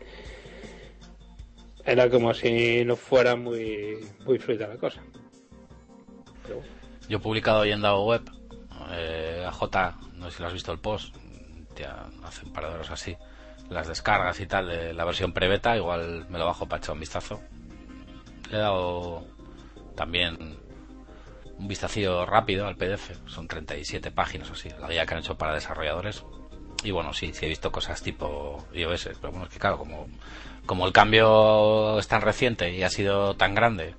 S3: Era como si no fuera muy, muy fluida la cosa. Pero.
S1: Yo he publicado hoy en Dao Web, eh, a J, no sé si lo has visto el post, ya hace un así, las descargas y tal de la versión pre-beta, igual me lo bajo para echar un vistazo. Le he dado también un vistacillo rápido al PDF, son 37 páginas o así, la guía que han hecho para desarrolladores. Y bueno, sí, sí he visto cosas tipo iOS, pero bueno, es que claro, como, como el cambio es tan reciente y ha sido tan grande,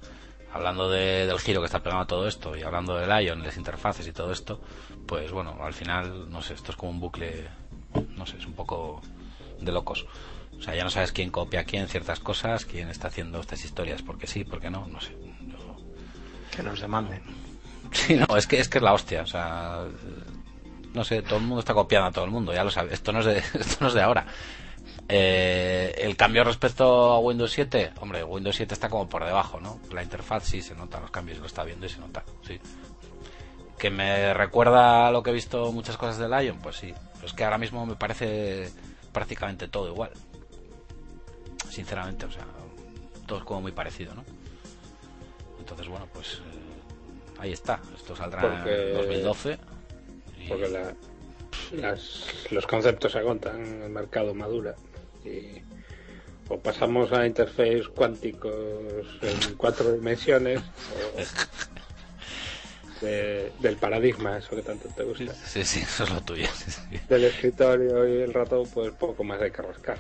S1: hablando de- del giro que está pegando todo esto y hablando del Ion, las interfaces y todo esto, pues bueno, al final, no sé, esto es como un bucle, no sé, es un poco de locos. O sea, ya no sabes quién copia a quién ciertas cosas, quién está haciendo estas historias, porque sí, porque no, no sé. Yo-
S4: Que los demanden.
S1: Sí, no, es que es que es la hostia, o sea, no sé, todo el mundo está copiando a todo el mundo, ya lo sabes, esto no es de, esto no es de ahora. Eh, el cambio respecto a Windows 7, hombre, Windows 7 está como por debajo, ¿no? La interfaz sí se nota, los cambios lo está viendo y se nota, sí. Que me recuerda a lo que he visto muchas cosas del Lion, pues sí. Pero es que ahora mismo me parece prácticamente todo igual. Sinceramente, o sea, todo es como muy parecido, ¿no? Entonces, bueno, pues eh, ahí está. Esto saldrá
S3: Porque-
S1: en 2012. y-
S3: porque la- las- los conceptos se agotan, el mercado madura y o pasamos a interfaces cuánticos en cuatro dimensiones o de- del paradigma, eso que tanto te gusta.
S1: Sí, sí, eso es lo tuyo. sí, sí.
S3: Del escritorio y el ratón, pues poco más hay que rascar.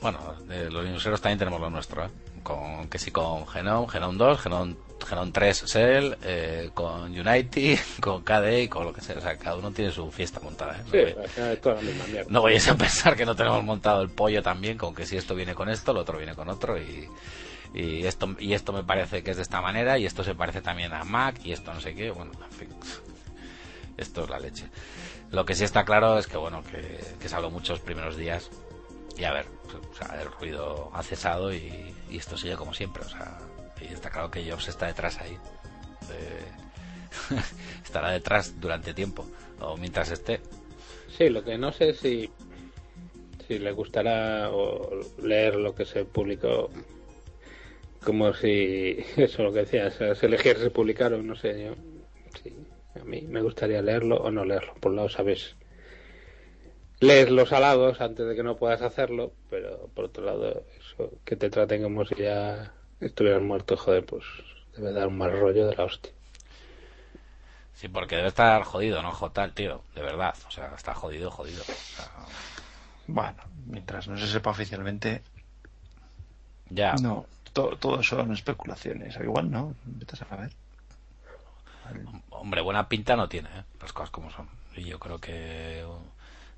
S1: Bueno, de los Linuxeros también tenemos lo nuestro, ¿eh? Con, que sí, con Genome, Genome 2, Genome, Genome 3 Shell, eh, con Unity, con KDE y con lo que sea. O sea, cada uno tiene su fiesta montada, ¿eh? No
S3: Sí,
S1: voy-
S3: toda la misma mierda.
S1: No vayáis a pensar que no tenemos montado el pollo también, con que si esto viene con esto, lo otro viene con otro y, y esto y esto me parece que es de esta manera y esto se parece también a Mac y esto no sé qué, bueno, en fin. Esto es la leche. Lo que sí está claro es que bueno, que, que habló muchos primeros días y a ver, o sea, el ruido ha cesado y, esto sigue como siempre, o sea, y está claro que Jobs está detrás ahí. estará detrás durante tiempo o mientras esté.
S3: Sí, lo que no sé si si le gustará o leer lo que se publicó como si eso lo que decías se elegir se publicaron no sé yo sí, a mí me gustaría leerlo o no leerlo por un lado sabes lees los halagos antes de que no puedas hacerlo pero por otro lado eso que te traten como si ya estuvieras muerto joder pues debe dar un mal rollo de la hostia
S1: Sí, porque debe estar jodido, ¿no? Jotal, tío, de verdad. O sea, está jodido, jodido. O sea,
S4: Bueno, mientras no se sepa oficialmente,
S1: ya,
S4: no, to- todo son especulaciones. Igual no, vete a saber.
S1: hombre, buena pinta no tiene, ¿eh? Las cosas como son. Y yo creo que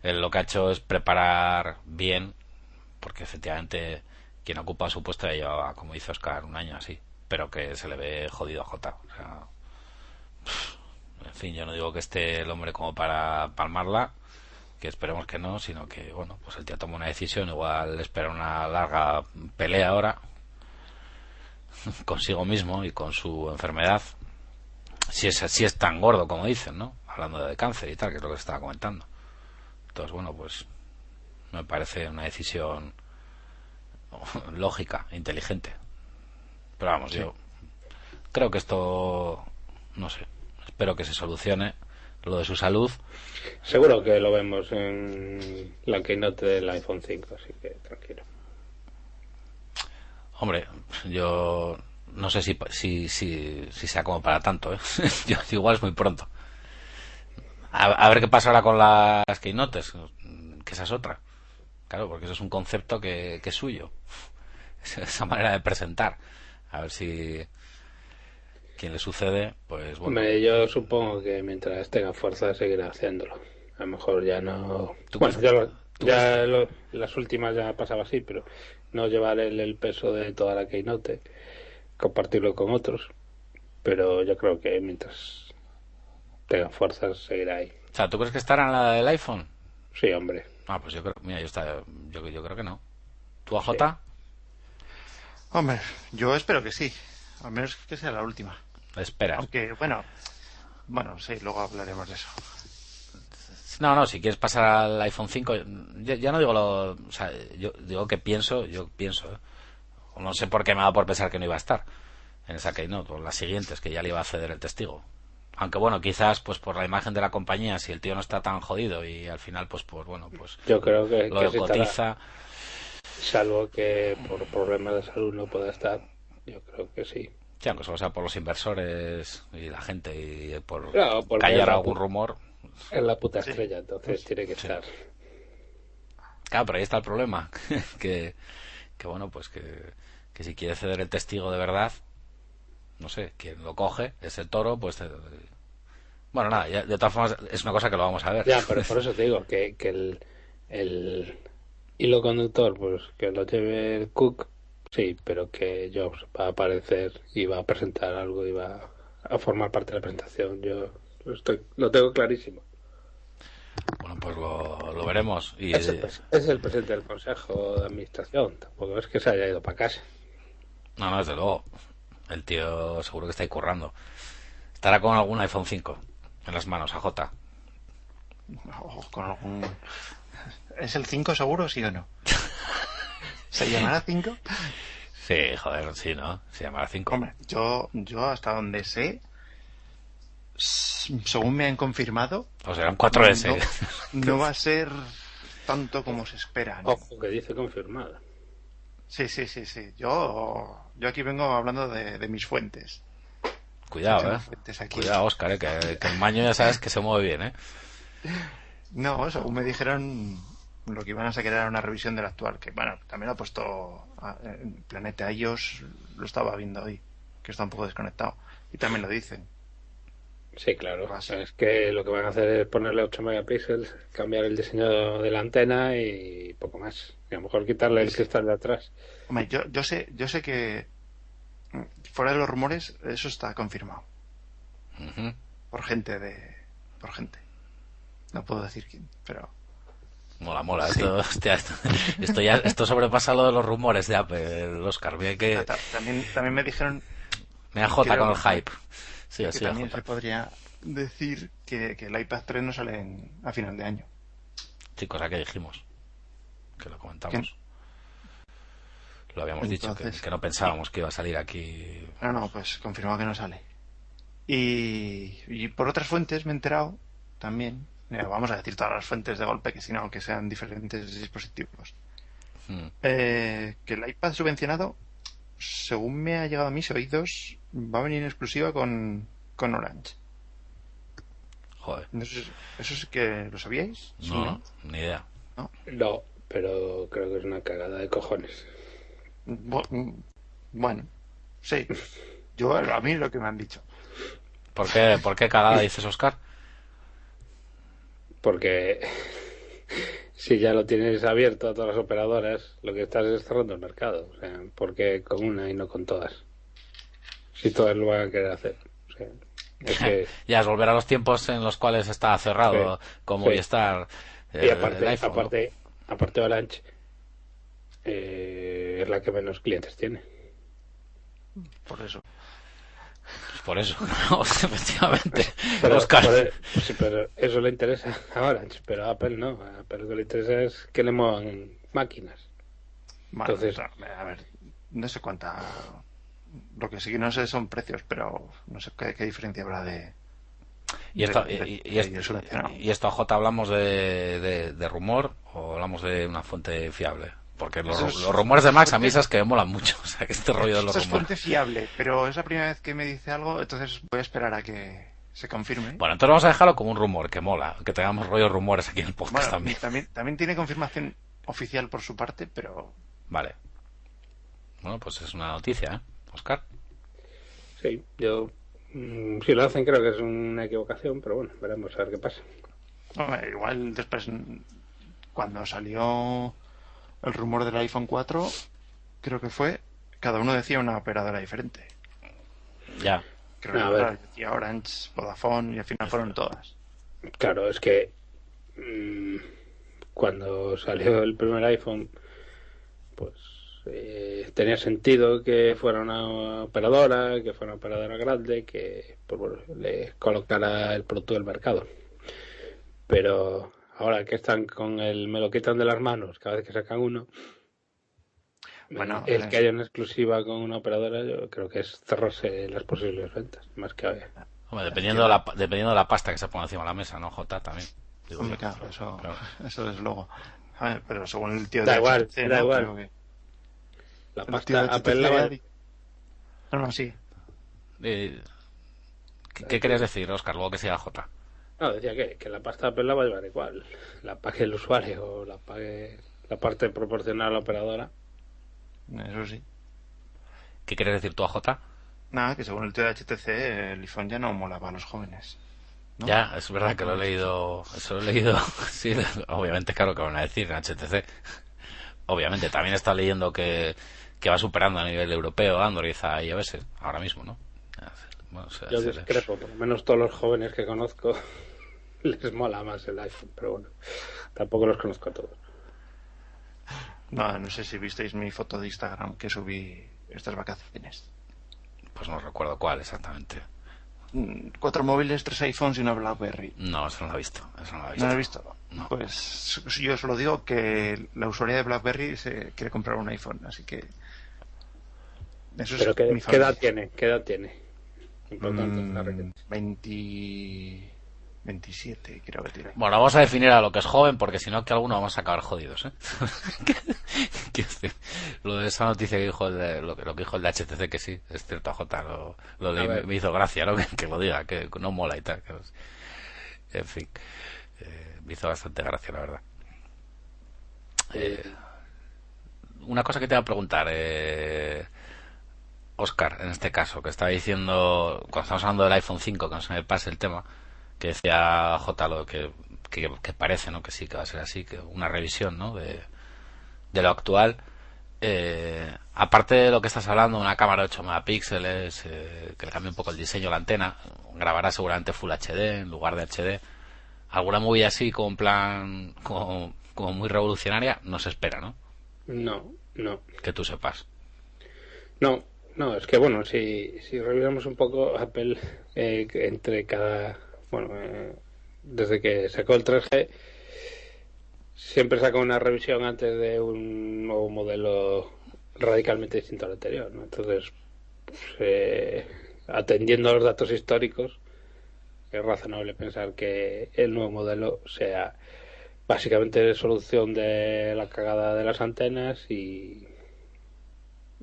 S1: él lo que ha hecho es preparar bien, porque efectivamente quien ocupa su puesto ya llevaba, como dice Oscar, un año así, pero que se le ve jodido a Jota. O sea, en fin, yo no digo que esté el hombre como para palmarla, que esperemos que no, sino que, bueno, pues el tío toma una decisión, igual espera una larga pelea ahora consigo mismo y con su enfermedad, si es, si es tan gordo como dicen, ¿no? Hablando de cáncer y tal, que es lo que estaba comentando. Entonces, bueno, pues me parece una decisión lógica, inteligente. Pero vamos, yo creo que esto, no sé, espero que se solucione lo de su salud.
S3: seguro que lo vemos en la keynote del iPhone 5 así que tranquilo
S1: Hombre, yo no sé si, si, si, si sea como para tanto, ¿eh? Yo- igual es muy pronto. A, a ver qué pasa ahora con las keynotes, que esa es otra. Claro, porque eso es un concepto que, que es suyo. Esa manera de presentar. A ver si quien le sucede, pues bueno.
S3: Hombre, yo supongo que mientras tenga fuerza seguirá haciéndolo. A lo mejor ya no.
S1: ¿Tú
S3: Bueno, ya, lo- ya lo- las últimas ya pasaba así, pero no llevar el, el peso de toda la keynote, compartirlo con otros. Pero yo creo que mientras tenga fuerzas seguirá ahí.
S1: O sea, ¿tú crees que estará en la del iPhone?
S3: Sí, hombre.
S1: Ah, pues yo creo, mira, yo, está, yo, yo creo que no. ¿Tú a J?
S4: Hombre, yo espero que sí. Al menos que sea la última.
S1: Esperas.
S4: Aunque, bueno, bueno, sí, luego hablaremos de eso.
S1: No, no, si quieres pasar al iPhone 5, ya, ya no digo lo. O sea, yo digo que pienso, yo pienso. ¿eh? No sé por qué me ha dado por pensar que no iba a estar en esa keynote, o las siguientes, que ya le iba a ceder el testigo. Aunque bueno, quizás pues por la imagen de la compañía, si el tío no está tan jodido y al final pues pues bueno, pues
S3: Yo creo que,
S1: lo
S3: que estará,
S1: cotiza.
S3: salvo que por problemas de salud no pueda estar. Yo creo que sí.
S1: Sí, aunque solo sea por los inversores y la gente y por
S3: Claro, porque
S1: callar
S3: la
S1: algún rumor.
S3: Es la puta estrella, entonces tiene que estar.
S1: Claro, pero ahí está el problema. que, que bueno, pues que, que si quiere ceder el testigo de verdad, no sé, quien lo coge es el toro, pues. eh, bueno, nada, ya- de todas formas es una cosa que lo vamos a ver.
S3: Ya, pero por eso te digo que, que el, el hilo conductor, pues que lo lleve el Cook, sí, pero que Jobs va a aparecer y va a presentar algo y va a formar parte de la presentación. Yo lo, estoy, lo tengo clarísimo.
S1: Bueno, pues lo, lo veremos. Y,
S3: Es el, pres- es el presidente del Consejo de Administración, tampoco es que se haya ido para casa.
S1: no, no, desde luego. El tío seguro que está ahí currando. Estará con algún iPhone 5 en las manos, a J.
S4: O con algún... ¿Es el 5 seguro, sí o no? ¿Se llamará 5?
S1: Sí, joder, sí, ¿no? Se llamará 5.
S4: Hombre, yo, yo hasta donde sé, según me han confirmado,
S1: O serán 4S.
S4: no, no va a ser tanto como se espera. ¿no?
S3: Ojo, que dice confirmada.
S4: Sí, sí, sí, sí. Yo, yo aquí vengo hablando de, de mis fuentes.
S1: Cuidado, eh.
S4: fuentes aquí.
S1: Cuidado, Oscar, eh, que, que el maño ya sabes que se mueve bien, eh.
S4: No, según me dijeron, lo que iban a sacar era una revisión del actual, que bueno, también lo ha puesto Planeta ellos, lo estaba viendo hoy, que está un poco desconectado. Y también lo dicen.
S3: Sí, claro.
S4: Ah, sí.
S3: Es que lo que van a hacer es ponerle 8 megapíxeles, cambiar el diseño de la antena y poco más. Y a lo mejor quitarle el cristal de atrás.
S4: Hombre, yo, yo sé, yo sé que mm, fuera de los rumores, eso está confirmado. Por gente de. por gente. No puedo decir quién, pero.
S1: Mola, mola. Esto, hostia, esto, esto ya esto sobrepasa lo de los rumores de Apple, Oscar. Mira que
S4: Ta- También, también me dijeron
S1: me da jota
S4: creo
S1: con el hype. Sí,
S4: que
S1: sí,
S4: también se podría decir que, que el iPad 3 no sale en- a final de año.
S1: Chicos, ¿a qué dijimos? Que lo comentamos. Lo habíamos dicho, que, que no pensábamos que iba a salir aquí.
S4: No, no, pues confirmado que no sale. Y, y por otras fuentes me he enterado también. vamos a decir todas las fuentes de golpe, que si no, que sean diferentes dispositivos.
S1: Mm.
S4: Eh, que el iPad subvencionado, según me ha llegado a mis oídos, va a venir en exclusiva con, con Orange.
S1: Joder.
S4: Sé- ¿Eso sí que lo sabíais? Sí,
S1: No, no, ni idea.
S3: No, pero creo que es una cagada de cojones.
S4: Bu- Bueno, sí. Yo, a mí lo que me han dicho.
S1: ¿Por qué, ¿Por qué cagada dices, Oscar?
S3: Porque si ya lo tienes abierto a todas las operadoras, lo que estás es cerrando el mercado. O sea, porque con una y no con todas. Si todas lo van a querer hacer. O sea, es que...
S1: Ya es volver a los tiempos en los cuales está cerrado, como
S3: sí.
S1: Movistar.
S3: Y
S1: eh,
S3: aparte,
S1: el iPhone, ¿no?
S3: aparte, aparte Orange eh, es la que menos clientes tiene.
S4: Por eso.
S1: Pues por eso, no, efectivamente.
S3: Pero,
S1: Oscar.
S3: por- sí, pero eso le interesa a Orange, pero a Apple no. A Apple lo que le interesa es que le muevan máquinas.
S4: Bueno,
S3: Entonces-
S4: a ver, no sé cuánta. Lo que sí que no sé son precios, pero no sé qué, qué diferencia habrá de.
S1: Y esto,
S4: de- de-
S1: y,
S4: de
S1: esto,
S4: subvencionado.
S1: y esto, J, ¿hablamos de, rumor o hablamos de una fuente fiable? Porque los,
S4: es-
S1: los rumores de Max a mí esas que me molan mucho. O sea, que este rollo de los
S4: Esto es
S1: rumores.
S4: fuente fiable, pero es la primera vez que me dice algo, entonces voy a esperar a que se confirme.
S1: Bueno, entonces vamos a dejarlo como un rumor, que mola. Que tengamos rollo rumores aquí en el podcast
S4: Bueno,
S1: también.
S4: también, también tiene confirmación oficial por su parte, pero
S1: Vale. Bueno, pues es una noticia, ¿eh? Oscar.
S3: Sí, yo. mm, Si lo hacen, creo que es una equivocación, pero bueno, veremos a ver qué pasa.
S4: Hombre, igual después, cuando salió el rumor del iPhone 4, creo que fue, cada uno decía una operadora diferente.
S1: Ya.
S4: Creo que
S3: A ver.
S4: claro, decía Orange, Vodafone y al final fueron todas.
S3: Claro, es que mm, cuando salió el primer iPhone, pues eh, tenía sentido que fuera una operadora, que fuera una operadora grande, que pues, bueno, le colocara el producto del mercado. Pero ahora que están con el me lo quitan de las manos cada vez que sacan uno,
S4: Bueno,
S3: el
S4: es-
S3: que haya una exclusiva con una operadora, yo creo que es cerrarse las posibles ventas, más que
S1: Hombre, dependiendo de, la, dependiendo de la pasta que se ponga encima de la mesa, ¿no, J? También. Digo yo.
S4: claro, eso,
S1: Claro.
S4: eso desde luego. A ver, pero según el tío
S3: Da
S4: de
S3: igual,
S4: HTC,
S3: da
S4: ¿no?
S3: igual.
S4: Creo que-
S3: la pasta Apple la va-
S4: No, no, sí.
S1: Eh, ¿Qué, qué querías decir, Oscar? Luego que siga J.
S3: No, decía que, que la pasta Apple la va a llevar igual. La pague el usuario o la pague la parte proporcional a la operadora.
S4: Eso sí.
S1: ¿Qué quieres decir tú a J?
S4: Nada, que según el tío de HTC, el iPhone ya no molaba a los jóvenes. ¿no?
S1: Ya, es verdad que lo he leído. Eso lo he leído. Sí, obviamente, claro que van a decir en HTC. Obviamente, también está leyendo que, que va superando a nivel europeo Android a iOS ahora mismo, ¿no? Bueno, o sea,
S3: Yo discrepo, por lo menos todos los jóvenes que conozco les mola más el iPhone, pero bueno, tampoco los conozco a todos.
S4: No, no sé si visteis mi foto de Instagram que subí estas vacaciones.
S1: Pues no recuerdo cuál exactamente.
S4: Mm, Cuatro móviles, tres iPhones y una BlackBerry.
S1: No, eso no lo he visto. Eso no lo he visto.
S4: ¿No lo has visto?
S1: No.
S4: Pues yo os lo digo que la usuaria de BlackBerry se quiere comprar un iPhone, así que... Eso es
S3: Pero ¿qué,
S4: mi
S3: ¿qué edad tiene? ¿Qué edad tiene? Importante
S4: Mm,
S3: la requete.
S4: 20... 27 creo que tiene.
S1: Bueno, vamos a definir a lo que es joven porque si no que alguno vamos a acabar jodidos, ¿eh? Lo de esa noticia que dijo el de, lo, que, lo que dijo el de HTC que sí, es cierto, J, lo,
S3: A
S1: me, hizo gracia, ¿no? Que, que lo diga, que no mola y tal. que en fin, eh, me hizo bastante gracia, la verdad. Eh, una cosa que te voy a preguntar, eh, Oscar, en este caso, que estaba diciendo, cuando estamos hablando del iPhone 5, que no se me pase el tema, que decía J lo que, que, que parece, ¿no? Que sí, que va a ser así, que una revisión, ¿no? De, de lo actual. Eh, aparte de lo que estás hablando, una cámara de 8 megapíxeles, eh, que le cambie un poco el diseño, la antena, grabará seguramente Full HD en lugar de HD. Alguna movida así, como en plan, como, como muy revolucionaria, no se espera, ¿no?
S3: No, no.
S1: Que tú sepas.
S3: No, no, es que bueno, si, si revisamos un poco Apple eh, entre cada. Bueno, eh, desde que sacó el 3G, siempre saca una revisión antes de un nuevo modelo radicalmente distinto al anterior, ¿no? Entonces, pues, eh, atendiendo a los datos históricos, es razonable pensar que el nuevo modelo sea básicamente solución de la cagada de las antenas y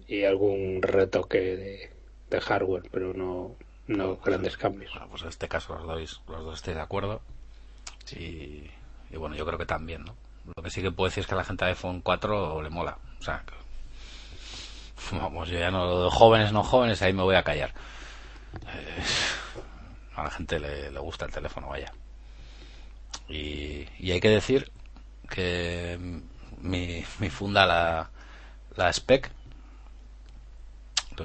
S3: y algún retoque de, hardware, pero no, no grandes cambios.
S1: Bueno, pues en este caso los dos, los dos estoy de acuerdo. Y, y bueno, yo creo que también, ¿no? Lo que sí que puedo decir es que a la gente de iPhone 4 le mola. O sea, que, vamos, yo ya no, lo de jóvenes, no jóvenes, ahí me voy a callar. Eh, a la gente le, le gusta el teléfono, vaya. Y, y hay que decir que mi, mi funda, la, la spec,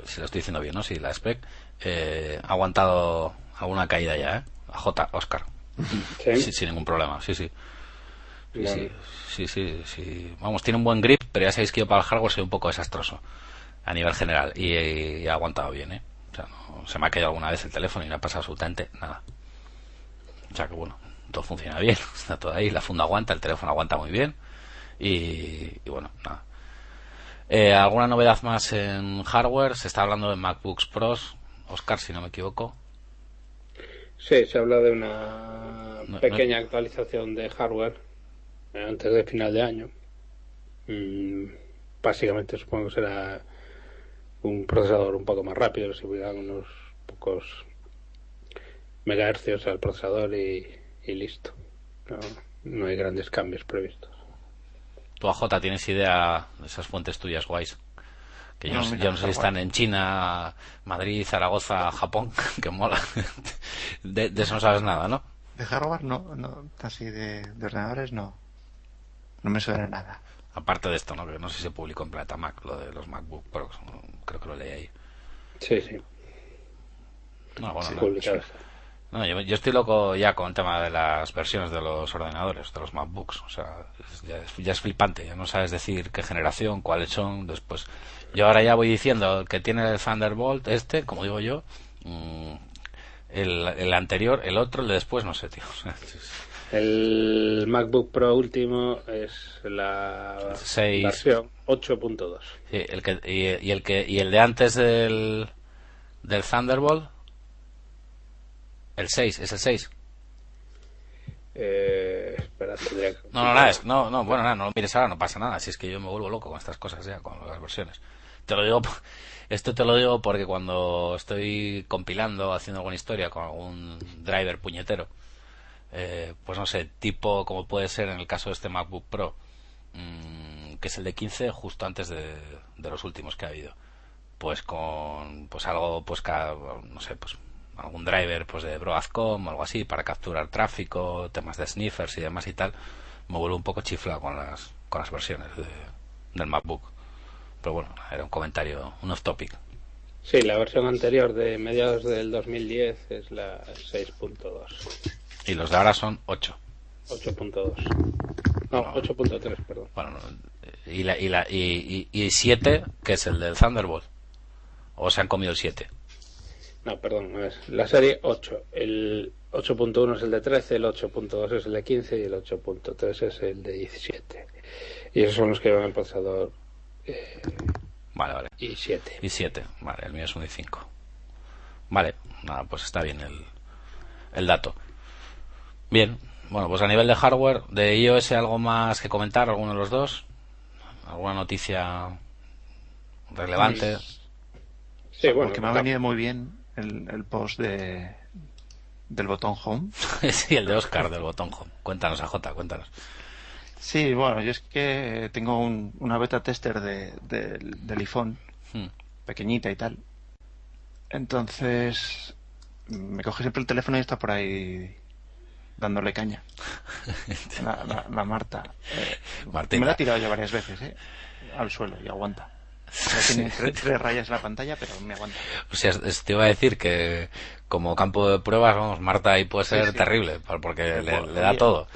S1: si lo estoy diciendo bien, ¿no? Sí, la spec, eh, ha aguantado alguna caída ya, ¿eh? A J, Oscar.
S3: ¿Sí?
S1: Sí, sin ningún problema, sí, sí. Sí, sí, sí, sí. Vamos, tiene un buen grip, pero ya sabéis que yo para el hardware soy un poco desastroso a nivel general y, y ha aguantado bien, ¿eh? O sea, no, se me ha caído alguna vez el teléfono y no ha pasado absolutamente nada. O sea que bueno, todo funciona bien, está todo ahí, la funda aguanta, el teléfono aguanta muy bien y, y bueno, nada. Eh, ¿Alguna novedad más en hardware? Se está hablando de MacBooks Pros, Oscar, si no me equivoco.
S3: Sí, se habla de una
S1: No,
S3: pequeña actualización de hardware eh, antes de final de año. Mm, básicamente supongo que será un procesador un poco más rápido, si hubieran unos pocos megahercios al procesador y, y listo. No, no hay grandes cambios previstos.
S1: Tú, AJ, tienes idea de esas fuentes tuyas guays. Que yo no,
S4: No,
S1: sé-
S4: mira,
S1: yo no sé si
S4: está
S1: están
S4: guay.
S1: en China, Madrid, Zaragoza, Japón, que mola. De, de eso no sabes nada, ¿no?
S4: De hardware no, no así de, de ordenadores no. No me suena nada.
S1: Aparte de esto, ¿no? Que no sé si se publicó en Planeta Mac, lo de los MacBook Pro, creo que lo leí ahí.
S3: Sí, sí,
S1: No, bueno,
S4: Sí,
S1: no. No, yo, yo estoy loco ya con el tema de las versiones de los ordenadores, de los MacBooks. O sea, es- ya, es, ya es flipante. Ya no sabes decir qué generación, cuáles son. Después, yo ahora ya voy diciendo que tiene el Thunderbolt, este, como digo yo. mm, el, el anterior, el otro, el de después, no sé, tío.
S3: El MacBook Pro último es la
S1: Seis.
S3: versión 8.2.
S1: sí, el que, y, y el que y el de antes del, del Thunderbolt, el 6, es el 6.
S3: Eh, espera, tendría que-
S1: No, no, nada, es- no, no, bueno, nada, no lo mires ahora, no pasa nada. Si es que yo me vuelvo loco con estas cosas ya, con las versiones. Te lo digo, esto te lo digo porque cuando estoy compilando, haciendo alguna historia con algún driver puñetero, eh, pues no sé, tipo como puede ser en el caso de este MacBook Pro, mm, que es el de 15, justo antes de, de los últimos que ha habido. Pues con, pues algo, pues ca- no sé, pues algún driver pues de Broadcom o algo así para capturar tráfico, temas de sniffers y demás y tal, me vuelvo un poco chiflado con las, con las versiones de- del MacBook. Pero bueno, era un comentario, un off topic.
S3: Sí, la versión anterior de mediados del 2010 es la 6.2.
S1: Y los de ahora son 8.
S3: 8.2. No,
S1: No.
S3: 8.3, perdón.
S1: Bueno, no, y, la, y, la, y, y, y 7, que es el del Thunderbolt. O se han comido el 7.
S3: No, perdón, no es la serie 8. El 8.1 es el de 13, el 8.2 es el de 15 y el 8.3 es el de 17. Y esos son los que llevan el procesador eh,
S1: Vale, vale.
S3: i7.
S1: Y 7. Vale, el mío es un i5. Vale, nada, pues está bien el, el dato. Bien, bueno, pues a nivel de hardware, de iOS, ¿algo más que comentar? ¿Alguno de los dos? ¿Alguna noticia relevante?
S3: Sí, bueno,
S4: Porque me ha venido muy bien el, el post de del botón home.
S1: sí, el de Oscar del botón home. Cuéntanos, AJ, cuéntanos.
S4: Sí, bueno, yo es que tengo un- una beta tester de, del- del iPhone,
S1: Hmm.
S4: pequeñita y tal. Entonces, me coge siempre el teléfono y está por ahí dándole caña. La, la- la Marta. Eh, me la ha tirado ya varias veces, ¿eh? Al suelo y aguanta. Ya tiene tres, tres rayas en la pantalla, pero me aguanta.
S1: O sea, te iba a decir que como campo de pruebas, vamos, Marta ahí puede ser
S4: Sí, sí.
S1: terrible, por- porque le,
S4: Bueno,
S1: le da
S4: oye,
S1: todo.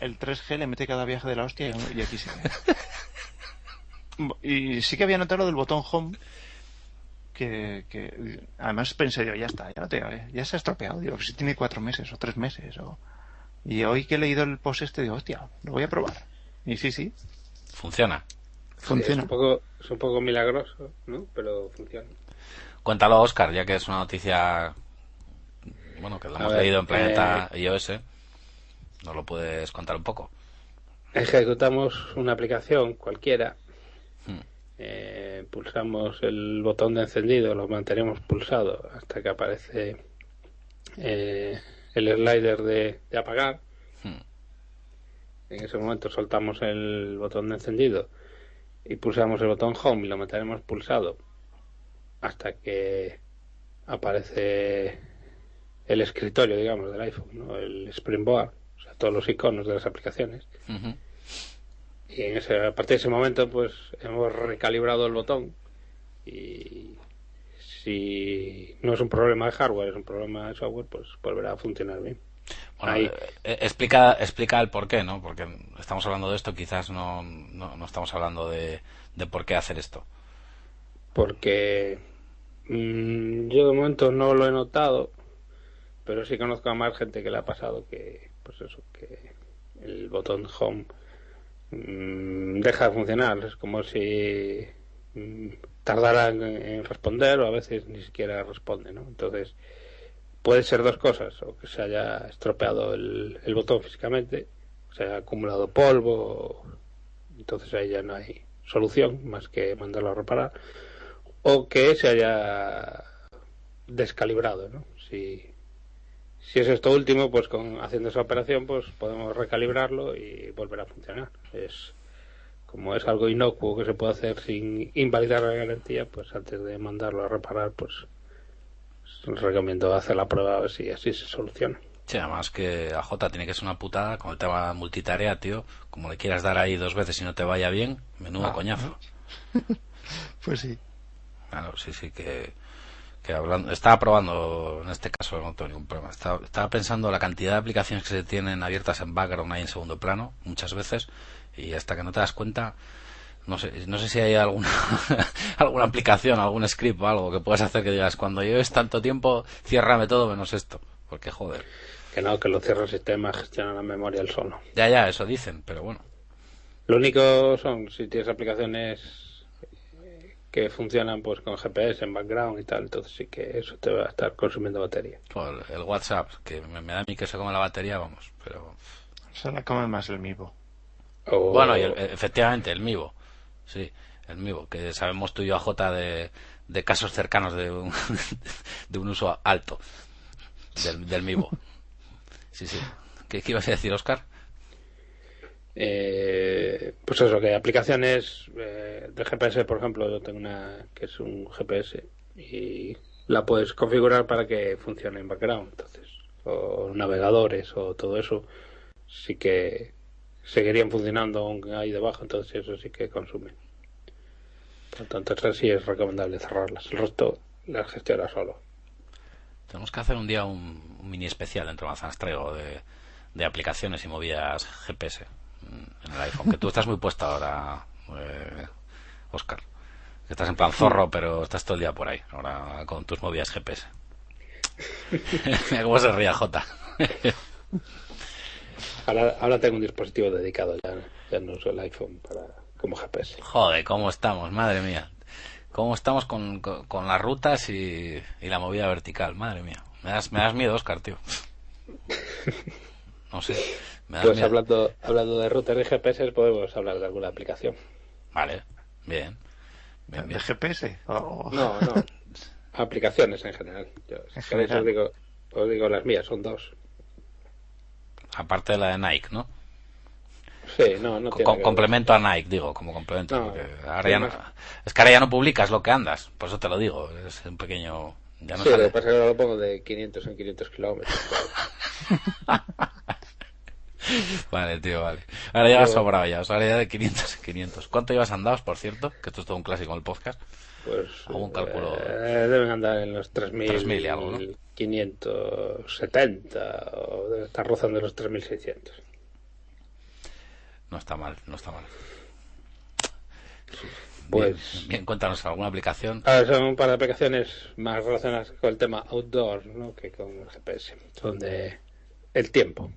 S4: El 3G le mete cada viaje de la hostia y, aquí sigue. y sí que había notado lo del botón home. Que, que además pensé yo, ya está, ya, lo tengo, eh, ya se ha estropeado. Digo, si tiene cuatro meses o tres meses. O... Y hoy que he leído el post este, digo, hostia, lo voy a probar. Y sí, sí,
S1: Funciona.
S4: funciona.
S3: Es un, poco, es un poco milagroso, ¿no? Pero funciona.
S1: Cuéntalo, Oscar, ya que es una noticia, bueno, que la
S3: A
S1: hemos
S3: ver,
S1: leído en Planeta iOS. ¿Nos lo puedes contar un poco?
S3: Ejecutamos una aplicación cualquiera,
S1: Hmm.
S3: eh, pulsamos el botón de encendido, lo mantenemos pulsado hasta que aparece eh, el slider de, de apagar.
S1: Hmm.
S3: En ese momento soltamos el botón de encendido y pulsamos el botón home y lo mantenemos pulsado hasta que aparece el escritorio, digamos, del iPhone, ¿no? el Springboard, o sea, todos los iconos de las aplicaciones. Y en ese, a partir de ese momento, pues hemos recalibrado el botón. Y si no es un problema de hardware, es un problema de software, pues volverá a funcionar bien.
S1: Bueno,
S3: Ahí.
S1: eh, eh, explica, explica el por qué, ¿no? Porque estamos hablando de esto, quizás no, no, no estamos hablando de, de por qué hacer esto.
S3: Porque mm, yo de momento no lo he notado, pero sí conozco a más gente que le ha pasado que, pues eso, que el botón home mm, deja de funcionar. Es como si mm, tardara en, en responder o a veces ni siquiera responde, ¿no? Entonces puede ser dos cosas, o que se haya estropeado el, botón físicamente, se haya acumulado polvo, entonces ahí ya no hay solución más que mandarlo a reparar, o que se haya descalibrado, ¿no? Si, si es esto último, pues con haciendo esa operación, pues podemos recalibrarlo y volver a funcionar. Es como es algo inocuo que se puede hacer sin invalidar la garantía, pues antes de mandarlo a reparar, pues os recomiendo hacer la prueba a ver si así se soluciona.
S1: Sí, además que a J tiene que ser una putada con el tema multitarea, tío. Como le quieras dar ahí dos veces y no te vaya bien, menudo
S4: Ah,
S1: coñazo.
S4: Pues sí.
S1: Claro, sí, sí, que, que hablando, estaba probando, en este caso no tengo ningún problema, estaba, estaba pensando la cantidad de aplicaciones que se tienen abiertas en background ahí en segundo plano, muchas veces, y hasta que no te das cuenta, no sé, no sé si hay alguna, alguna aplicación, algún script o algo que puedas hacer que digas, cuando lleves tanto tiempo, ciérrame todo menos esto, porque joder.
S3: Que no, que lo cierra el sistema, gestiona la memoria el solo.
S1: Ya, ya, eso dicen, pero bueno.
S3: Lo único son si tienes aplicaciones eh, que funcionan pues con GPS en background y tal, entonces sí que eso te va a estar consumiendo batería.
S1: El, el WhatsApp, que me, me da a mí que se come la batería, vamos, pero...
S4: Se la come más el Mivo.
S3: O-
S1: Bueno, y el- efectivamente, el Mivo. Sí, el Mivo, que sabemos tú y yo a J de, de casos cercanos de un, de un uso alto del, del. Sí, sí. ¿Qué, qué ibas a decir, Oscar?
S3: Eh, pues eso, que aplicaciones eh, de GPS, por ejemplo, yo tengo una que es un GPS y la puedes configurar para que funcione en background, entonces, o navegadores o todo eso, sí que seguirían funcionando aunque ahí debajo, entonces eso sí que consume. Por tanto, eso sí es recomendable cerrarlas, el resto las gestiona solo.
S1: Tenemos que hacer un día un, mini especial dentro de Manzanas Traigo de, de aplicaciones y movidas GPS mm, en el iPhone. Que tú estás muy puesto ahora, eh, Oscar. Que estás en plan zorro, pero estás todo el día por ahí, ahora con tus movidas GPS. Cómo se ría J.
S3: Ahora, ahora tengo un dispositivo dedicado, ya, ya no uso el iPhone para como GPS.
S1: Joder, cómo estamos, madre mía. Cómo estamos con, con, con las rutas y, y la movida vertical, madre mía. Me das, me das miedo, Oscar, tío. no sé. Me da
S3: Pues
S1: miedo.
S3: hablando, hablando de router y GPS, podemos hablar de alguna aplicación.
S1: Vale, bien. Bien,
S4: ¿De. GPS? O-
S3: No, no. Aplicaciones en general. Yo, si
S4: En general.
S3: os digo, os digo las mías, son dos.
S1: Aparte de la de Nike, ¿no?
S3: Sí, no, no tiene
S1: complemento a Nike, digo, como complemento.
S3: No,
S1: porque ahora ya no- es que ahora ya no publicas lo que andas, por eso te lo digo. Es un pequeño. Ya no
S3: Sí, lo
S1: sale.
S3: que pasa es que ahora lo pongo de 500 en 500 kilómetros.
S1: Vale, tío, vale. Ahora ya
S3: Pero-
S1: sobrado ya, o sea, ahora ya de 500 en 500. ¿Cuánto llevas andados, por cierto? Que esto es todo un clásico en el podcast.
S3: Pues
S1: Hago un cálculo.
S3: eh, deben andar en los 3.000
S1: 3.000 y algo, ¿no?
S3: 570 o debe estar rozando los 3.600.
S1: No está mal, no está mal.
S3: Pues-
S1: Bien, bien, cuéntanos alguna aplicación.
S3: A ver, son un par de aplicaciones más relacionadas con el tema outdoor ¿no? que con el GPS. Son de el tiempo.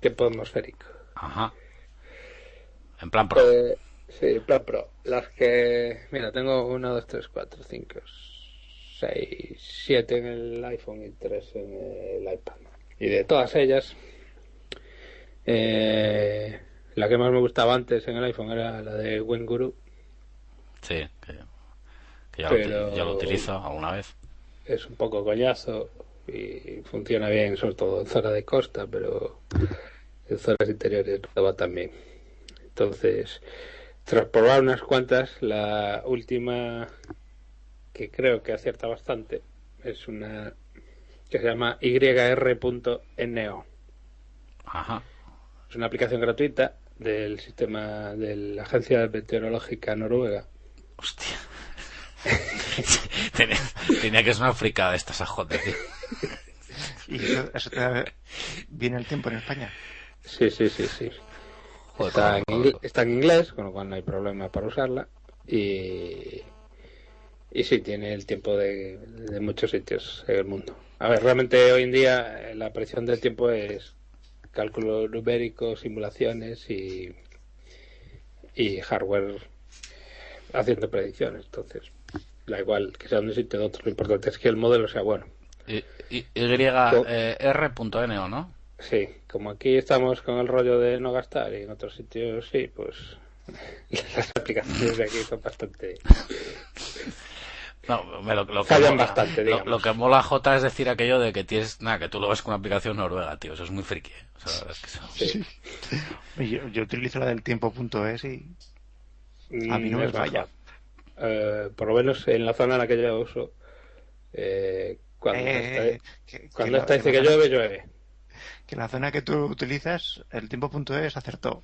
S3: Tiempo atmosférico.
S1: Ajá. En plan pro.
S3: Eh, sí, plan pro. Las que. Mira, tengo 1, 2, 3, 4, 5, 6, 7 en el iPhone y 3 en el iPad. Y de todas ellas, eh, la que más me gustaba antes en el iPhone era la de WinGuru.
S1: Sí, que, que ya, lo, uti- ya lo utilizo alguna vez.
S3: Es un poco coñazo y funciona bien, sobre todo en zona de costa, pero en zonas interiores no va tan bien. Entonces, tras probar unas cuantas, la última que creo que acierta bastante es una que se llama YR.NO.
S1: Ajá.
S3: Es una aplicación gratuita del sistema de la Agencia Meteorológica Noruega.
S1: Hostia. tenía, tenía que ser una fricada estas ajotas, tío.
S4: ¿Y eso, eso te da bien el tiempo en España?
S3: Sí, sí, sí, sí.
S1: Joder,
S3: Está en, está en inglés, con lo cual no hay problema para usarla. Y, y sí, tiene el tiempo de, de muchos sitios en el mundo. A ver, realmente hoy en día eh, la aparición del tiempo es cálculo numérico, simulaciones y, y hardware haciendo predicciones. Entonces, da igual que sea un sitio o de otro, lo importante es que el modelo sea bueno.
S1: Y, y, YR.NO, ¿no?
S3: Sí, como aquí estamos con el rollo de no gastar y en otros sitios sí, pues las aplicaciones de aquí son bastante...
S1: No, me lo, lo que mola-
S3: bastante,
S1: lo, lo que mola J es decir aquello de que tienes, nada, que tú lo ves con una aplicación noruega, tío. Eso es muy friki. ¿eh? O sea, la verdad es que eso-
S3: Sí.
S4: Yo, yo utilizo la del tiempo.es y a mí no
S3: Mm,
S4: me
S3: es
S4: falla.
S3: Eh, por lo menos en la zona en la que yo uso, eh, cuando,
S4: Eh,
S3: está,
S4: que-
S3: cuando está dice
S4: que
S3: llueve, llueve.
S4: que la zona que tú utilizas, el tiempo.es acertó.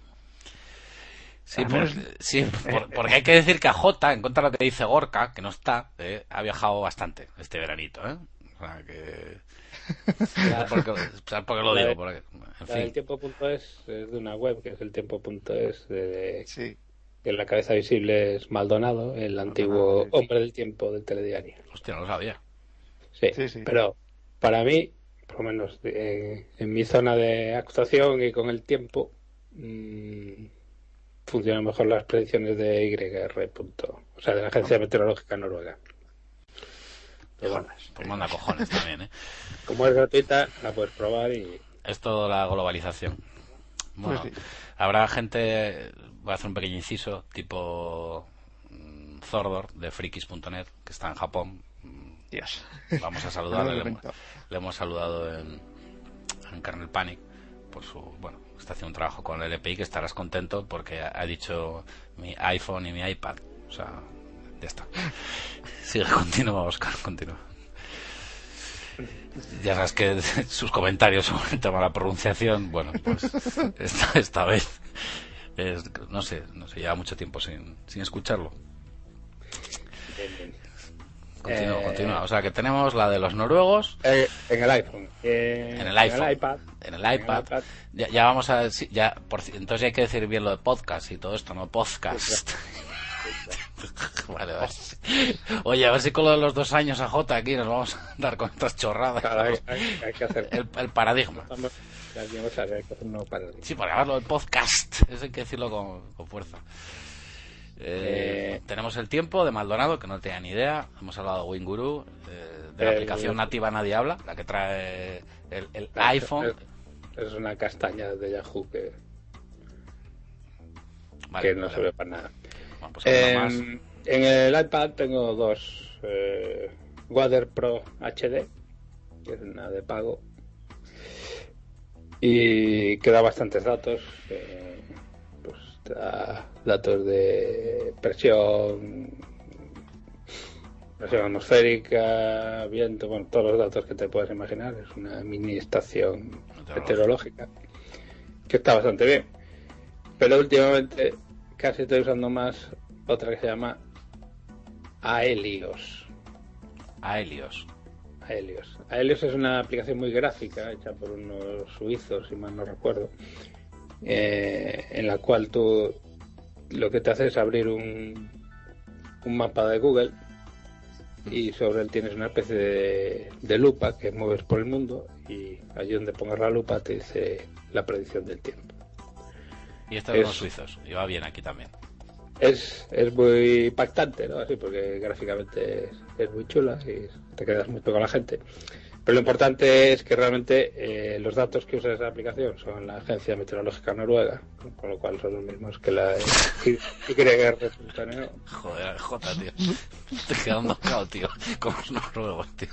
S1: Sí,
S4: Al
S1: por-
S4: menos-
S1: sí, por- porque hay que decir que a J, en contra de lo que dice Gorka, que no está, eh, ha viajado bastante este veranito, ¿eh? O sea, que... ¿Sabes por qué, sabes por qué lo digo?
S3: de-
S1: Porque, en fin,
S3: tiempo.es es de una web que es el tiempo.es de,
S4: Sí.
S3: de la cabeza visible es Maldonado, el antiguo
S4: sí.
S3: hombre del tiempo del telediario.
S1: hostia, no lo sabía.
S3: Sí,
S4: Sí, sí.
S3: pero para mí, por lo menos eh, en mi zona de actuación y con el tiempo, mm, funcionan mejor las predicciones de YR. punto, o sea, de la Agencia Meteorológica Noruega. Pero bueno,
S1: Pues manda cojones también, ¿eh?
S3: como es gratuita, la puedes probar y
S1: Es todo la globalización. Bueno,
S4: Pues sí.
S1: habrá gente, voy a hacer un pequeño inciso, tipo mm, Zordor de frikis.net, que está en Japón.
S4: Dios.
S1: Vamos a saludarle. le, hemos, le hemos saludado en, en Kernel Panic por su, bueno, está haciendo un trabajo con el LPI que estarás contento porque ha, dicho mi iPhone y mi iPad. O sea, ya está. Sigue, continúa, Oscar, continúa. Ya sabes que sus comentarios sobre el tema de la pronunciación, bueno, pues esta, esta vez es- no sé, no sé, lleva mucho tiempo sin, sin escucharlo. Continúa,
S3: Eh,
S1: continúa. O sea que tenemos la de los noruegos
S3: Eh, en el iPhone. Eh,
S1: en el iPhone,
S3: iPad.
S1: en el iPad.
S3: iPad.
S1: Ya, ya vamos a sí, ya por, entonces ya hay que decir bien lo de podcast y todo esto, no podcast. vale, vale. Oye, a ver si con lo de los dos años a J aquí nos vamos a dar con estas chorradas.
S3: Claro, hay, hay- hay que hacer.
S1: El, el paradigma.
S3: Estamos- ya aniversario, hay que hacer un nuevo paradigma.
S1: Sí, porque además lo del podcast, eso hay que decirlo con, con fuerza. Eh,
S3: Eh,
S1: tenemos el tiempo de Maldonado, que no tenía ni idea. Hemos hablado de Winguru, eh, de la
S3: El-
S1: aplicación nativa Nadie Habla, la que trae el, el
S3: Ah,
S1: iPhone.
S3: es una castaña de Yahoo que,
S1: Vale,
S3: que no
S1: vale.
S3: se ve para nada.
S1: Bueno, pues más.
S3: En, el iPad tengo dos eh, Water Pro HD, que es una de pago, y que da bastantes datos. eh, da datos de presión, presión atmosférica, viento, bueno, todos los datos que te puedas imaginar. Es una mini estación meteorológica que está bastante bien. Pero últimamente casi estoy usando más otra que se llama Aelios.
S1: Aelios.
S3: Aelios. Aelios es una aplicación muy gráfica hecha por unos suizos, si mal no recuerdo, eh, en la cual tú lo que te hace es abrir un, un mapa de Google y sobre él tienes una especie de, de lupa que mueves por el mundo y allí donde pongas la lupa te dice la predicción del tiempo.
S1: Y esto de
S3: Es-
S1: los suizos. Y va bien aquí también.
S3: es, es muy impactante, ¿no? Así, porque gráficamente es, es muy chula y te quedas muy con la gente. Pero lo importante es que realmente eh, los datos que usa esa aplicación son la Agencia Meteorológica Noruega, con lo cual son los mismos que la YR.neo.
S1: Joder, Jota, tío. Estoy quedando cao, tío. Como los noruegos, tío.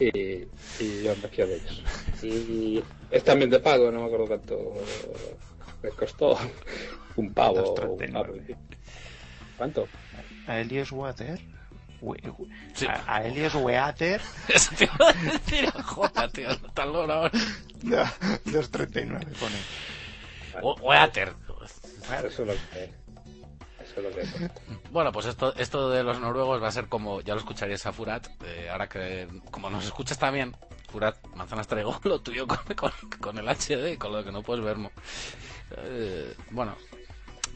S3: Y, y yo me de ellos. Y es también de pago, no me acuerdo cuánto me costó. Un pavo. o un
S4: 2,39.
S3: pavo. ¿Cuánto?
S4: Aelios Water. We- we-
S1: Sí.
S4: a- Aelios Weater.
S1: Eso te iba a decir, Jota, tío. No tan loro ahora.
S4: 239 pone.
S1: O- Weater.
S3: Eso es lo que. Eso es lo que.
S1: Bueno, pues esto, esto de los noruegos va a ser como, ya lo escucharías a Furat, eh, ahora que, como nos escuchas también, Furat, manzanas traigo lo tuyo con, con, con el HD, con lo que no puedes ver. mo- Eh, bueno,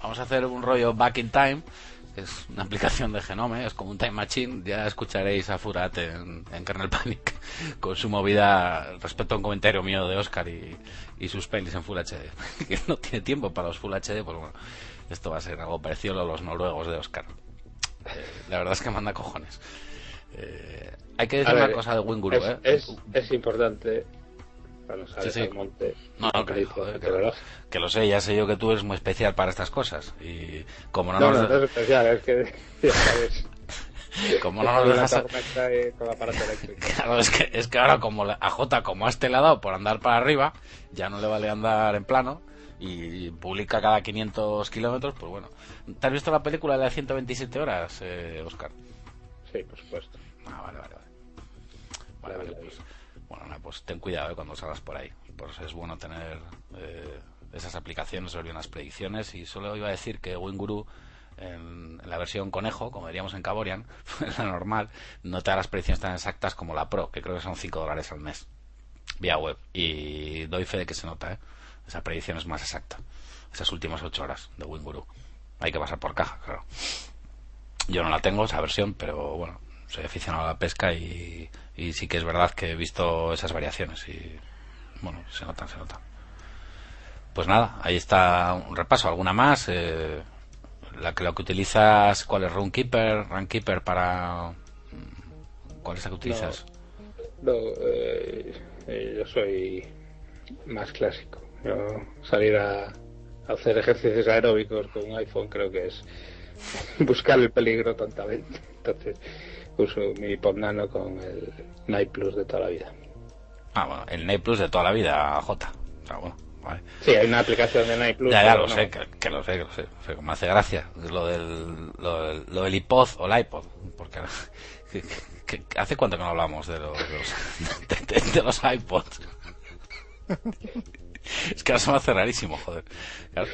S1: vamos a hacer un rollo Back in Time, es una aplicación de Genome, es como un time machine, ya escucharéis a Furat en, en Kernel Panic con su movida respecto a un comentario mío de Oscar y, y sus pelis en Full HD, que no tiene tiempo para los Full HD, pues bueno, esto va a ser algo parecido a los noruegos de Oscar. Eh, la verdad es que manda cojones. Eh, hay que decir
S3: ver,
S1: una cosa de Winguru,
S3: es,
S1: ¿eh?
S3: es, es importante cuando sales
S1: Sí, sí.
S3: al monte
S1: No, no, que, joder, que- lo sé, ya sé yo que tú eres muy especial para estas cosas. Y como no,
S3: no,
S1: nos,
S3: no, no es especial es que ya sabes
S1: como no nos
S3: la
S1: dejas...
S3: tormenta y con el aparato eléctrico
S1: Claro, es que, es que ahora como la- a J como a este le ha dado por andar para arriba, ya no le vale andar en plano y publica cada 500 kilómetros, pues bueno. ¿Te has visto la película de las 127 horas, eh, Oscar?
S3: sí por supuesto
S1: Ah, vale, vale, vale. Vale,
S3: La
S1: vale,
S3: la
S1: pues, pues ten cuidado eh, cuando salgas por ahí. Pues es bueno tener eh, esas aplicaciones sobre unas predicciones y solo iba a decir que Winguru en, la versión conejo, como diríamos en Caborian, la normal, no te da las predicciones tan exactas como la Pro, que creo que son 5 dólares al mes, vía web. Y doy fe de que se nota, ¿eh? Esa predicción es más exacta. Esas últimas 8 horas de Winguru. Hay que pasar por caja, claro. Yo no la tengo, esa versión, pero bueno, soy aficionado a la pesca y, y sí que es verdad que he visto esas variaciones y bueno, se notan, se notan. Pues nada, ahí está un repaso. ¿Alguna más? Eh, la que lo que utilizas, ¿cuál es Runkeeper? Runkeeper para... ¿Cuál es la que utilizas?
S3: no eh, eh, yo soy más clásico yo salir a hacer ejercicios aeróbicos con un iPhone creo que es buscar el peligro tontamente entonces uso mi Nano con el Night Plus de toda la vida
S1: Ah, bueno, el Night Plus de toda la vida, J. O sea, bueno, vale.
S3: sí hay una aplicación de Night Plus
S1: Ya, ya lo
S3: no.
S1: sé, que, que lo sé, que lo sé. Me hace gracia lo del, lo del, lo del iPod o el iPod. Porque que- que- que- ¿hace cuánto que no hablamos de los, de los, de- de- de los iPods? Es que ahora se me hace rarísimo, joder. Claro,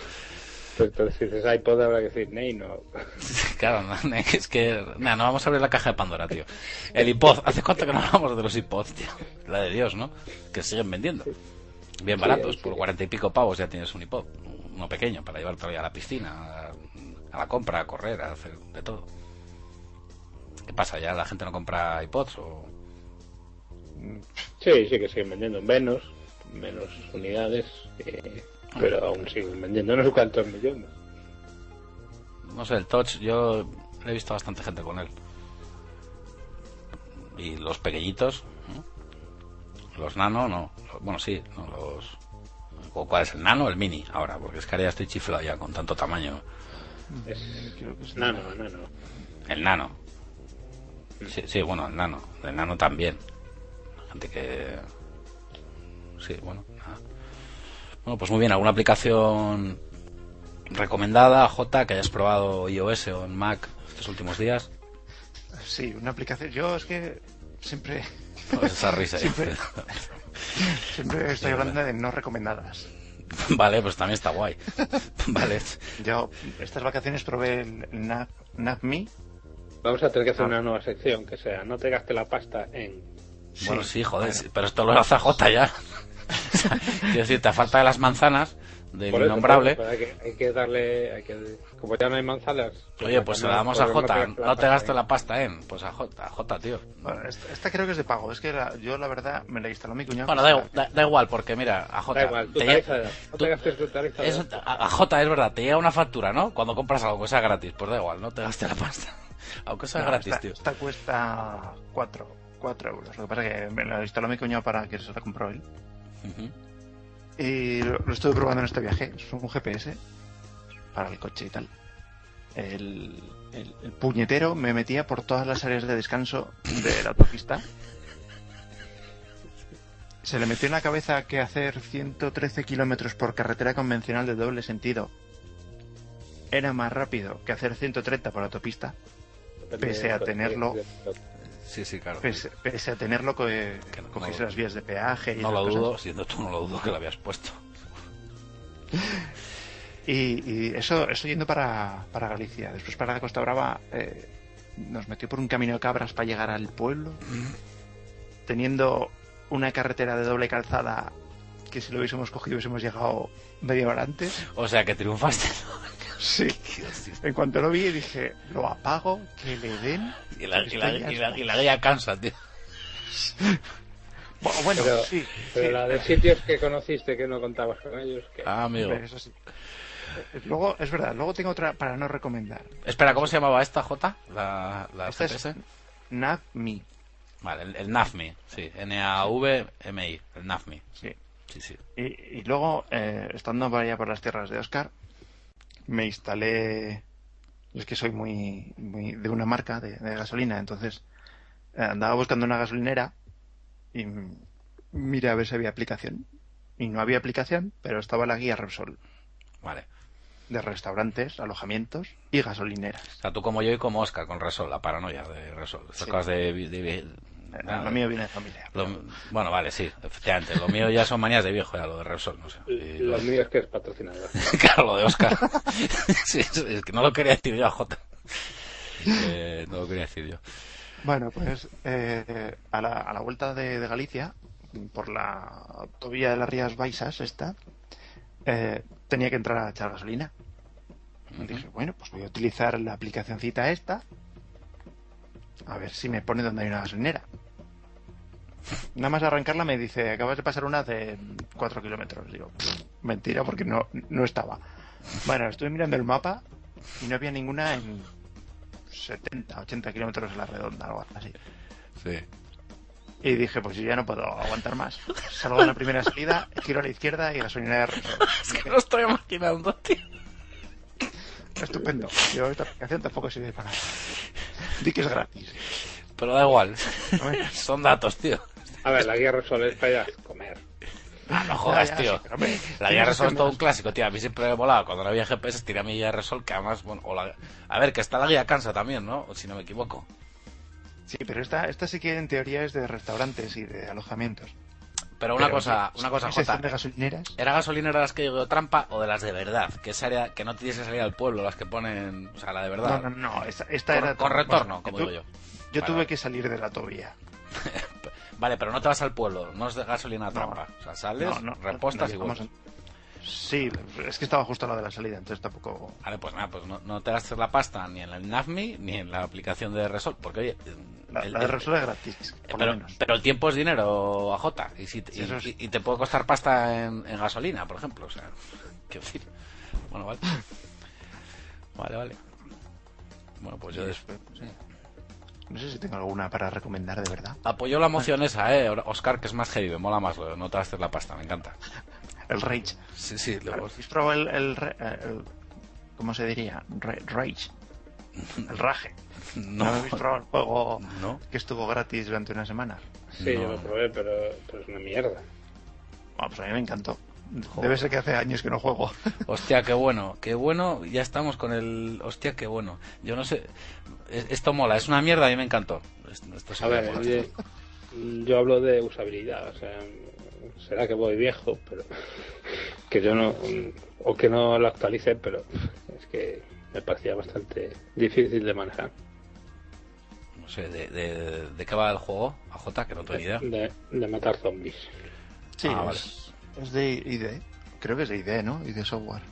S3: entonces si dices iPod habrá que decir Ney no
S1: claro, no, es que... Nah, no vamos a abrir la caja de Pandora, tío. El iPod, ¿hace cuánto que no hablamos de los iPods, tío? La de Dios, ¿no? Que siguen vendiendo. Bien
S3: Sí,
S1: baratos,
S3: sí.
S1: por cuarenta y pico pavos ya tienes un iPod. Uno pequeño, para llevártelo ya a la piscina, a, a la compra, a correr, a hacer de todo. ¿Qué pasa? ¿Ya la gente no compra iPods o...?
S3: Sí, sí que siguen vendiendo menos, menos unidades, eh, pero aún siguen vendiendo no sé cuántos millones.
S1: No sé, el Touch, yo he visto bastante gente con él. Y los pequeñitos, ¿no? los nano, no. Bueno, sí, no, los, ¿Cuál es el nano o el mini? Ahora, porque es que ahora ya estoy chiflado ya con tanto tamaño.
S3: Es
S4: Creo que es
S3: nano, nano.
S1: El nano. Sí, sí, bueno, el nano. El nano también. Gente que. Sí, bueno. Bueno, pues muy bien. ¿Alguna aplicación recomendada, J, que hayas probado iOS o en Mac estos últimos días?
S4: Sí, una aplicación. Yo es que siempre,
S1: Pues esa risa.
S4: Siempre. siempre estoy
S1: Sí,
S4: hablando de no recomendadas.
S1: vale, pues también está guay. vale.
S4: Yo estas vacaciones probé el Nap, NapMe.
S3: Vamos a tener que hacer
S4: Ah.
S3: una nueva sección que sea no te gastes la pasta en.
S1: Bueno, sí, joder, sí, pero esto lo hace J ya. O sea, Quiero decir, te falta de las manzanas del
S3: eso,
S1: innombrable.
S3: hay, que, hay que darle. Hay que, como ya no hay manzanas.
S1: Oye, pues se la damos a J. No te gastes la pasta en. Pues a J, a J, tío.
S4: Bueno, esta, esta creo que es de pago. Es que la- yo la verdad me la instaló mi cuñado.
S1: Bueno, da, da- da igual, porque mira, a J.
S3: Da igual, tu
S1: te tú-
S3: te gastes tu tarifa de-
S1: eso- a, a J es verdad, te llega una factura, ¿no? Cuando compras algo que sea gratis, pues da igual, no te gastes la pasta. Aunque sea
S4: No,
S1: gratis,
S4: esta,
S1: tío.
S4: esta cuesta 4, 4 euros. Lo que pasa es que me la instaló mi cuñado para que se la compró él. Y lo, lo estuve probando en este viaje. Es un GPS para el coche y tal. El, el- el puñetero me metía por todas las áreas de descanso de la autopista. Se le metió en la cabeza que hacer 113 kilómetros por carretera convencional de doble sentido era más rápido que hacer 130 por autopista. pese a tenerlo-
S1: Sí, sí, claro.
S4: Pese, pese a tenerlo, que
S1: Que no-
S4: cogiese
S1: no-
S4: las vías de peaje y
S1: No lo
S4: esas cosas.
S1: dudo, siendo tú no lo dudo que lo habías puesto.
S4: Y, y eso, eso yendo para, para Galicia. Después para la Costa Brava eh, nos metió por un camino de cabras para llegar al pueblo, teniendo una carretera de doble calzada que si lo hubiésemos cogido hubiésemos llegado media hora antes.
S1: O sea, que triunfaste.
S4: Sí. En cuanto lo vi dije, lo apago, que le den.
S1: Y la, y la- y la- y la guía cansa, tío.
S4: Bueno, bueno,
S3: Pero-
S4: sí.
S3: Pero
S4: sí.
S3: la de sitios que conociste que no contabas con ellos. Que...
S1: Ah, amigo.
S4: Eso sí. Eh, Luego, es verdad, luego tengo otra para no recomendar.
S1: Espera, ¿cómo se llamaba esta, J? La, la
S4: Esta es
S1: GPS.
S4: NavMe.
S1: Vale, el, el NAVMI, sí. N-A-V-M-I, el NAVMI.
S4: Sí.
S1: Sí, sí.
S4: Y, y luego, eh, estando por allá por las tierras de Oscar, me instalé. Es que soy muy, muy de una marca de, de gasolina, entonces eh, andaba buscando una gasolinera y miré a ver si había aplicación. Y no había aplicación, pero estaba la guía Repsol
S1: Vale.
S4: de restaurantes, alojamientos y gasolineras.
S1: O sea, tú como yo y como Oscar con Resol, la paranoia de Resol. Estas
S4: Sí.
S1: cosas de... de-
S4: Eh, lo mío viene de familia.
S1: lo- bueno, vale, sí, efectivamente. Lo mío ya son manías de viejo, ya lo de Resol, no sé. Y
S3: Lo
S1: lo-
S3: mío es que es patrocinador.
S1: claro, lo de Oscar. sí, es es que no lo quería decir yo a J. Eh, no lo quería decir yo.
S4: Bueno, pues eh, a, la, a la vuelta de, de Galicia, por la autovía de las Rías Baixas, esta, eh, tenía que entrar a echar gasolina. Dije, bueno, pues voy a utilizar la aplicacioncita esta, a ver si me pone donde hay una gasolinera. Nada más arrancarla me dice, acabas de pasar una de 4 kilómetros. Digo, "Pff, mentira, porque no, no estaba. Bueno, estuve mirando el mapa y no había ninguna en 70, 80 kilómetros a la redonda, algo así.
S1: Sí.
S4: Y dije, pues yo ya no puedo aguantar más. Salgo de la primera salida, giro a la izquierda y gasolinera de.
S1: Es que lo estoy imaginando, tío.
S4: Estupendo. Yo esta aplicación tampoco sirve para nada. Di que es gratis.
S1: Pero da igual. Son datos, tío.
S3: A ver, la guía Repsol es para comer.
S1: Ah, no jodas, tío. La guía Resol es todo un clásico, tío. A mí siempre me molaba. Cuando no había GPS, tiré mi guía Resol, que además, bueno, o la... A ver, que está la guía Cansa también, ¿no? O Si no me equivoco.
S4: Sí, pero esta, esta sí que en teoría es de restaurantes y de alojamientos.
S1: Pero una
S4: Pero,
S1: cosa, una cosa,
S4: ¿Esa
S1: Jota.
S4: de gasolineras?
S1: ¿Era gasolinera las que llegó trampa o de las de verdad? Que esa área, que no tienes que salir al pueblo, las que ponen, o sea, la de verdad.
S4: No, no, no. Esta, esta
S1: Con,
S4: era
S1: con retorno,
S4: bueno,
S1: como digo yo.
S4: Yo
S1: Vale,
S4: tuve
S1: vale.
S4: que salir de la autovía.
S1: Vale, pero no te vas al pueblo, no es de gasolina trampa. O sea, sales,
S4: No, no,
S1: repostas y vuelves.
S4: Sí, es que estaba justo a la de la salida, entonces tampoco...
S1: Vale, pues nada, pues no, no te gastes la pasta ni en el NAVMI ni en la aplicación de Resol, porque oye,
S4: La,
S1: el-
S4: la de
S1: el-
S4: Repsol es gratis, por lo
S1: pero,
S4: menos.
S1: pero el tiempo es dinero a J y, si,
S4: Sí,
S1: y,
S4: eso es.
S1: y- y te puede costar pasta en, en gasolina, por ejemplo. O sea, quiero decir. Bueno, vale. Vale, vale. Bueno, pues yo después. sí.
S4: No sé si tengo alguna para recomendar de verdad.
S1: Apoyo la moción esa, eh, Oscar, que es más heavy, me mola más, no te gastes la pasta, me encanta.
S4: El Rage.
S1: Sí, sí, lo hemos-
S4: ¿Habéis probado el, el, re- el- ¿Cómo se diría? Rage. El Rage. ¿No,
S1: No,
S4: habéis probado el juego
S1: no.
S4: que estuvo gratis durante una semana?
S3: Sí, yo lo probé, pero, pero es una mierda.
S4: Bueno, pues a mí me encantó.
S1: Joder.
S4: Debe ser que hace años que no juego.
S1: Hostia, qué bueno, qué bueno. Ya estamos con el. Hostia, qué bueno. Yo no sé. es- Esto mola, es una mierda, a mí me encantó. Esto,
S3: A ver, yo, yo hablo de usabilidad, o sea, será que voy viejo, pero que yo no, o que no lo actualice, pero es que me parecía bastante difícil de manejar.
S1: No sé, de, de, de qué va el juego? A J, que no tengo ni idea.
S3: De, de matar zombies.
S4: Sí,
S1: Ah,
S4: es, es de ID. Creo que es de ID, ¿no? ID Software.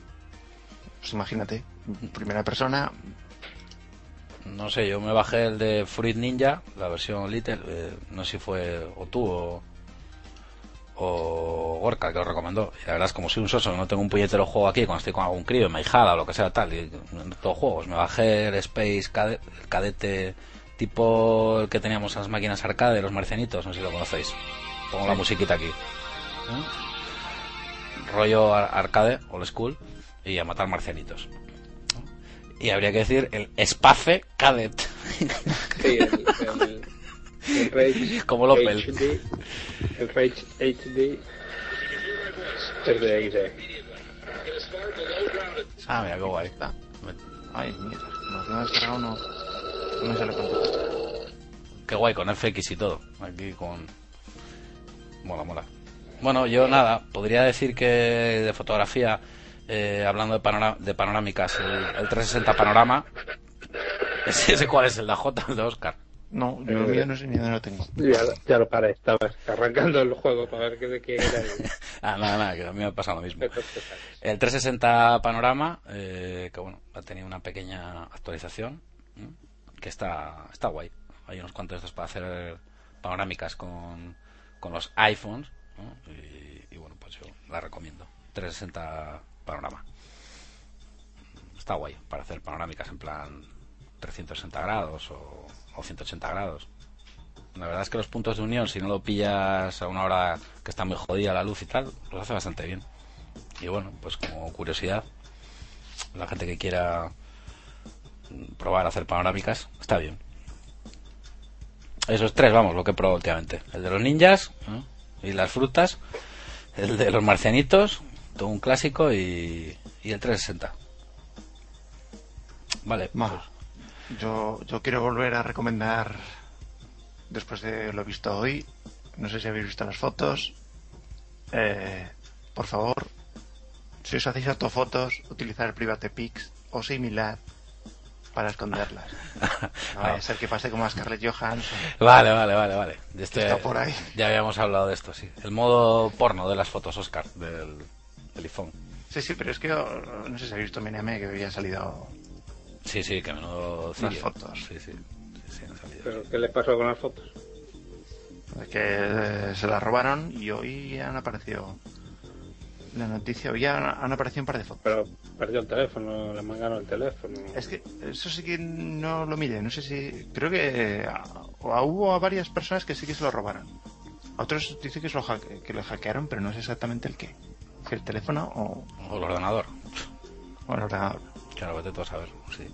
S4: Pues imagínate, primera persona.
S1: No sé, yo me bajé el de Fruit Ninja, la versión Little. eh, no sé si fue o tú o, o Gorka que lo recomendó. Y la verdad es como soy un soso, no tengo un puñetero juego aquí, cuando estoy con algún crío, me hijada o lo que sea, tal, y en todos juegos. Me bajé el Space Cade- el cadete tipo el que teníamos en las máquinas arcade, los marcianitos, no sé si lo conocéis. Pongo la musiquita aquí. ¿Eh? Rollo ar- arcade, old school, y a matar marcianitos. Y habría que decir el Space Cadet.
S3: Sí, el, el, el Rage
S1: Como Opel.
S3: HD, el Rage HD.
S1: Ah, mira qué guay.
S4: Está. Ay, mira, lo tengo descargado no. No me sale cuánto.
S1: Qué guay con FX y todo. Aquí con. Mola, mola. Bueno, yo nada, podría decir que de fotografía, eh, hablando de, panora- de panorámicas, el, el 360 panorama. ¿Ese, ese cuál es? El de J, el de Oscar.
S4: No, yo el mío no sé ni dónde lo tengo.
S3: Ya, ya lo paré, estaba arrancando el juego para ver qué de quién era.
S1: Ah, nada, nada, que a mí me ha pasado lo mismo. El 360 panorama, eh, que bueno, ha tenido una pequeña actualización, ¿m? que está, está guay. Hay unos cuantos de estos para hacer panorámicas con, con los iPhones, ¿no? y, y bueno, pues yo la recomiendo. 360 panorama. Está guay para hacer panorámicas en plan 360 grados o, o 180 grados. La verdad es que los puntos de unión, si no lo pillas a una hora que está muy jodida la luz y tal, los hace bastante bien. Y bueno, pues como curiosidad, la gente que quiera probar a hacer panorámicas, está bien. Esos tres, vamos, lo que he probado últimamente. El de los ninjas ¿no? y las frutas, el de los marcianitos, todo un clásico y, y el 360. Vale,
S4: Va.
S1: pues,
S4: Yo, yo quiero volver a recomendar, después de lo visto hoy, no sé si habéis visto las fotos, eh, por favor, si os hacéis autofotos, utilizar Private Pics o similar para esconderlas. No vaya a ser que pase como a Scarlett Johansson.
S1: Vale, vale, vale, vale. Este-
S4: Está por ahí.
S1: Ya habíamos hablado de esto, sí. El modo porno de las fotos, Oscar, del, del iPhone.
S4: Sí, sí, pero es que oh, no sé si habéis visto Meme que había salido
S1: Sí, sí, que menudo
S4: Las fotos.
S1: Sí, sí. sí, sí, han salido.
S3: ¿Pero qué le pasó con las fotos?
S4: que eh, se las robaron y hoy han aparecido la noticia, hoy han, han aparecido un par de fotos.
S3: Pero perdió el teléfono, le mangaron el teléfono.
S4: Es que eso sí que no lo mire, no sé si. Creo que a- a- hubo a varias personas que sí que se lo robaron. A otros dice que, se lo hacke- que lo hackearon, pero no sé exactamente el qué. El teléfono o,
S1: O el ordenador.
S4: o el ordenador.
S1: Claro, vete tú a saber, sí.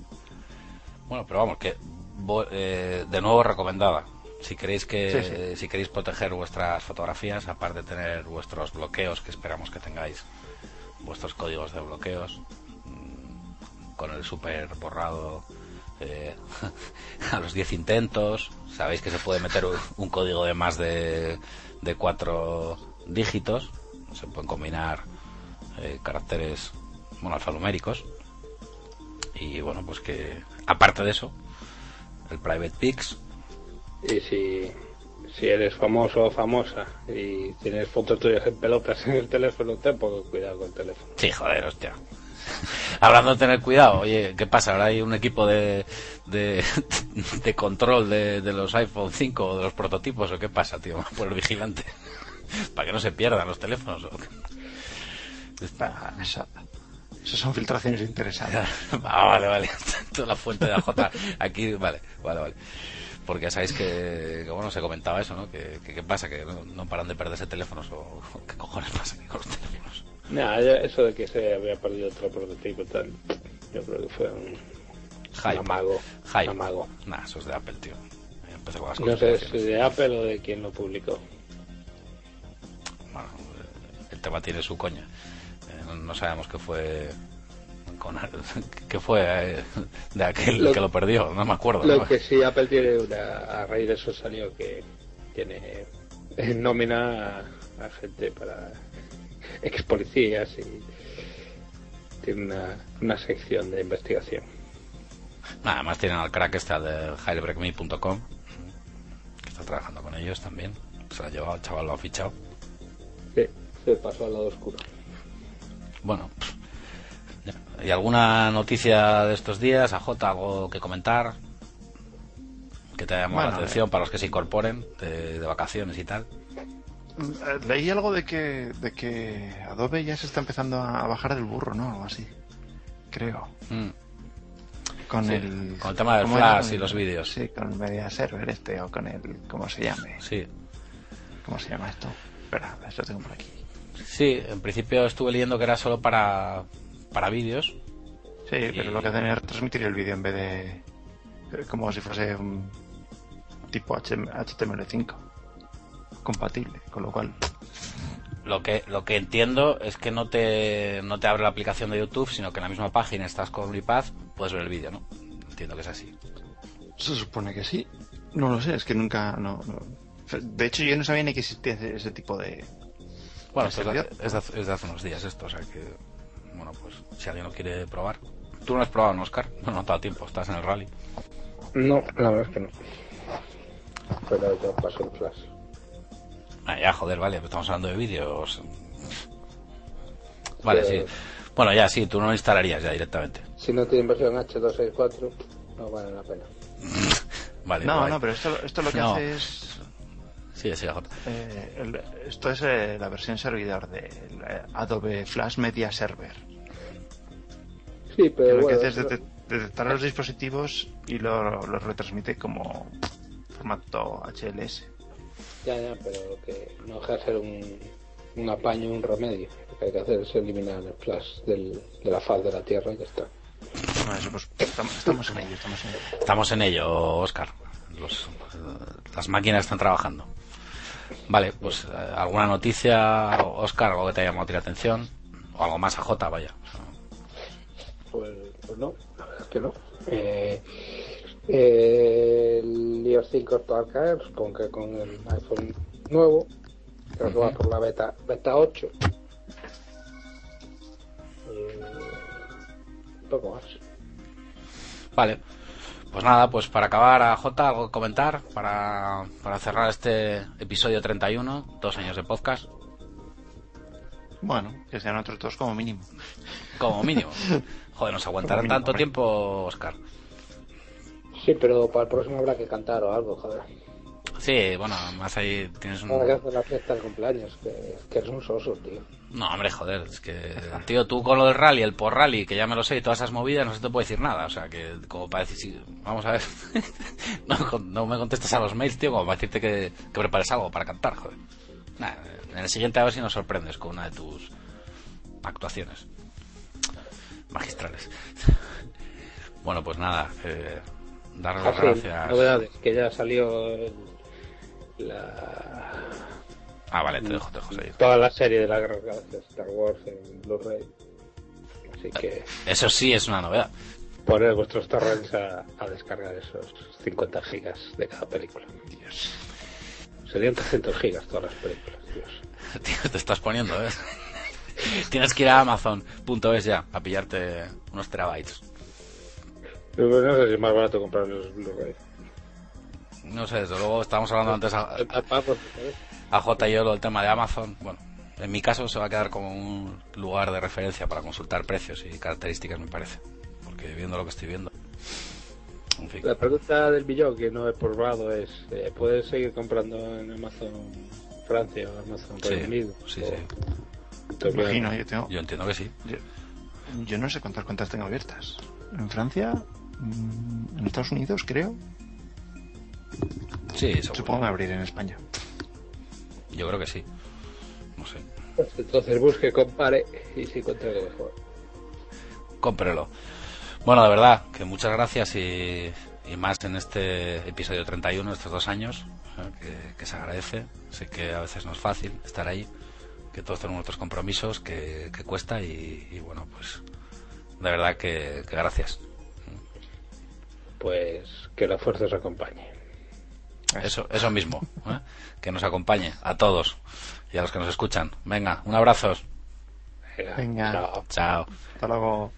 S1: Bueno, pero vamos, que eh, de nuevo recomendada. Si queréis que
S4: Sí, sí.
S1: si queréis proteger vuestras fotografías, aparte de tener vuestros bloqueos, que esperamos que tengáis vuestros códigos de bloqueos, mm, con el super borrado eh, a los 10 intentos, sabéis que se puede meter un, un código de más de, de cuatro dígitos, se pueden combinar eh, caracteres bueno, alfanuméricos y bueno, pues que aparte de eso, el Private Pics,
S3: Y si, si eres famoso o famosa y tienes fotos tuyas en pelotas en el teléfono, ten poco cuidado con el teléfono.
S1: sí, joder, hostia. Hablando de tener cuidado, oye, ¿qué pasa? Ahora hay un equipo de, de, de control de, de los iPhone 5 o de los prototipos, ¿o qué pasa, tío? Por el vigilante. Para que no se pierdan los teléfonos. ¿o
S4: eso son filtraciones interesantes.
S1: Ah, vale, vale. Toda la fuente de AJ aquí, vale, vale, vale. Porque ya sabéis que, que, bueno, se comentaba eso, ¿no? Que, que qué pasa, que no, no paran de perderse teléfonos o, o qué cojones pasa aquí con los teléfonos.
S3: Nah, ya eso de que se había perdido otro prototipo y tal, yo creo que fue un, un
S1: Hype.
S3: amago.
S1: Hype.
S3: Un amago.
S1: Nah, eso es de Apple, tío. Empezó con las
S3: No sé si de Apple o de quien lo publicó.
S1: Bueno, el tema tiene su coña. Eh, no- sabemos qué fue con qué fue eh, de aquel
S3: Lo-
S1: que lo perdió, no me acuerdo.
S3: Lo
S1: ¿no?
S3: que sí, Apple tiene una. A raíz de eso salió que tiene en nómina a, a gente para ex policías y tiene una, una sección de investigación.
S1: Nada más tienen al crack al de jailbreakme.com que está trabajando con ellos también. Se lo ha llevado, el chaval lo ha fichado.
S3: Sí, se pasó al lado oscuro.
S1: Bueno. ¿y alguna noticia de estos días? AJ, algo que comentar? Que te haya llamado la
S4: Bueno,
S1: atención para los que se incorporen de, de vacaciones y tal.
S4: Eh, Leí algo de que, de que Adobe ya se está empezando a bajar del burro, ¿no? Algo así. Creo.
S1: Mm.
S4: Con
S1: Sí,
S4: el.
S1: con el tema del flash y los vídeos.
S4: Sí, con el media server este o con el. ¿Cómo se llame?
S1: Sí,
S4: ¿Cómo se llama esto? Espera, esto tengo por aquí.
S1: Sí, en principio estuve leyendo que era solo para, para vídeos.
S4: Sí, pero lo que hacen es retransmitir el vídeo en vez de. eh, como si fuese un tipo HM HTML5 compatible, con lo cual.
S1: Lo que, lo que entiendo es que no te, no te abre la aplicación de YouTube, sino que en la misma página estás con un iPad, puedes ver el vídeo, ¿no? Entiendo que es así.
S4: Se supone que sí. No lo sé, es que nunca. No, no. De hecho, yo no sabía ni que existía ese, ese tipo de.
S1: Bueno,
S4: ¿En
S1: es de, hace- es de hace unos días esto, o sea que, bueno, pues si alguien lo quiere probar. Tú no has probado, ¿no, Oscar? No, no te ha dado tiempo, estás en el rally.
S3: No, la verdad es que no. Pero ya pasó el flash.
S1: Ah, ya, joder, vale, estamos hablando de vídeos. Vale,
S3: Sí.
S1: sí. Bueno, ya, sí, tú no lo instalarías ya directamente.
S3: Si no tienen versión H264, no vale la pena.
S1: Vale,
S4: No, no, pero esto, esto lo que
S1: No.
S4: hace es.
S1: Sí, sí, AJ.
S4: eh, el- esto es eh, la versión servidor de Adobe Flash Media Server.
S3: Sí,
S4: Que
S3: pero
S4: lo
S3: bueno,
S4: que hace es detec- detectar los dispositivos y lo, lo retransmite como formato HLS.
S3: Ya, ya, pero que no deja de ser un, un apaño, un remedio. Lo que hay que hacer es eliminar el flash del, de la faz de la Tierra y ya está.
S4: Bueno, eso, pues, estamos, estamos en ello, estamos en ello.
S1: Estamos en ello, Oscar. Los, eh, las máquinas están trabajando. Vale, pues eh, alguna noticia, Oscar, algo que te haya llamado a ti la atención. O algo más AJ, vaya.
S3: Pues, pues no, la verdad es que no. Eh, eh, el iOS 5 está al caer, supongo que con el iPhone nuevo. Creo que va por la beta, beta 8. Eh, un poco más.
S1: Vale. Pues nada, pues para acabar, AJ, algo que comentar para, para cerrar este episodio 31, dos años de podcast,
S4: Bueno, que sean otros dos como mínimo.
S1: como mínimo. Joder, nos aguantarán
S4: mínimo,
S1: tanto
S4: hombre.
S1: tiempo, Oscar.
S3: Sí, pero para el próximo habrá que cantar o algo, joder.
S1: Sí, bueno, más ahí tienes un...
S3: Habrá que hacer la fiesta de cumpleaños, que, que eres un soso, tío.
S1: No, hombre, joder, es que, tío, tú con lo del rally, el por rally, que ya me lo sé, y todas esas movidas, no se te puede decir nada. O sea, que como para decir, sí, vamos a ver, no, me contestas a los mails, tío, como para decirte que, que prepares algo para cantar, joder. Nah, en el siguiente a ver si nos sorprendes con una de tus actuaciones magistrales. Bueno, pues nada, eh, darle las gracias.
S3: novedades, que ya salió la,
S1: Ah, vale, te dejo, te dejo seguir.
S3: toda la serie de la Guerra de Star Wars en Blu-ray. Así que
S1: Eso sí es una novedad.
S3: poner vuestros torrents a, a descargar esos 50 gigas de cada película. Dios. Serían 300 gigas todas las películas, Dios.
S1: Tío, te estás poniendo, ¿eh? Tienes que ir a Amazon.es ya a pillarte unos terabytes.
S3: No sé si es más barato comprar los Blu-ray.
S1: No sé, desde luego estábamos hablando antes a,
S3: 30 pavos, ¿sabes?
S1: A J y yo lo del tema de Amazon. Bueno, en mi caso se va a quedar como un lugar de referencia para consultar precios y características, me parece. Porque viendo lo que estoy viendo. En fin.
S3: La pregunta del billón que no he probado es, eh, ¿puedes seguir comprando en Amazon Francia o Amazon
S1: Sí,
S3: Reino Unido?
S1: sí,
S3: O-
S1: sí.
S3: te
S4: Me imagino, yo tengo.
S1: Yo entiendo que sí.
S4: Yo, yo no sé cuántas cuentas tengo abiertas. En Francia, mm, en Estados Unidos, creo.
S1: Sí, seguro.
S4: Supongo que abrir en España.
S1: Yo creo que sí. No sé.
S3: Pues entonces busque, compare y si encuentra algo mejor.
S1: Cómprelo. Bueno, de verdad, que muchas gracias y, y más en este episodio 31, estos dos años, ¿eh? que, que se agradece. Sé que a veces no es fácil estar ahí, que todos tenemos otros compromisos, que, que cuesta y, y bueno, pues de verdad que, que gracias.
S3: Pues que la fuerza os acompañe.
S1: Eso, eso mismo, ¿eh? que nos acompañe a todos y a los que nos escuchan. Venga, un abrazo.
S3: Venga.
S1: Chao.
S4: Hasta luego.